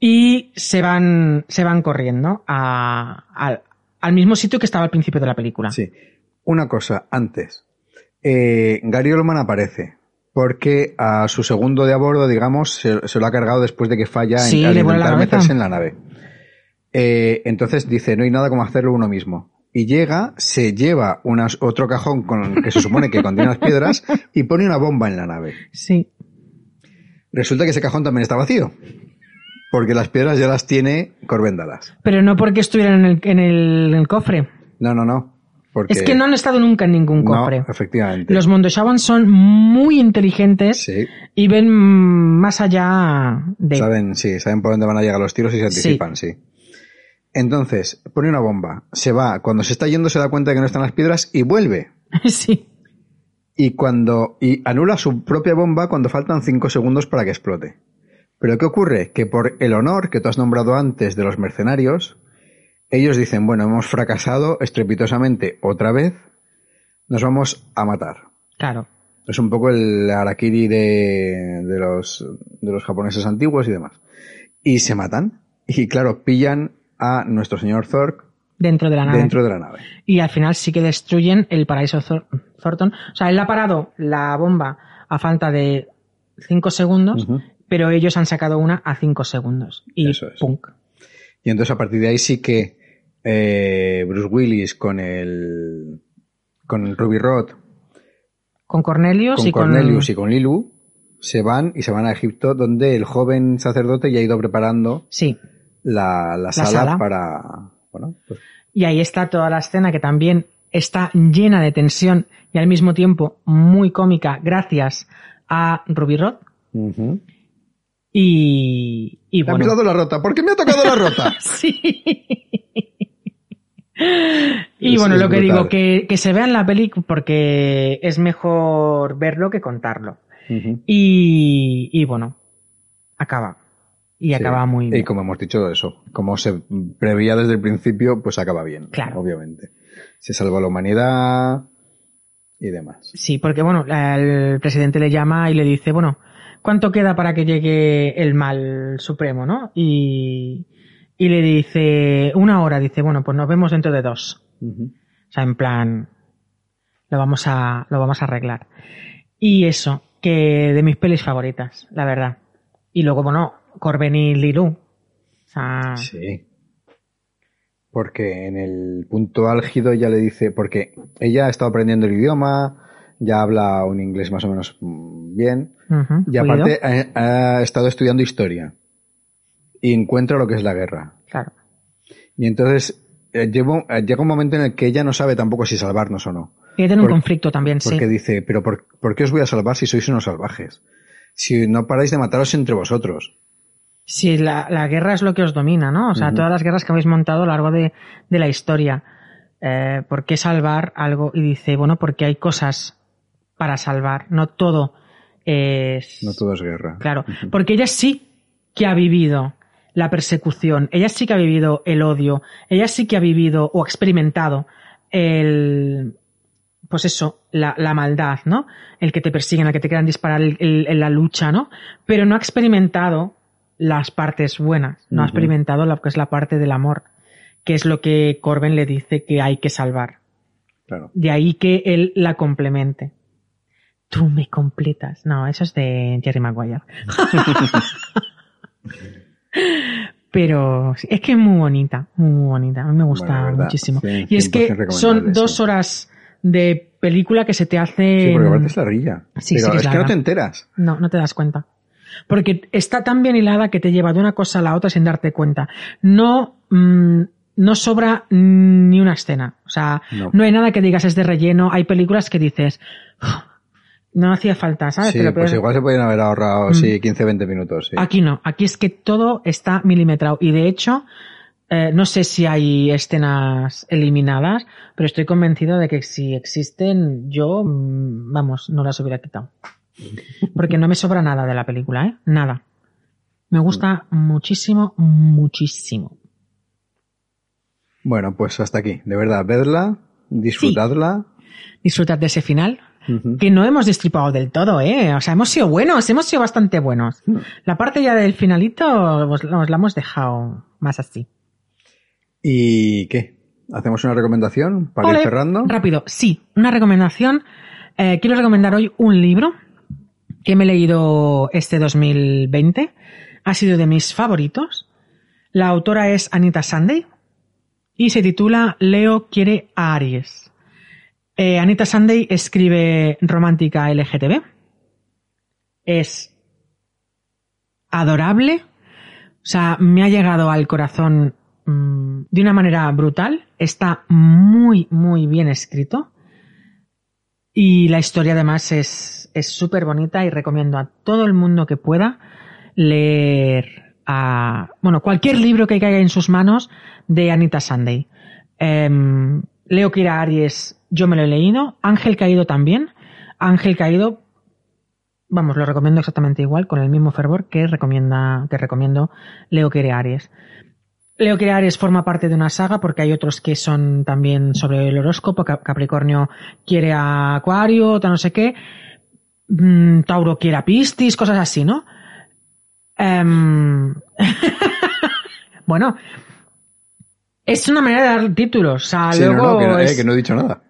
y se van, se van corriendo a- al- al mismo sitio que estaba al principio de la película. Sí. Una cosa, antes. Eh, Gary Oldman aparece. Porque a su segundo de a bordo, digamos, se, se lo ha cargado después de que falla en- Sí, al la intentar meterse en la nave. Eh, entonces dice, no hay nada como hacerlo uno mismo. Y llega, se lleva unas, otro cajón con, que se supone que contiene las piedras y pone una bomba en la nave. Sí. Resulta que ese cajón también está vacío. Porque las piedras ya las tiene Corbendalas. Pero no porque estuvieran en el, en el- en el cofre. No, no, no. Porque... Es que no han estado nunca en ningún No, cofre. efectivamente. Los Mondoshawan son muy inteligentes y ven más allá de... Saben, sí, saben por dónde van a llegar los tiros y se anticipan, sí. Entonces, pone una bomba, se va, cuando se está yendo se da cuenta de que no están las piedras y vuelve. sí. Y cuando, y anula su propia bomba cuando faltan 5 segundos para que explote. Pero ¿qué ocurre? Que por el honor que tú has nombrado antes de los mercenarios, ellos dicen, bueno, hemos fracasado estrepitosamente otra vez, nos vamos a matar. Claro. Es un poco el harakiri de, de, los, de los japoneses antiguos y demás. Y se matan. Y claro, pillan a nuestro señor Zork Dentro de la nave. dentro de la nave. Y al final sí que destruyen el paraíso Thor- Thornton. O sea, él ha parado la bomba a falta de 5 segundos. Pero ellos han sacado una a 5 segundos. Y punk. Y entonces a partir de ahí sí que eh, Bruce Willis con el con Ruby Rod, Con Cornelius con y con... Cornelius y con Lilu se van y se van a Egipto donde el joven sacerdote ya ha ido preparando Sí. la, la sala, sala. para bueno, pues, Y ahí está toda la escena que también está llena de tensión y al mismo tiempo muy cómica gracias a Ruby Rod. Y, y Me ha bueno. pisado la rota, ¿por qué me ha tocado la rota? sí. Y bueno, lo que brutal. digo, que, que se vea en la peli porque es mejor verlo que contarlo. Y, y bueno, acaba. Y Sí. acaba muy Y bien. como hemos dicho eso, como se preveía desde el principio, pues acaba bien. Claro. Obviamente. Se salva la humanidad y demás. Sí, porque bueno, el presidente le llama y le dice, bueno, ¿cuánto queda para que llegue el mal supremo, no? Y, y le dice, una hora, dice, bueno, pues nos vemos dentro de dos. O sea, en plan, lo vamos a, lo vamos a arreglar. Y eso, que de mis pelis favoritas, la verdad. Y luego, bueno, Corben y Lilu. O sea, Sí. Porque en el punto álgido ya le dice, porque ella ha estado aprendiendo el idioma, ya habla un inglés más o menos y aparte ha, ha estado estudiando historia. Y encuentra lo que es la guerra. Claro. Y entonces eh, llevo- eh, llega un momento en el que ella no sabe tampoco si salvarnos o no. Y tiene un conflicto también, sí. Porque dice, pero por, por qué os voy a salvar si sois unos salvajes? Si no paráis de mataros entre vosotros. Sí, la, la guerra es lo que os domina, ¿no? O sea, todas las guerras que habéis montado a lo largo de, de la historia. Eh, ¿Por qué salvar algo? Y dice, bueno, porque hay cosas para salvar, no todo es... No todo es guerra. Claro, porque ella sí que ha vivido la persecución, ella sí que ha vivido el odio, ella sí que ha vivido o experimentado el, pues eso, la, la maldad, ¿no? El que te persiguen, el que te quieran disparar el- el- en la lucha, ¿no? Pero no ha experimentado las partes buenas, no ha experimentado lo que es la parte del amor, que es lo que Corben le dice que hay que salvar. Claro. De ahí que él la complemente. Tú me completas. No, eso es de Jerry Maguire. Pero es que es muy bonita, muy bonita. A mí me gusta Bueno, la verdad, muchísimo. sí, y es que 100% son dos sí. horas de película que se te hace... Sí, porque aparte es larguilla. Sí, Pero sí es es que no te enteras. No, no te das cuenta. Porque está tan bien hilada que te lleva de una cosa a la otra sin darte cuenta. No, mm, no sobra ni una escena. O sea, No. no. hay nada que digas es de relleno. Hay películas que dices, "Uf, no hacía falta, ¿sabes? Sí, Te lo pues puedes- igual se podrían haber ahorrado, Mm. sí, 15-20 minutos. Sí. Aquí no. Aquí es que todo está milimetrado. Y de hecho, eh, no sé si hay escenas eliminadas, pero estoy convencido de que si existen, yo, mm, vamos, no las hubiera quitado. Porque no me sobra nada de la película, ¿eh? Nada. Me gusta muchísimo, muchísimo. Bueno, pues hasta aquí. De verdad, vedla, disfrutadla. Disfrutar de ese final. Que no hemos destripado del todo, ¿eh? O sea, hemos sido buenos, hemos sido bastante buenos. La parte ya del finalito nos la hemos dejado más así. ¿Y qué? ¿Hacemos una recomendación para Ole, ir cerrando? Rápido, sí, una recomendación. Eh, quiero recomendar hoy un libro que me he leído este 2020. Ha sido de mis favoritos. La autora es Anita Sunday y se titula Leo quiere a Aries. Eh, Anita Sunday escribe romántica LGTB. Es adorable. O sea, me ha llegado al corazón mm, de una manera brutal está muy, muy bien escrito. Y la historia además es súper bonita y recomiendo a todo el mundo que pueda leer a, bueno, cualquier libro que caiga en sus manos de Anita Sunday. Em, Leo Kira Aries, yo me lo he leído. Ángel Caído también. Ángel Caído, vamos, lo recomiendo exactamente igual, con el mismo fervor que recomienda, que recomiendo Leo Kira Aries. Leo Kira Aries forma parte de una saga porque hay otros que son también sobre el horóscopo. Cap- Capricornio quiere a Acuario, no sé qué. Mm, Tauro quiere a Piscis, cosas así, ¿no? Em, bueno, es una manera de dar títulos. O sea, Sí, no, luego no, que, eh, es- que no he dicho nada.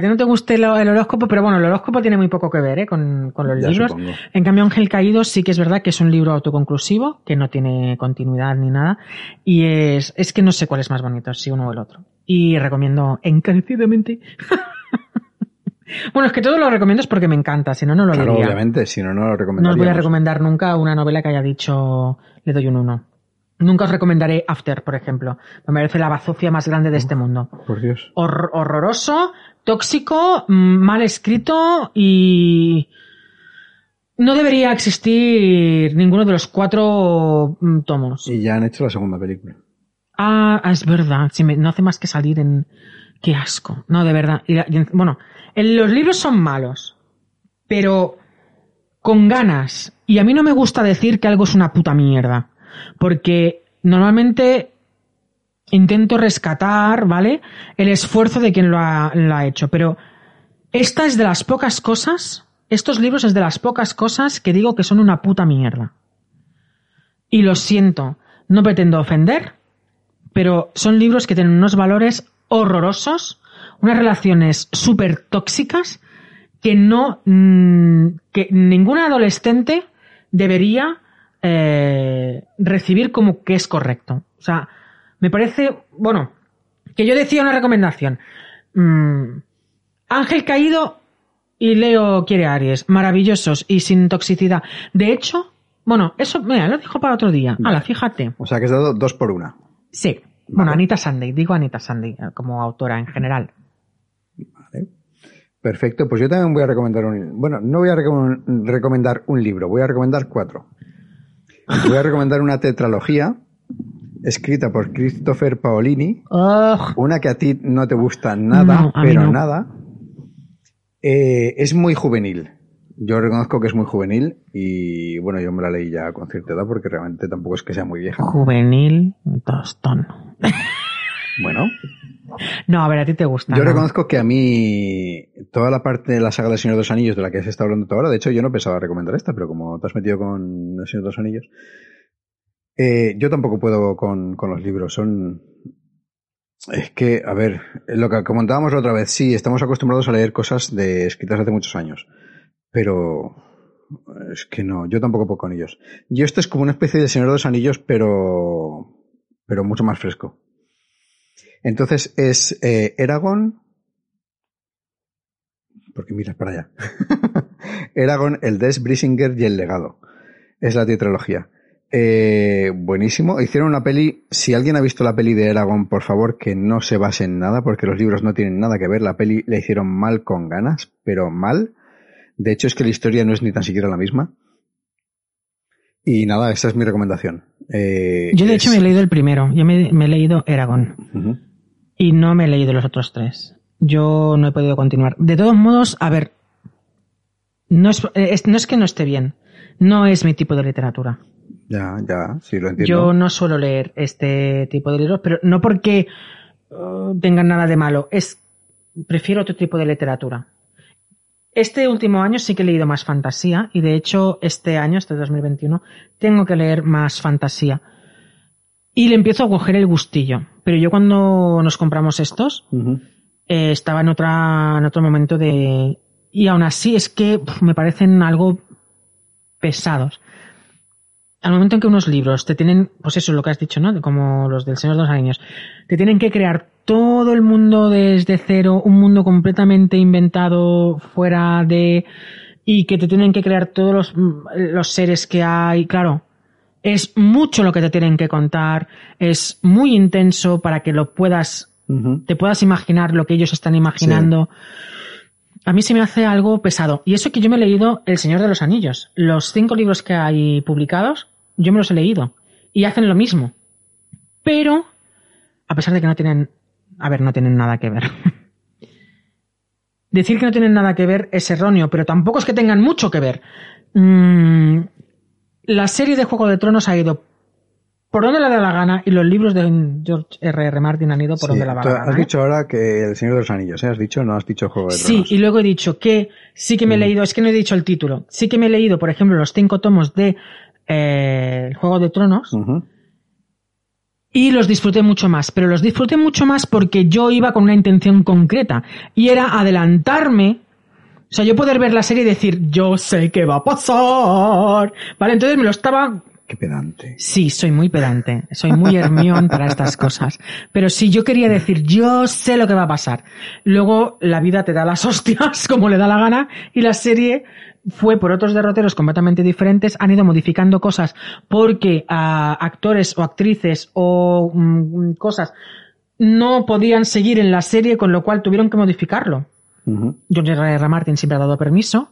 Que a ti no te guste el horóscopo, pero bueno, el horóscopo tiene muy poco que ver ¿eh? con, con los Ya libros. supongo. En cambio, Ángel Caído sí que es verdad que es un libro autoconclusivo, que no tiene continuidad ni nada. Y es, es que no sé cuál es más bonito, si uno o el otro. Y recomiendo encarecidamente. bueno, es que todo lo recomiendo es porque me encanta, si no, no lo Claro, diría. obviamente, si no, no lo No os voy a recomendar nunca una novela que haya dicho le doy un uno. Nunca os recomendaré After, por ejemplo. Me parece la bazofia más grande de este mundo. Por Dios. Hor- horroroso, tóxico, mal escrito y no debería existir ninguno de los cuatro mm, tomos. Y ya han hecho la segunda película. Ah, es verdad, sí, me- no hace más que salir en... Qué asco. No, de verdad. Y y bueno, en- los libros son malos, pero con ganas. Y a mí no me gusta decir que algo es una puta mierda, porque normalmente intento rescatar, ¿vale? El esfuerzo de quien lo ha, hecho, pero esta es de las pocas cosas, estos libros es de las pocas cosas que digo que son una puta mierda. Y lo siento, no pretendo ofender, pero son libros que tienen unos valores horrorosos, unas relaciones súper tóxicas que no, mm, que ninguna adolescente debería eh, recibir como que es correcto. O sea, me parece, bueno, que yo decía una recomendación. Mm, Ángel Caído y Leo quiere Aries, maravillosos y sin toxicidad. De hecho, bueno, eso, mira, lo dijo para otro día. Hala, fíjate. O sea que has dado dos por una. Sí. Bueno, Anita Sunday, digo Anita Sunday eh, como autora en general. Perfecto, pues yo también voy a recomendar un... Bueno, no voy a recom- recomendar un libro, voy a recomendar cuatro. Voy a recomendar una tetralogía escrita por Christopher Paolini, una que a ti no te gusta nada, No, pero no. nada. Eh, es muy juvenil. Yo reconozco que es muy juvenil y bueno, yo me la leí ya con cierta edad porque realmente tampoco es que sea muy vieja. Juvenil tostón. Bueno, No, a ver, a ti te gusta. Yo ¿no? reconozco que a mí toda la parte de la saga del Señor de los Anillos de la que se está hablando ahora, de hecho yo no pensaba recomendar esta, pero como te has metido con el Señor de los Anillos, eh, yo tampoco puedo con, con los libros, son... Es que, a ver, lo que comentábamos la otra vez, sí, estamos acostumbrados a leer cosas de escritas hace muchos años, pero es que no, yo tampoco puedo con ellos. Yo esto es como una especie de Señor de los Anillos, pero, pero mucho más fresco. Entonces es eh, Eragon. Porque miras para allá. Eragon, el Des Brisinger y el legado. Es la tetralogía. Eh, buenísimo. Hicieron una peli. Si alguien ha visto la peli de Eragon, por favor, que no se base en nada, porque los libros no tienen nada que ver. La peli la hicieron mal con ganas, pero mal. De hecho, es que la historia no es ni tan siquiera la misma. Y nada, esa es mi recomendación. Eh, Yo de es- hecho me he leído el primero. Yo me, me he leído Eragon. Y no me he leído los otros tres. Yo no he podido continuar. De todos modos, a ver. No es, es- no es que no esté bien. No es mi tipo de literatura. Ya, ya, sí, lo entiendo. Yo no suelo leer este tipo de libros, pero no porque uh, tengan nada de malo. Es prefiero otro tipo de literatura. Este último año sí que he leído más fantasía y de hecho este año, este 2021, tengo que leer más fantasía. Y le empiezo a coger el gustillo. Pero yo cuando nos compramos estos, eh, estaba en otra en otro momento de y aún así es que me parecen algo pesados al momento en que unos libros te tienen pues eso es lo que has dicho no como los del Señor de los Anillos te tienen que crear todo el mundo desde cero un mundo completamente inventado fuera de y que te tienen que crear todos los, los seres que hay claro es mucho lo que te tienen que contar, es muy intenso para que lo puedas te puedas imaginar lo que ellos están imaginando. A mí se me hace algo pesado. Y eso que yo me he leído El Señor de los Anillos. Los cinco libros que hay publicados, yo me los he leído. Y hacen lo mismo. Pero, a pesar de que no tienen, a ver, no tienen nada que ver. Decir que no tienen nada que ver es erróneo, pero tampoco es que tengan mucho que ver. Mm, la serie de Juego de Tronos ha ido por donde le da la gana y los libros de George R. R. Martin han ido por Sí, donde le da tú la has gana. ¿eh? dicho ahora que El Señor de los Anillos, ¿eh? Has dicho, no has dicho Juego de Sí, Tronos. y luego he dicho que sí que me he leído, es que no he dicho el título, sí que me he leído, por ejemplo, los cinco tomos de eh, Juego de Tronos y los disfruté mucho más, pero los disfruté mucho más porque yo iba con una intención concreta y era adelantarme, o sea, yo poder ver la serie y decir, yo sé qué va a pasar, ¿vale? Entonces me lo estaba Qué pedante. Sí, soy muy pedante, soy muy hermión para estas cosas. Pero sí, yo quería decir, yo sé lo que va a pasar. Luego la vida te da las hostias como le da la gana y la serie fue por otros derroteros completamente diferentes, han ido modificando cosas porque ah, actores o actrices o mm, cosas no podían seguir en la serie, con lo cual tuvieron que modificarlo. Ujú. George R. R. Martin siempre ha dado permiso.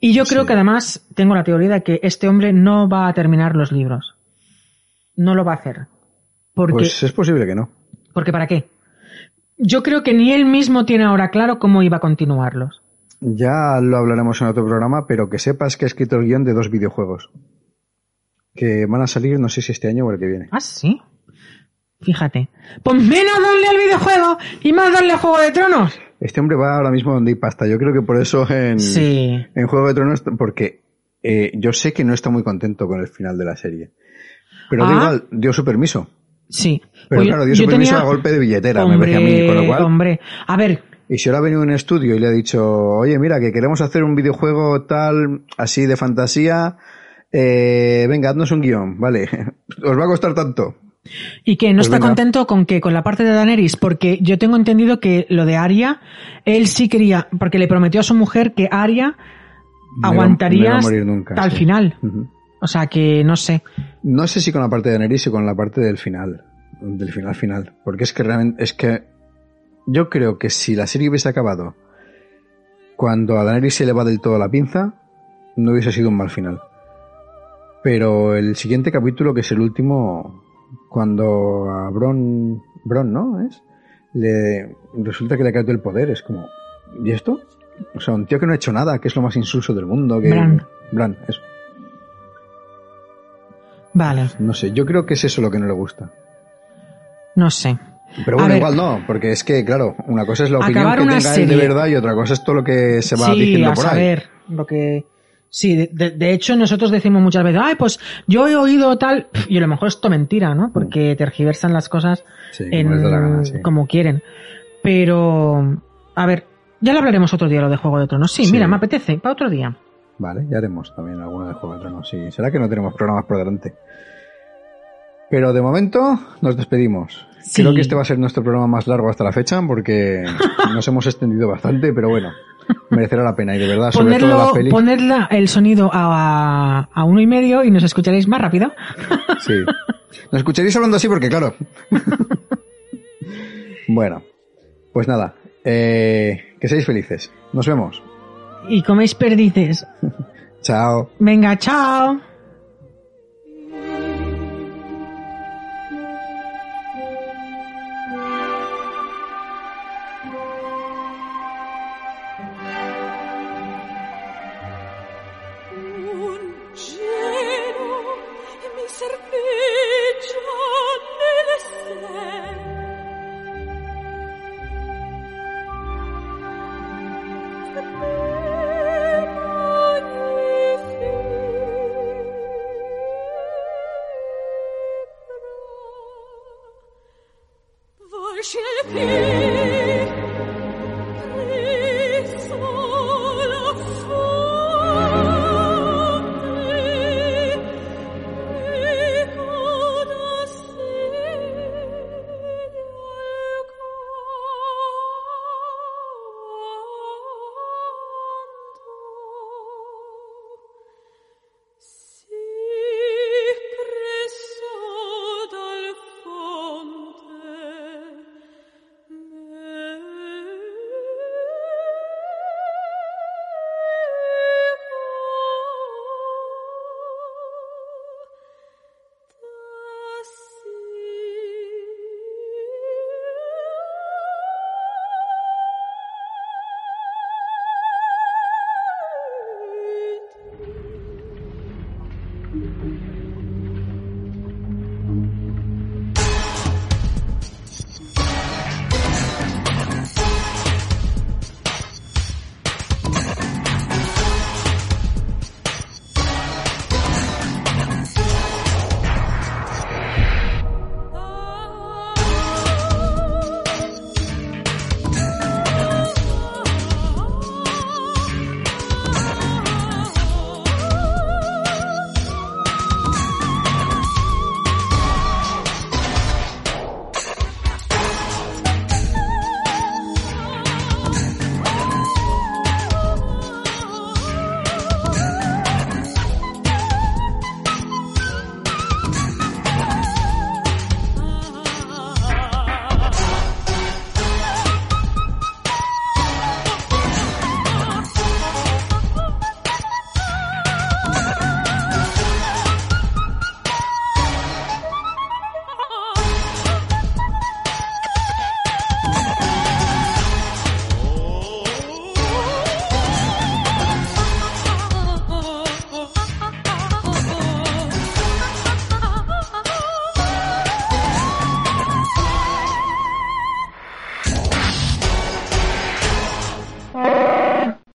Y yo creo que además tengo la teoría de que este hombre no va a terminar los libros. No lo va a hacer. Porque, Pues es posible que no. porque ¿para qué? Yo creo que ni él mismo tiene ahora claro cómo iba a continuarlos. Ya lo hablaremos en otro programa, pero que sepas que he escrito el guion de dos videojuegos. Que van a salir, no sé si este año o el que viene. Ah, sí. Fíjate. Pues menos darle al videojuego y más darle a Juego de Tronos. Este hombre va ahora mismo donde hay pasta. Yo creo que por eso en, Sí. en Juego de Tronos, porque eh, yo sé que no está muy contento con el final de la serie. Pero da Ah. igual, dio su permiso. Sí. Pero Pues claro, dio su permiso tenía- a golpe de billetera, me parece a mí, con lo cual. Hombre, a ver, Y si ahora ha venido un estudio y le ha dicho, oye, mira, que queremos hacer un videojuego tal, así de fantasía, eh, venga, haznos un guion, vale, os va a costar tanto. Y que no Pues está venga. contento con que con la parte de Daenerys, porque yo tengo entendido que lo de Arya, él sí quería, porque le prometió a su mujer que Arya aguantaría no iba a morir nunca, hasta el sí. final. O sea que no sé. No sé si con la parte de Daenerys o con la parte del final, del final final, porque es que realmente, es que yo creo que si la serie hubiese acabado cuando a Daenerys se le va del todo la pinza, no hubiese sido un mal final. Pero el siguiente capítulo, que es el último, cuando a Bron, Bron, ¿no? Es, le resulta que le cae todo el poder, es como, ¿y esto? O sea, un tío que no ha hecho nada, que es lo más insulso del mundo, que Bran. Bran, eso. Vale, No sé, yo creo que es eso lo que no le gusta. no sé. Pero A bueno, ver. igual no, porque es que, claro, una cosa es la opinión que tenga él de verdad y otra cosa es todo lo que se va sí, diciendo a por ahí. saber lo que sí, de, hecho nosotros decimos muchas veces, ay, pues yo he oído tal, y a lo mejor esto mentira, ¿no? Porque tergiversan las cosas Sí, en- como les da la gana, sí. como quieren. Pero, a ver, ya lo hablaremos otro día lo de Juego de Tronos. Sí, Sí. mira, me apetece, para otro día. Vale, ya haremos también alguno de Juego de Tronos. Sí, será que no tenemos programas por delante. Pero de momento nos despedimos. Sí. Creo que este va a ser nuestro programa más largo hasta la fecha porque nos hemos extendido bastante, pero bueno, merecerá la pena y de verdad, sobre todo la peli. ponerla el sonido a, a uno y medio y nos escucharéis más rápido. Sí. Nos escucharéis hablando así porque, claro. bueno, pues nada. eh, que seáis felices. Nos vemos. Y coméis perdices. Chao. Venga, chao.